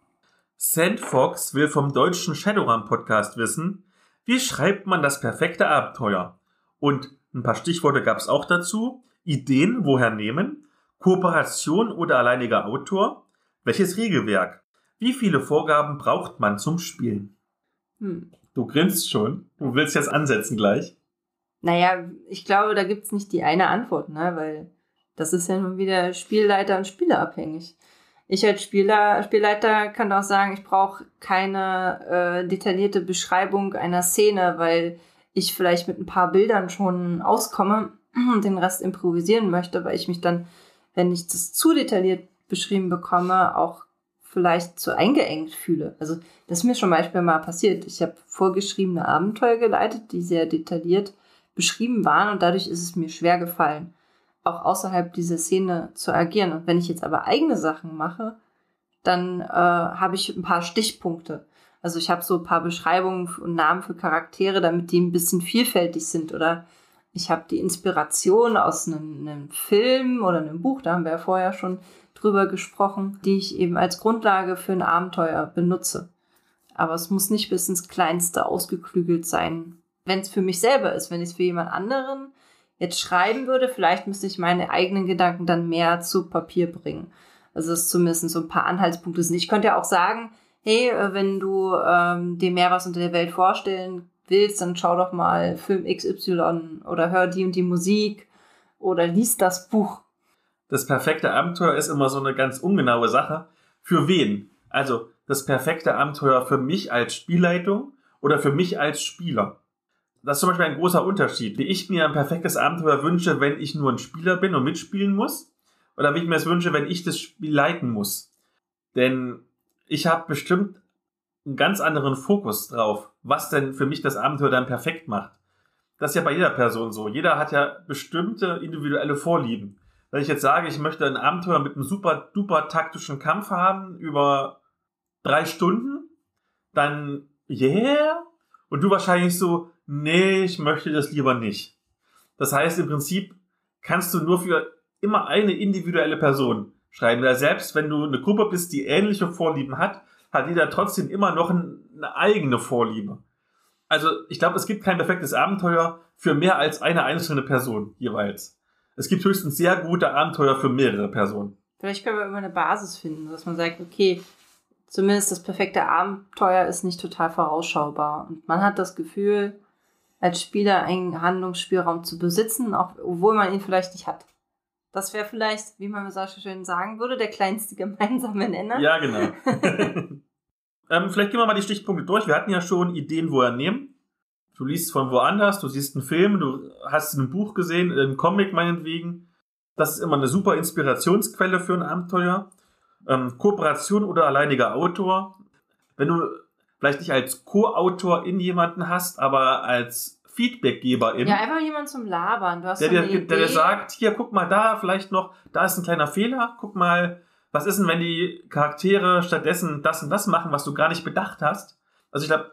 Sandfox will vom deutschen Shadowrun Podcast wissen, wie schreibt man das perfekte Abenteuer? Und ein paar Stichworte gab es auch dazu. Ideen, woher nehmen? Kooperation oder alleiniger Autor? Welches Regelwerk? Wie viele Vorgaben braucht man zum Spielen? Hm. Du grinst schon. Du willst jetzt ansetzen gleich. Naja, ich glaube, da gibt es nicht die eine Antwort, ne? weil das ist ja nun wieder Spielleiter und Spieler abhängig. Ich als Spieler, Spielleiter kann auch sagen, ich brauche keine äh, detaillierte Beschreibung einer Szene, weil ich vielleicht mit ein paar Bildern schon auskomme und den Rest improvisieren möchte, weil ich mich dann, wenn ich das zu detailliert beschrieben bekomme, auch vielleicht zu eingeengt fühle. Also das ist mir schon Beispiel mal passiert. Ich habe vorgeschriebene Abenteuer geleitet, die sehr detailliert beschrieben waren und dadurch ist es mir schwer gefallen, auch außerhalb dieser Szene zu agieren. Und wenn ich jetzt aber eigene Sachen mache, dann äh, habe ich ein paar Stichpunkte. Also ich habe so ein paar Beschreibungen und Namen für Charaktere, damit die ein bisschen vielfältig sind. Oder ich habe die Inspiration aus einem, einem, Film oder einem Buch, da haben wir ja vorher schon drüber gesprochen, die ich eben als Grundlage für ein Abenteuer benutze. Aber es muss nicht bis ins Kleinste ausgeklügelt sein. Wenn es für mich selber ist, wenn ich es für jemand anderen jetzt schreiben würde, vielleicht müsste ich meine eigenen Gedanken dann mehr zu Papier bringen. Also das zumindest so ein paar Anhaltspunkte sind. Ich könnte ja auch sagen, hey, äh, wenn du ähm, dir mehr was unter der Welt vorstellen willst, dann schau doch mal Film XY oder hör die und die Musik oder lies das Buch. Das perfekte Abenteuer ist immer so eine ganz ungenaue Sache. Für wen? Also das perfekte Abenteuer für mich als Spielleitung oder für mich als Spieler. Das ist zum Beispiel ein großer Unterschied. Wie ich mir ein perfektes Abenteuer wünsche, wenn ich nur ein Spieler bin und mitspielen muss, oder wie ich mir das wünsche, wenn ich das Spiel leiten muss. Denn ich habe bestimmt einen ganz anderen Fokus drauf, was denn für mich das Abenteuer dann perfekt macht. Das ist ja bei jeder Person so. Jeder hat ja bestimmte individuelle Vorlieben. Wenn ich jetzt sage, ich möchte ein Abenteuer mit einem super duper taktischen Kampf haben über drei Stunden, dann yeah. Und du wahrscheinlich so, nee, ich möchte das lieber nicht. Das heißt, im Prinzip kannst du nur für immer eine individuelle Person schreiben. Weil selbst wenn du eine Gruppe bist, die ähnliche Vorlieben hat, hat jeder trotzdem immer noch eine eigene Vorliebe. Also ich glaube, es gibt kein perfektes Abenteuer für mehr als eine einzelne Person jeweils. Es gibt höchstens sehr gute Abenteuer für mehrere Personen. Vielleicht können wir immer eine Basis finden, dass man sagt, okay, zumindest das perfekte Abenteuer ist nicht total vorausschaubar. Und man hat das Gefühl, als Spieler einen Handlungsspielraum zu besitzen, auch obwohl man ihn vielleicht nicht hat. Das wäre vielleicht, wie man so schön sagen würde, der kleinste gemeinsame Nenner. Ja, genau. ähm, vielleicht gehen wir mal die Stichpunkte durch. Wir hatten ja schon Ideen, wo er nehmen. Du liest von woanders, du siehst einen Film, du hast ein Buch gesehen, einen Comic meinetwegen. Das ist immer eine super Inspirationsquelle für ein Abenteuer. Ähm, Kooperation oder alleiniger Autor. Wenn du vielleicht nicht als Co-Autor in jemanden hast, aber als Feedbackgeber in. Ja, einfach jemand zum Labern. Du hast der, der, der, der sagt, hier, guck mal da, vielleicht noch, da ist ein kleiner Fehler, guck mal, was ist denn, wenn die Charaktere stattdessen das und das machen, was du gar nicht bedacht hast? Also ich glaube,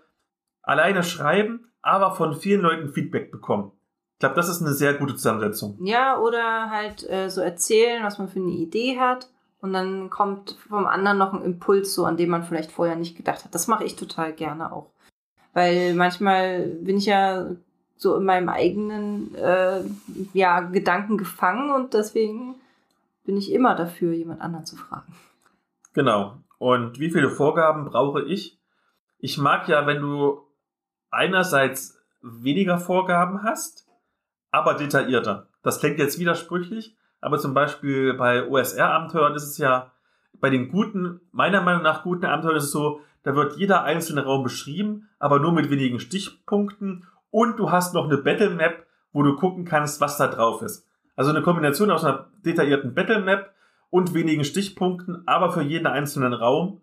alleine schreiben, aber von vielen Leuten Feedback bekommen. Ich glaube, das ist eine sehr gute Zusammensetzung. Ja, oder halt äh, so erzählen, was man für eine Idee hat. Und dann kommt vom anderen noch ein Impuls, so an dem man vielleicht vorher nicht gedacht hat. Das mache ich total gerne auch. Weil manchmal bin ich ja so in meinem eigenen äh, ja, Gedanken gefangen und deswegen bin ich immer dafür, jemand anderen zu fragen. Genau. Und wie viele Vorgaben brauche ich? Ich mag ja, wenn du einerseits weniger Vorgaben hast, aber detaillierter. Das klingt jetzt widersprüchlich, aber zum Beispiel bei OSR-Abenteuern ist es ja, bei den guten, meiner Meinung nach guten Abenteuern ist es so, da wird jeder einzelne Raum beschrieben, aber nur mit wenigen Stichpunkten und du hast noch eine Battle Map, wo du gucken kannst, was da drauf ist. Also eine Kombination aus einer detaillierten Battle Map und wenigen Stichpunkten, aber für jeden einzelnen Raum.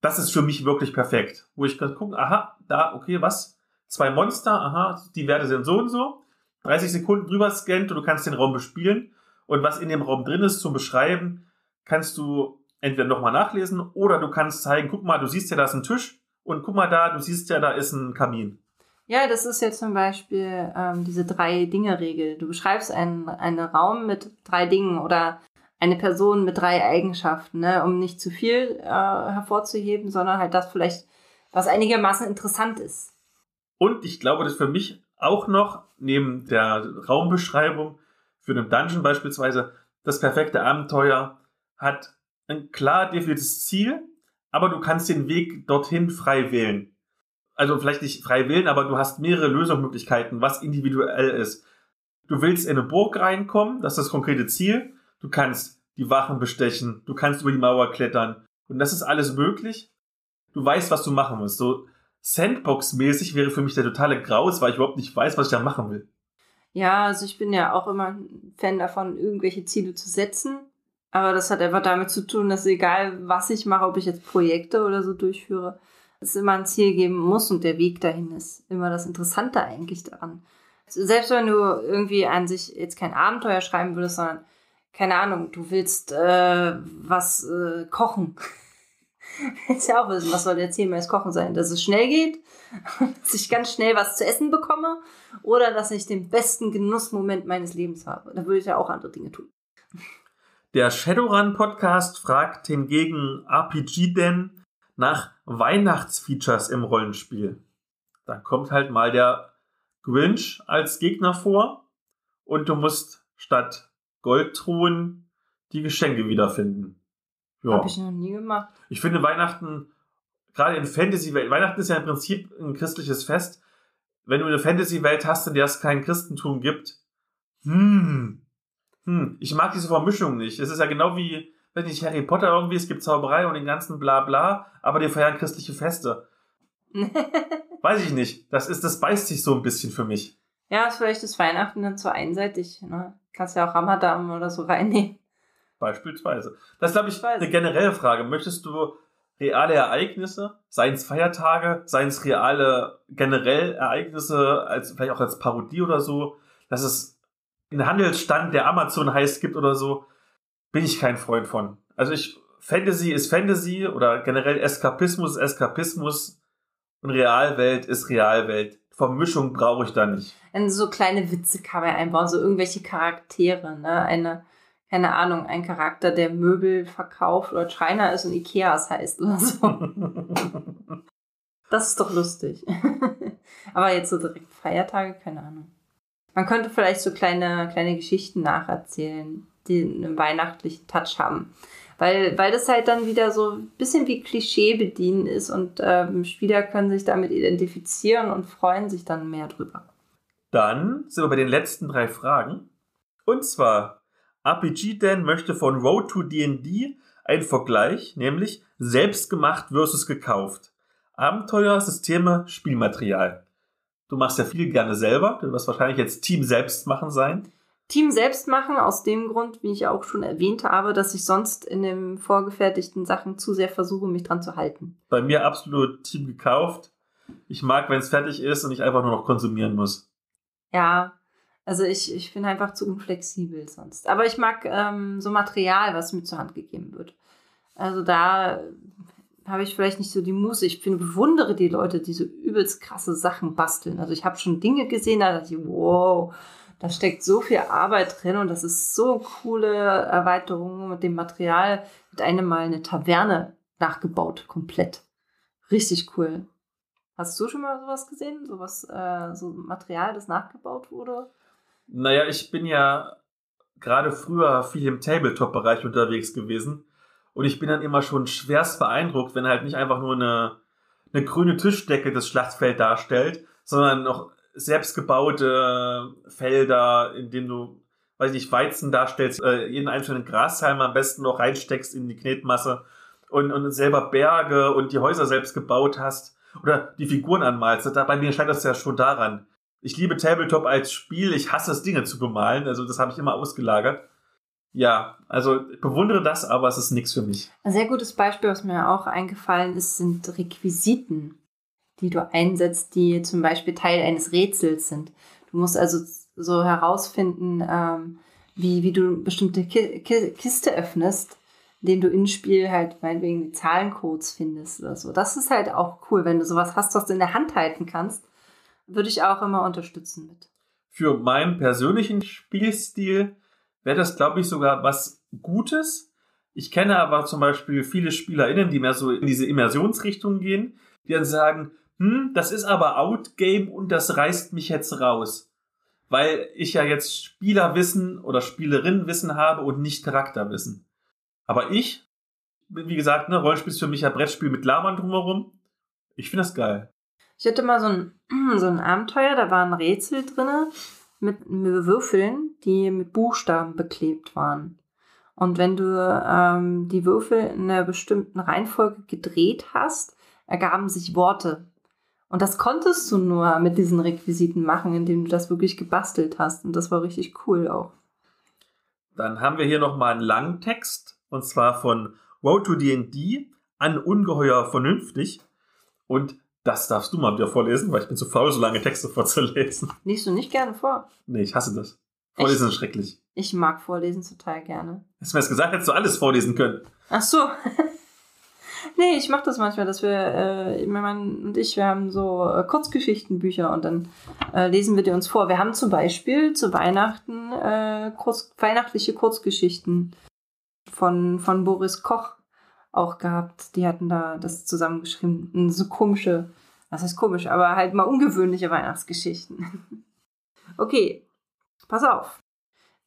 Das ist für mich wirklich perfekt. Wo ich kann gucken, aha, da, okay, was? Zwei Monster, aha, die Werte sind so und so. 30 Sekunden drüber scannt und du kannst den Raum bespielen. Und was in dem Raum drin ist zum Beschreiben, kannst du entweder nochmal nachlesen oder du kannst zeigen, guck mal, du siehst ja, da ist ein Tisch und guck mal da, du siehst ja, da ist ein Kamin. Ja, das ist jetzt zum Beispiel ähm, diese Drei-Dinge-Regel. Du beschreibst einen, einen Raum mit drei Dingen oder eine Person mit drei Eigenschaften, ne, um nicht zu viel äh, hervorzuheben, sondern halt das vielleicht, was einigermaßen interessant ist. Und ich glaube, dass für mich auch noch neben der Raumbeschreibung für einen Dungeon beispielsweise das perfekte Abenteuer hat ein klar definiertes Ziel, aber du kannst den Weg dorthin frei wählen also vielleicht nicht frei wählen, aber du hast mehrere Lösungsmöglichkeiten, was individuell ist. Du willst in eine Burg reinkommen, das ist das konkrete Ziel. Du kannst die Wachen bestechen, du kannst über die Mauer klettern. Und das ist alles möglich. Du weißt, was du machen musst. So Sandbox-mäßig wäre für mich der totale Graus, weil ich überhaupt nicht weiß, was ich da machen will. Ja, also ich bin ja auch immer ein Fan davon, irgendwelche Ziele zu setzen. Aber das hat einfach damit zu tun, dass egal, was ich mache, ob ich jetzt Projekte oder so durchführe, es immer ein Ziel geben muss und der Weg dahin ist immer das Interessante eigentlich daran. Selbst wenn du irgendwie an sich jetzt kein Abenteuer schreiben würdest, sondern keine Ahnung, du willst äh, was äh, kochen. Willst ja auch wissen, was soll der Ziel meines Kochen sein? Dass es schnell geht, dass ich ganz schnell was zu essen bekomme oder dass ich den besten Genussmoment meines Lebens habe. Da würde ich ja auch andere Dinge tun. Der Shadowrun Podcast fragt hingegen RPG denn nach Weihnachtsfeatures im Rollenspiel. Da kommt halt mal der Grinch als Gegner vor und du musst statt Goldtruhen die Geschenke wiederfinden. Ja. Habe ich noch nie gemacht. Ich finde Weihnachten, gerade in Fantasy-Welt, Weihnachten ist ja im Prinzip ein christliches Fest. Wenn du eine Fantasy-Welt hast, in der es kein Christentum gibt, hm, hm, ich mag diese Vermischung nicht. Es ist ja genau wie, wenn nicht Harry Potter irgendwie, es gibt Zauberei und den ganzen Blabla, aber die feiern christliche Feste. Weiß ich nicht. Das ist, das beißt sich so ein bisschen für mich. Ja, vielleicht ist Weihnachten dann zu einseitig. Ne? Kannst ja auch Ramadan oder so reinnehmen. Beispielsweise. Das ist, glaube ich, eine generelle Frage. Möchtest du reale Ereignisse, seien es Feiertage, seien es reale generell Ereignisse, als, vielleicht auch als Parodie oder so, dass es einen Handelsstand, der Amazon heißt, gibt oder so, bin ich kein Freund von. Also ich, Fantasy ist Fantasy oder generell Eskapismus ist Eskapismus und Realwelt ist Realwelt. Vermischung brauche ich da nicht. Und so kleine Witze kann man einbauen, so irgendwelche Charaktere, ne? Eine, keine Ahnung, ein Charakter, der Möbel verkauft oder Schreiner ist und Ikeas heißt oder so. das ist doch lustig. Aber jetzt so direkt Feiertage, keine Ahnung. Man könnte vielleicht so kleine, kleine Geschichten nacherzählen, die einen weihnachtlichen Touch haben. Weil, weil das halt dann wieder so ein bisschen wie Klischee bedienen ist und ähm, Spieler können sich damit identifizieren und freuen sich dann mehr drüber. Dann sind wir bei den letzten drei Fragen. Und zwar, RPG Dan möchte von Road to D&D einen Vergleich, nämlich selbstgemacht versus gekauft. Abenteuer, Systeme, Spielmaterial. Du machst ja viel gerne selber. Du wirst wahrscheinlich jetzt Team selbst machen sein. Team selbst machen, aus dem Grund, wie ich auch schon erwähnt habe, dass ich sonst in den vorgefertigten Sachen zu sehr versuche, mich dran zu halten. Bei mir absolut Team gekauft. Ich mag, wenn es fertig ist und ich einfach nur noch konsumieren muss. Ja, also ich, ich bin einfach zu unflexibel sonst. Aber ich mag ähm, so Material, was mir zur Hand gegeben wird. Also da habe ich vielleicht nicht so die Muße. Ich finde, bewundere die Leute, die so übelst krasse Sachen basteln. Also ich habe schon Dinge gesehen, da dachte ich, wow, da steckt so viel Arbeit drin und das ist so coole Erweiterung mit dem Material. Mit einem Mal eine Taverne nachgebaut, komplett. Richtig cool. Hast du schon mal sowas gesehen? Sowas, äh, so Material, das nachgebaut wurde? Naja, ich bin ja gerade früher viel im Tabletop-Bereich unterwegs gewesen. Und ich bin dann immer schon schwerst beeindruckt, wenn halt nicht einfach nur eine, eine grüne Tischdecke das Schlachtfeld darstellt, sondern noch selbstgebaute Felder, in denen du, weiß ich nicht, Weizen darstellst, äh, jeden einzelnen Grashalm am besten noch reinsteckst in die Knetmasse und, und selber Berge und die Häuser selbst gebaut hast oder die Figuren anmalst. Bei mir scheint das ja schon daran. Ich liebe Tabletop als Spiel, ich hasse es, Dinge zu bemalen, also das habe ich immer ausgelagert. Ja, also bewundere das, aber es ist nichts für mich. Ein sehr gutes Beispiel, was mir auch eingefallen ist, sind Requisiten die du einsetzt, die zum Beispiel Teil eines Rätsels sind. Du musst also so herausfinden, ähm, wie, wie du bestimmte Ki Ki Kiste öffnest, indem du im Spiel halt meinetwegen die Zahlencodes findest oder so. Das ist halt auch cool, wenn du sowas hast, was du in der Hand halten kannst. Würde ich auch immer unterstützen mit. Für meinen persönlichen Spielstil wäre das, glaube ich, sogar was Gutes. Ich kenne aber zum Beispiel viele SpielerInnen, die mehr so in diese Immersionsrichtung gehen, die dann sagen, hm, das ist aber Outgame und das reißt mich jetzt raus. Weil ich ja jetzt Spielerwissen oder Spielerinnenwissen habe und nicht Charakterwissen. Aber ich, wie gesagt, ne, Rollenspiel ist für mich ein Brettspiel mit Labern drumherum. Ich finde das geil. Ich hatte mal so ein, so ein Abenteuer, da waren Rätsel mit, mit Würfeln, die mit Buchstaben beklebt waren. Und wenn du ähm, die Würfel in einer bestimmten Reihenfolge gedreht hast, ergaben sich Worte. Und das konntest du nur mit diesen Requisiten machen, indem du das wirklich gebastelt hast. Und das war richtig cool auch. Dann haben wir hier nochmal einen langen Text, und zwar von Road to D&D an Ungeheuer vernünftig. Und das darfst du mal wieder vorlesen, weil ich bin zu faul, so lange Texte vorzulesen. Liest du nicht gerne vor? Nee, ich hasse das. Vorlesen ist schrecklich. Ich mag vorlesen total gerne. Hast du mir das gesagt, hättest du alles vorlesen können. Ach so. nee, ich mache das manchmal, dass wir, äh, mein Mann und ich, wir haben so äh, Kurzgeschichtenbücher und dann äh, lesen wir die uns vor. Wir haben zum Beispiel zu Weihnachten äh, kurz, weihnachtliche Kurzgeschichten von, von Boris Koch auch gehabt. Die hatten da das zusammengeschrieben. So komische, was heißt komisch, aber halt mal ungewöhnliche Weihnachtsgeschichten. okay, pass auf.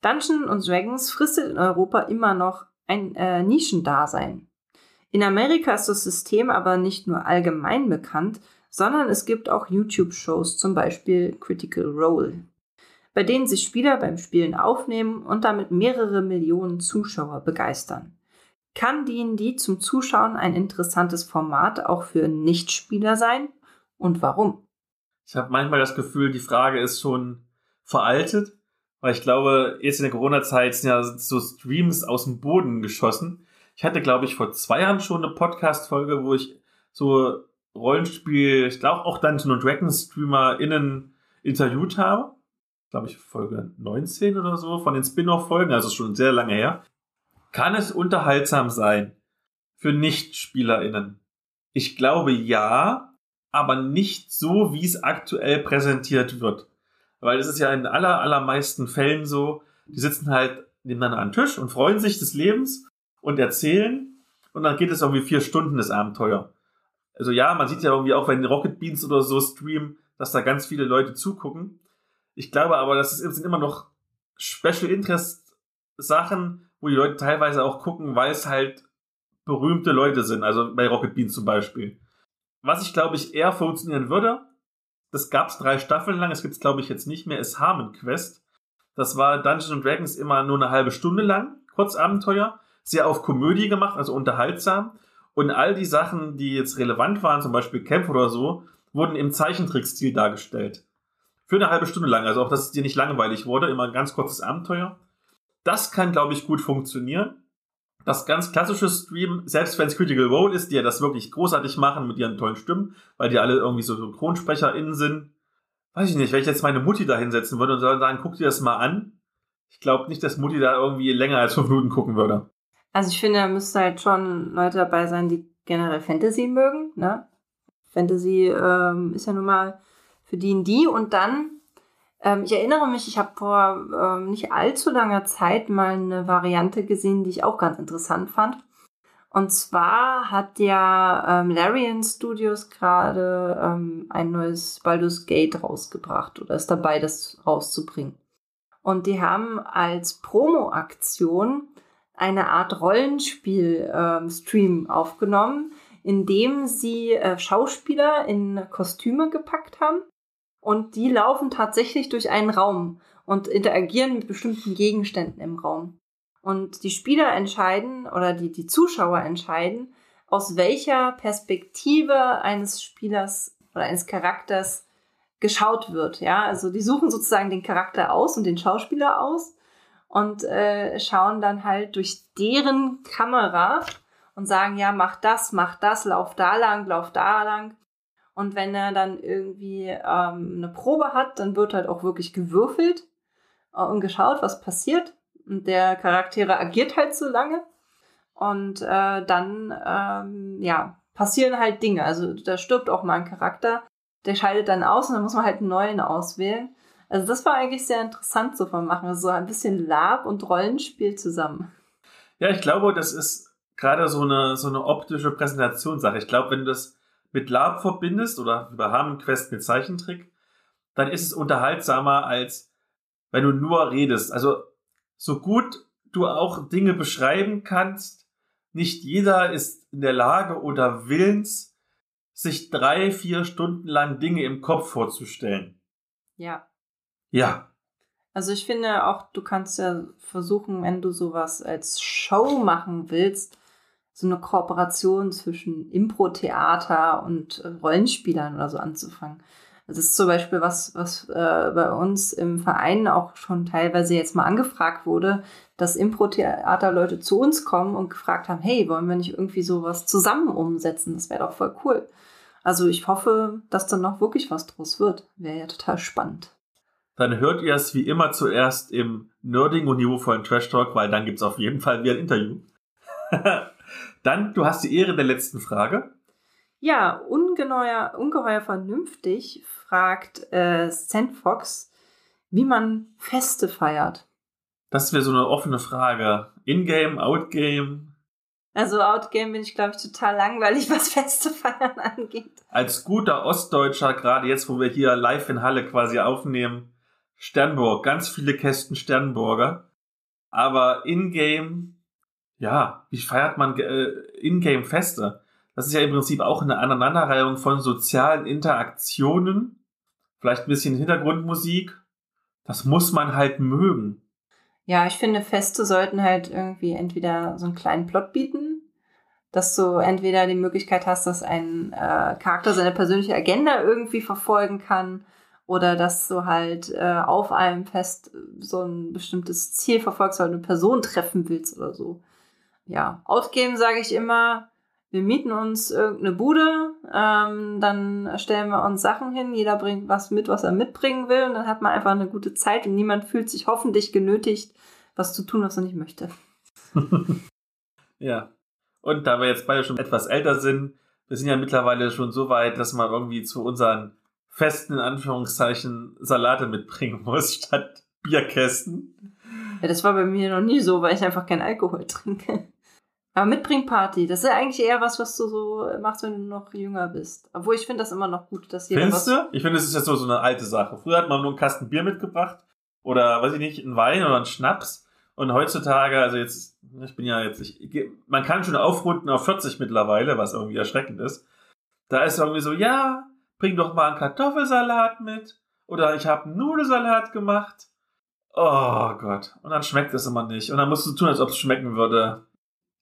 Dungeons Dragons fristet in Europa immer noch ein äh, Nischendasein. In Amerika ist das System aber nicht nur allgemein bekannt, sondern es gibt auch YouTube-Shows, zum Beispiel Critical Role, bei denen sich Spieler beim Spielen aufnehmen und damit mehrere Millionen Zuschauer begeistern. Kann D&D zum Zuschauen ein interessantes Format auch für Nichtspieler sein? Und warum? Ich habe manchmal das Gefühl, die Frage ist schon veraltet, weil ich glaube, jetzt in der Corona-Zeit sind ja so Streams aus dem Boden geschossen. Ich hatte, glaube ich, vor zwei Jahren schon eine Podcast-Folge, wo ich so Rollenspiel, ich glaube auch Dungeon Dragons StreamerInnen interviewt habe. Glaube ich, Folge 19 oder so von den Spin-off-Folgen, also schon sehr lange her. Kann es unterhaltsam sein für NichtspielerInnen? Ich glaube ja, aber nicht so, wie es aktuell präsentiert wird. Weil es ist ja in aller, allermeisten Fällen so, die sitzen halt nebeneinander an den Tisch und freuen sich des Lebens und erzählen und dann geht es irgendwie vier Stunden das Abenteuer. Also ja, man sieht ja irgendwie auch, wenn Rocket Beans oder so streamen, dass da ganz viele Leute zugucken. Ich glaube aber, das sind immer noch Special Interest Sachen, wo die Leute teilweise auch gucken, weil es halt berühmte Leute sind, also bei Rocket Beans zum Beispiel. Was ich glaube ich eher funktionieren würde, das gab es drei Staffeln lang, es gibt es glaube ich jetzt nicht mehr, ist Harmon Quest. Das war Dungeons Dragons immer nur eine halbe Stunde lang, Kurzabenteuer, sehr auf Komödie gemacht, also unterhaltsam. Und all die Sachen, die jetzt relevant waren, zum Beispiel Camp oder so, wurden im Zeichentrickstil dargestellt. Für eine halbe Stunde lang, also auch, dass es dir nicht langweilig wurde, immer ein ganz kurzes Abenteuer. Das kann, glaube ich, gut funktionieren. Das ganz klassische Stream, selbst wenn es Critical Role ist, die ja das wirklich großartig machen mit ihren tollen Stimmen, weil die alle irgendwie so SynchronsprecherInnen sind. Weiß ich nicht, wenn ich jetzt meine Mutti da hinsetzen würde und sagen, guck dir das mal an. Ich glaube nicht, dass Mutti da irgendwie länger als fünf Minuten gucken würde. Also ich finde, da müssten halt schon Leute dabei sein, die generell Fantasy mögen. Ne? Fantasy ähm, ist ja nun mal für die und die. Und dann ähm, ich erinnere mich, ich habe vor ähm, nicht allzu langer Zeit mal eine Variante gesehen, die ich auch ganz interessant fand. Und zwar hat ja ähm, Larian Studios gerade ähm, ein neues Baldur's Gate rausgebracht oder ist dabei, das rauszubringen. Und die haben als Promo-Aktion eine Art Rollenspiel-Stream ähm, aufgenommen, in dem sie äh, Schauspieler in Kostüme gepackt haben und die laufen tatsächlich durch einen Raum und interagieren mit bestimmten Gegenständen im Raum. Und die Spieler entscheiden oder die, die Zuschauer entscheiden, aus welcher Perspektive eines Spielers oder eines Charakters geschaut wird. Ja, also die suchen sozusagen den Charakter aus und den Schauspieler aus und äh, schauen dann halt durch deren Kamera und sagen, ja, mach das, mach das, lauf da lang, lauf da lang. Und wenn er dann irgendwie ähm, eine Probe hat, dann wird halt auch wirklich gewürfelt äh, und geschaut, was passiert. Und der Charaktere agiert halt so lange. Und äh, dann, ähm, ja, passieren halt Dinge. Also da stirbt auch mal ein Charakter, der scheidet dann aus und dann muss man halt einen neuen auswählen. Also das war eigentlich sehr interessant so von machen. So ein bisschen Lab und Rollenspiel zusammen. Ja, ich glaube, das ist gerade so eine, so eine optische Präsentationssache. Ich glaube, wenn du das mit Lab verbindest oder über Harmon Quest mit Zeichentrick, dann ist es unterhaltsamer als wenn du nur redest. Also so gut du auch Dinge beschreiben kannst, nicht jeder ist in der Lage oder willens, sich drei, vier Stunden lang Dinge im Kopf vorzustellen. Ja. Ja. Also ich finde auch, du kannst ja versuchen, wenn du sowas als Show machen willst, so eine Kooperation zwischen Impro-Theater und äh, Rollenspielern oder so anzufangen. Das ist zum Beispiel was, was äh, bei uns im Verein auch schon teilweise jetzt mal angefragt wurde, dass Impro-Theater-Leute zu uns kommen und gefragt haben, hey, wollen wir nicht irgendwie sowas zusammen umsetzen? Das wäre doch voll cool. Also ich hoffe, dass dann noch wirklich was draus wird. Wäre ja total spannend. Dann hört ihr es wie immer zuerst im nerdigen und niveauvollen Trash Talk, weil dann gibt es auf jeden Fall wieder ein Interview. dann, du hast die Ehre der letzten Frage. Ja, ungeheuer, ungeheuer vernünftig fragt äh, Sandfox, wie man Feste feiert. Das wäre so eine offene Frage. In-game, Out-game? Also Outgame bin ich, glaube ich, total langweilig, was Feste feiern angeht. Als guter Ostdeutscher, gerade jetzt, wo wir hier live in Halle quasi aufnehmen, Sternburg, ganz viele Kästen Sternburger. Aber in-game, ja, wie feiert man äh, in-game Feste? Das ist ja im Prinzip auch eine Aneinanderreihung von sozialen Interaktionen, vielleicht ein bisschen Hintergrundmusik. Das muss man halt mögen. Ja, ich finde, Feste sollten halt irgendwie entweder so einen kleinen Plot bieten, dass du entweder die Möglichkeit hast, dass ein äh, Charakter seine persönliche Agenda irgendwie verfolgen kann oder dass du halt äh, auf einem Fest so ein bestimmtes Ziel verfolgst, weil du eine Person treffen willst oder so. Ja, Outgame sage ich immer, wir mieten uns irgendeine Bude, ähm, dann stellen wir uns Sachen hin, jeder bringt was mit, was er mitbringen will und dann hat man einfach eine gute Zeit und niemand fühlt sich hoffentlich genötigt, was zu tun, was er nicht möchte. ja. Und da wir jetzt beide schon etwas älter sind, wir sind ja mittlerweile schon so weit, dass man irgendwie zu unseren festen, in Anführungszeichen, Salate mitbringen muss, statt Bierkästen. Ja, das war bei mir noch nie so, weil ich einfach keinen Alkohol trinke. Aber Mitbringparty, das ist ja eigentlich eher was, was du so machst, wenn du noch jünger bist. Obwohl ich finde das immer noch gut, dass jeder Findest du? Ich finde, es ist jetzt so, so eine alte Sache. Früher hat man nur einen Kasten Bier mitgebracht oder, weiß ich nicht, einen Wein oder einen Schnaps. Und heutzutage, also jetzt, ich bin ja jetzt, ich, man kann schon aufrunden auf 40 mittlerweile, was irgendwie erschreckend ist. Da ist irgendwie so, ja, bring doch mal einen Kartoffelsalat mit. Oder ich habe einen Nudelsalat gemacht. Oh Gott. Und dann schmeckt es immer nicht. Und dann musst du tun, als ob es schmecken würde.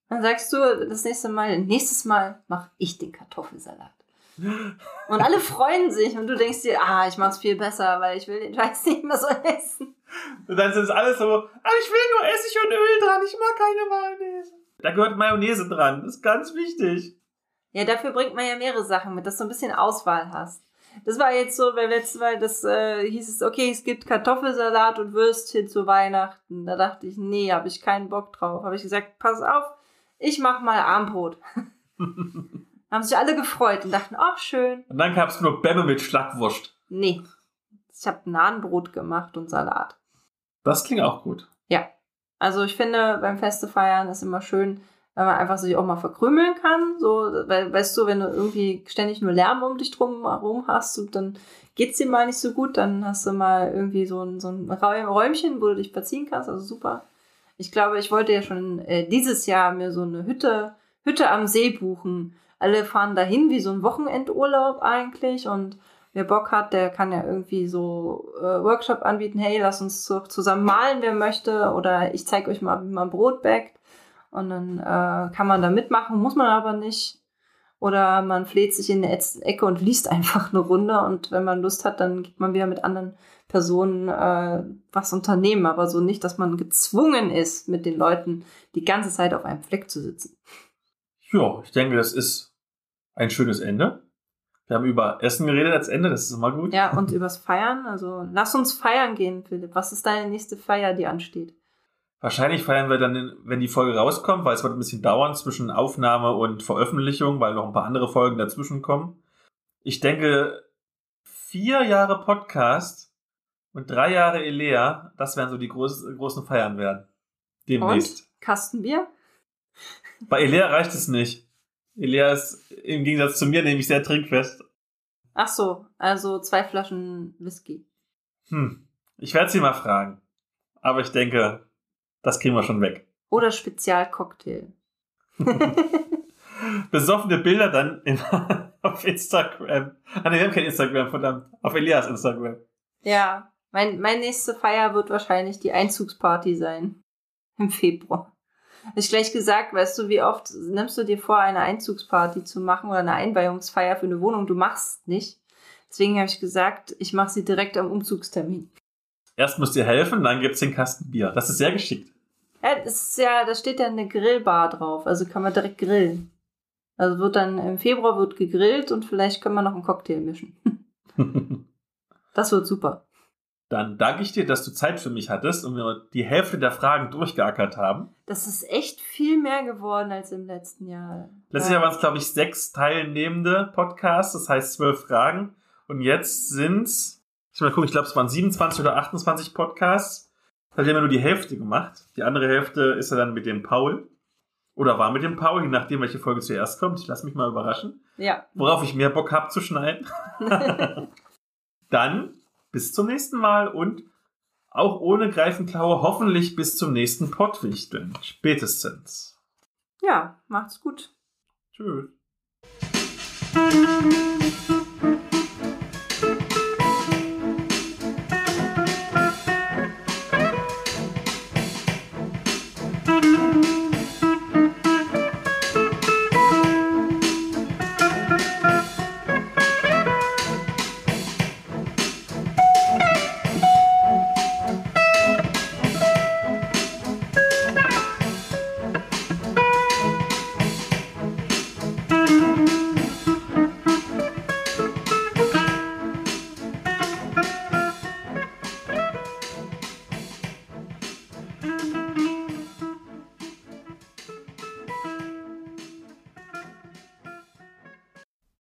Dann sagst du das nächste Mal, nächstes Mal mache ich den Kartoffelsalat. Und alle freuen sich und du denkst dir, ah, ich mach's viel besser, weil ich will den Scheiß nicht mehr so essen. Und dann sind es alles so, ah, ich will nur Essig und Öl dran, ich mag keine Mayonnaise. Da gehört Mayonnaise dran, das ist ganz wichtig. Ja, dafür bringt man ja mehrere Sachen mit, dass du ein bisschen Auswahl hast. Das war jetzt so, weil letztes Mal das äh, hieß es, okay, es gibt Kartoffelsalat und Würstchen zu Weihnachten. Da dachte ich, nee, habe ich keinen Bock drauf. Habe ich gesagt, pass auf, ich mach mal Armbrot. haben sich alle gefreut und dachten, ach schön. Und dann gab es nur Bämme mit Schlackwurst. Nee, ich habe Nahenbrot gemacht und Salat. Das klingt auch gut. Ja, also ich finde, beim Feste feiern ist immer schön, wenn man einfach sich auch mal verkrümeln kann. So, weil, weißt du, wenn du irgendwie ständig nur Lärm um dich drum herum hast, und dann geht's dir mal nicht so gut, dann hast du mal irgendwie so ein, so ein Räumchen, wo du dich verziehen kannst. Also super. Ich glaube, ich wollte ja schon äh, dieses Jahr mir so eine Hütte, Hütte am See buchen. Alle fahren dahin wie so ein Wochenendurlaub eigentlich und wer Bock hat, der kann ja irgendwie so äh, Workshop anbieten. Hey, lass uns so zusammen malen, wer möchte. Oder ich zeige euch mal, wie man Brot backt. Und dann äh, kann man da mitmachen, muss man aber nicht. Oder man fleht sich in eine Ecke und liest einfach eine Runde. Und wenn man Lust hat, dann geht man wieder mit anderen Personen äh, was unternehmen, aber so nicht, dass man gezwungen ist, mit den Leuten die ganze Zeit auf einem Fleck zu sitzen. Ja, ich denke, das ist ein schönes Ende. Wir haben über Essen geredet als Ende, das ist immer gut. Ja, und übers Feiern. Also lass uns feiern gehen, Philipp. Was ist deine nächste Feier, die ansteht? Wahrscheinlich feiern wir dann, wenn die Folge rauskommt, weil es wird ein bisschen dauern zwischen Aufnahme und Veröffentlichung, weil noch ein paar andere Folgen dazwischen kommen. Ich denke, vier Jahre Podcast und drei Jahre Elea, das werden so die groß, großen Feiern werden. Demnächst. Und? Kastenbier? Bei Elea reicht es nicht. Elea ist im Gegensatz zu mir nämlich sehr trinkfest. Ach so, also zwei Flaschen Whisky. Hm, ich werde sie mal fragen. Aber ich denke, das kriegen wir schon weg. Oder Spezialcocktail. Besoffene Bilder dann in, auf Instagram. Ah, ne, wir haben kein Instagram, verdammt. Auf Elias Instagram. Ja, mein, mein nächste Feier wird wahrscheinlich die Einzugsparty sein. Im Februar. Hab ich gleich gesagt, weißt du, wie oft nimmst du dir vor, eine Einzugsparty zu machen oder eine Einweihungsfeier für eine Wohnung? Du machst nicht. Deswegen habe ich gesagt, ich mache sie direkt am Umzugstermin. Erst müsst ihr helfen, dann gibt's den Kasten Bier. Das ist sehr geschickt. Ja, das ist ja, da steht ja eine Grillbar drauf, also kann man direkt grillen. Also wird dann im Februar wird gegrillt und vielleicht können wir noch einen Cocktail mischen. Das wird super. Dann danke ich dir, dass du Zeit für mich hattest und wir die Hälfte der Fragen durchgeackert haben. Das ist echt viel mehr geworden als im letzten Jahr. Letztes Jahr waren es, glaube ich, sechs teilnehmende Podcasts, das heißt zwölf Fragen. Und jetzt sind's, ich mal gucken, ich glaube, es waren 27 oder 28 Podcasts. Da haben wir nur die Hälfte gemacht. Die andere Hälfte ist ja dann mit dem Paul. Oder war mit dem Paul, je nachdem, welche Folge zuerst kommt. Ich lasse mich mal überraschen. Ja. Worauf ich mehr Bock habe zu schneiden. Dann bis zum nächsten Mal und auch ohne Greifenklaue hoffentlich bis zum nächsten Pottwichteln. Spätestens. ja, macht's gut. Tschüss.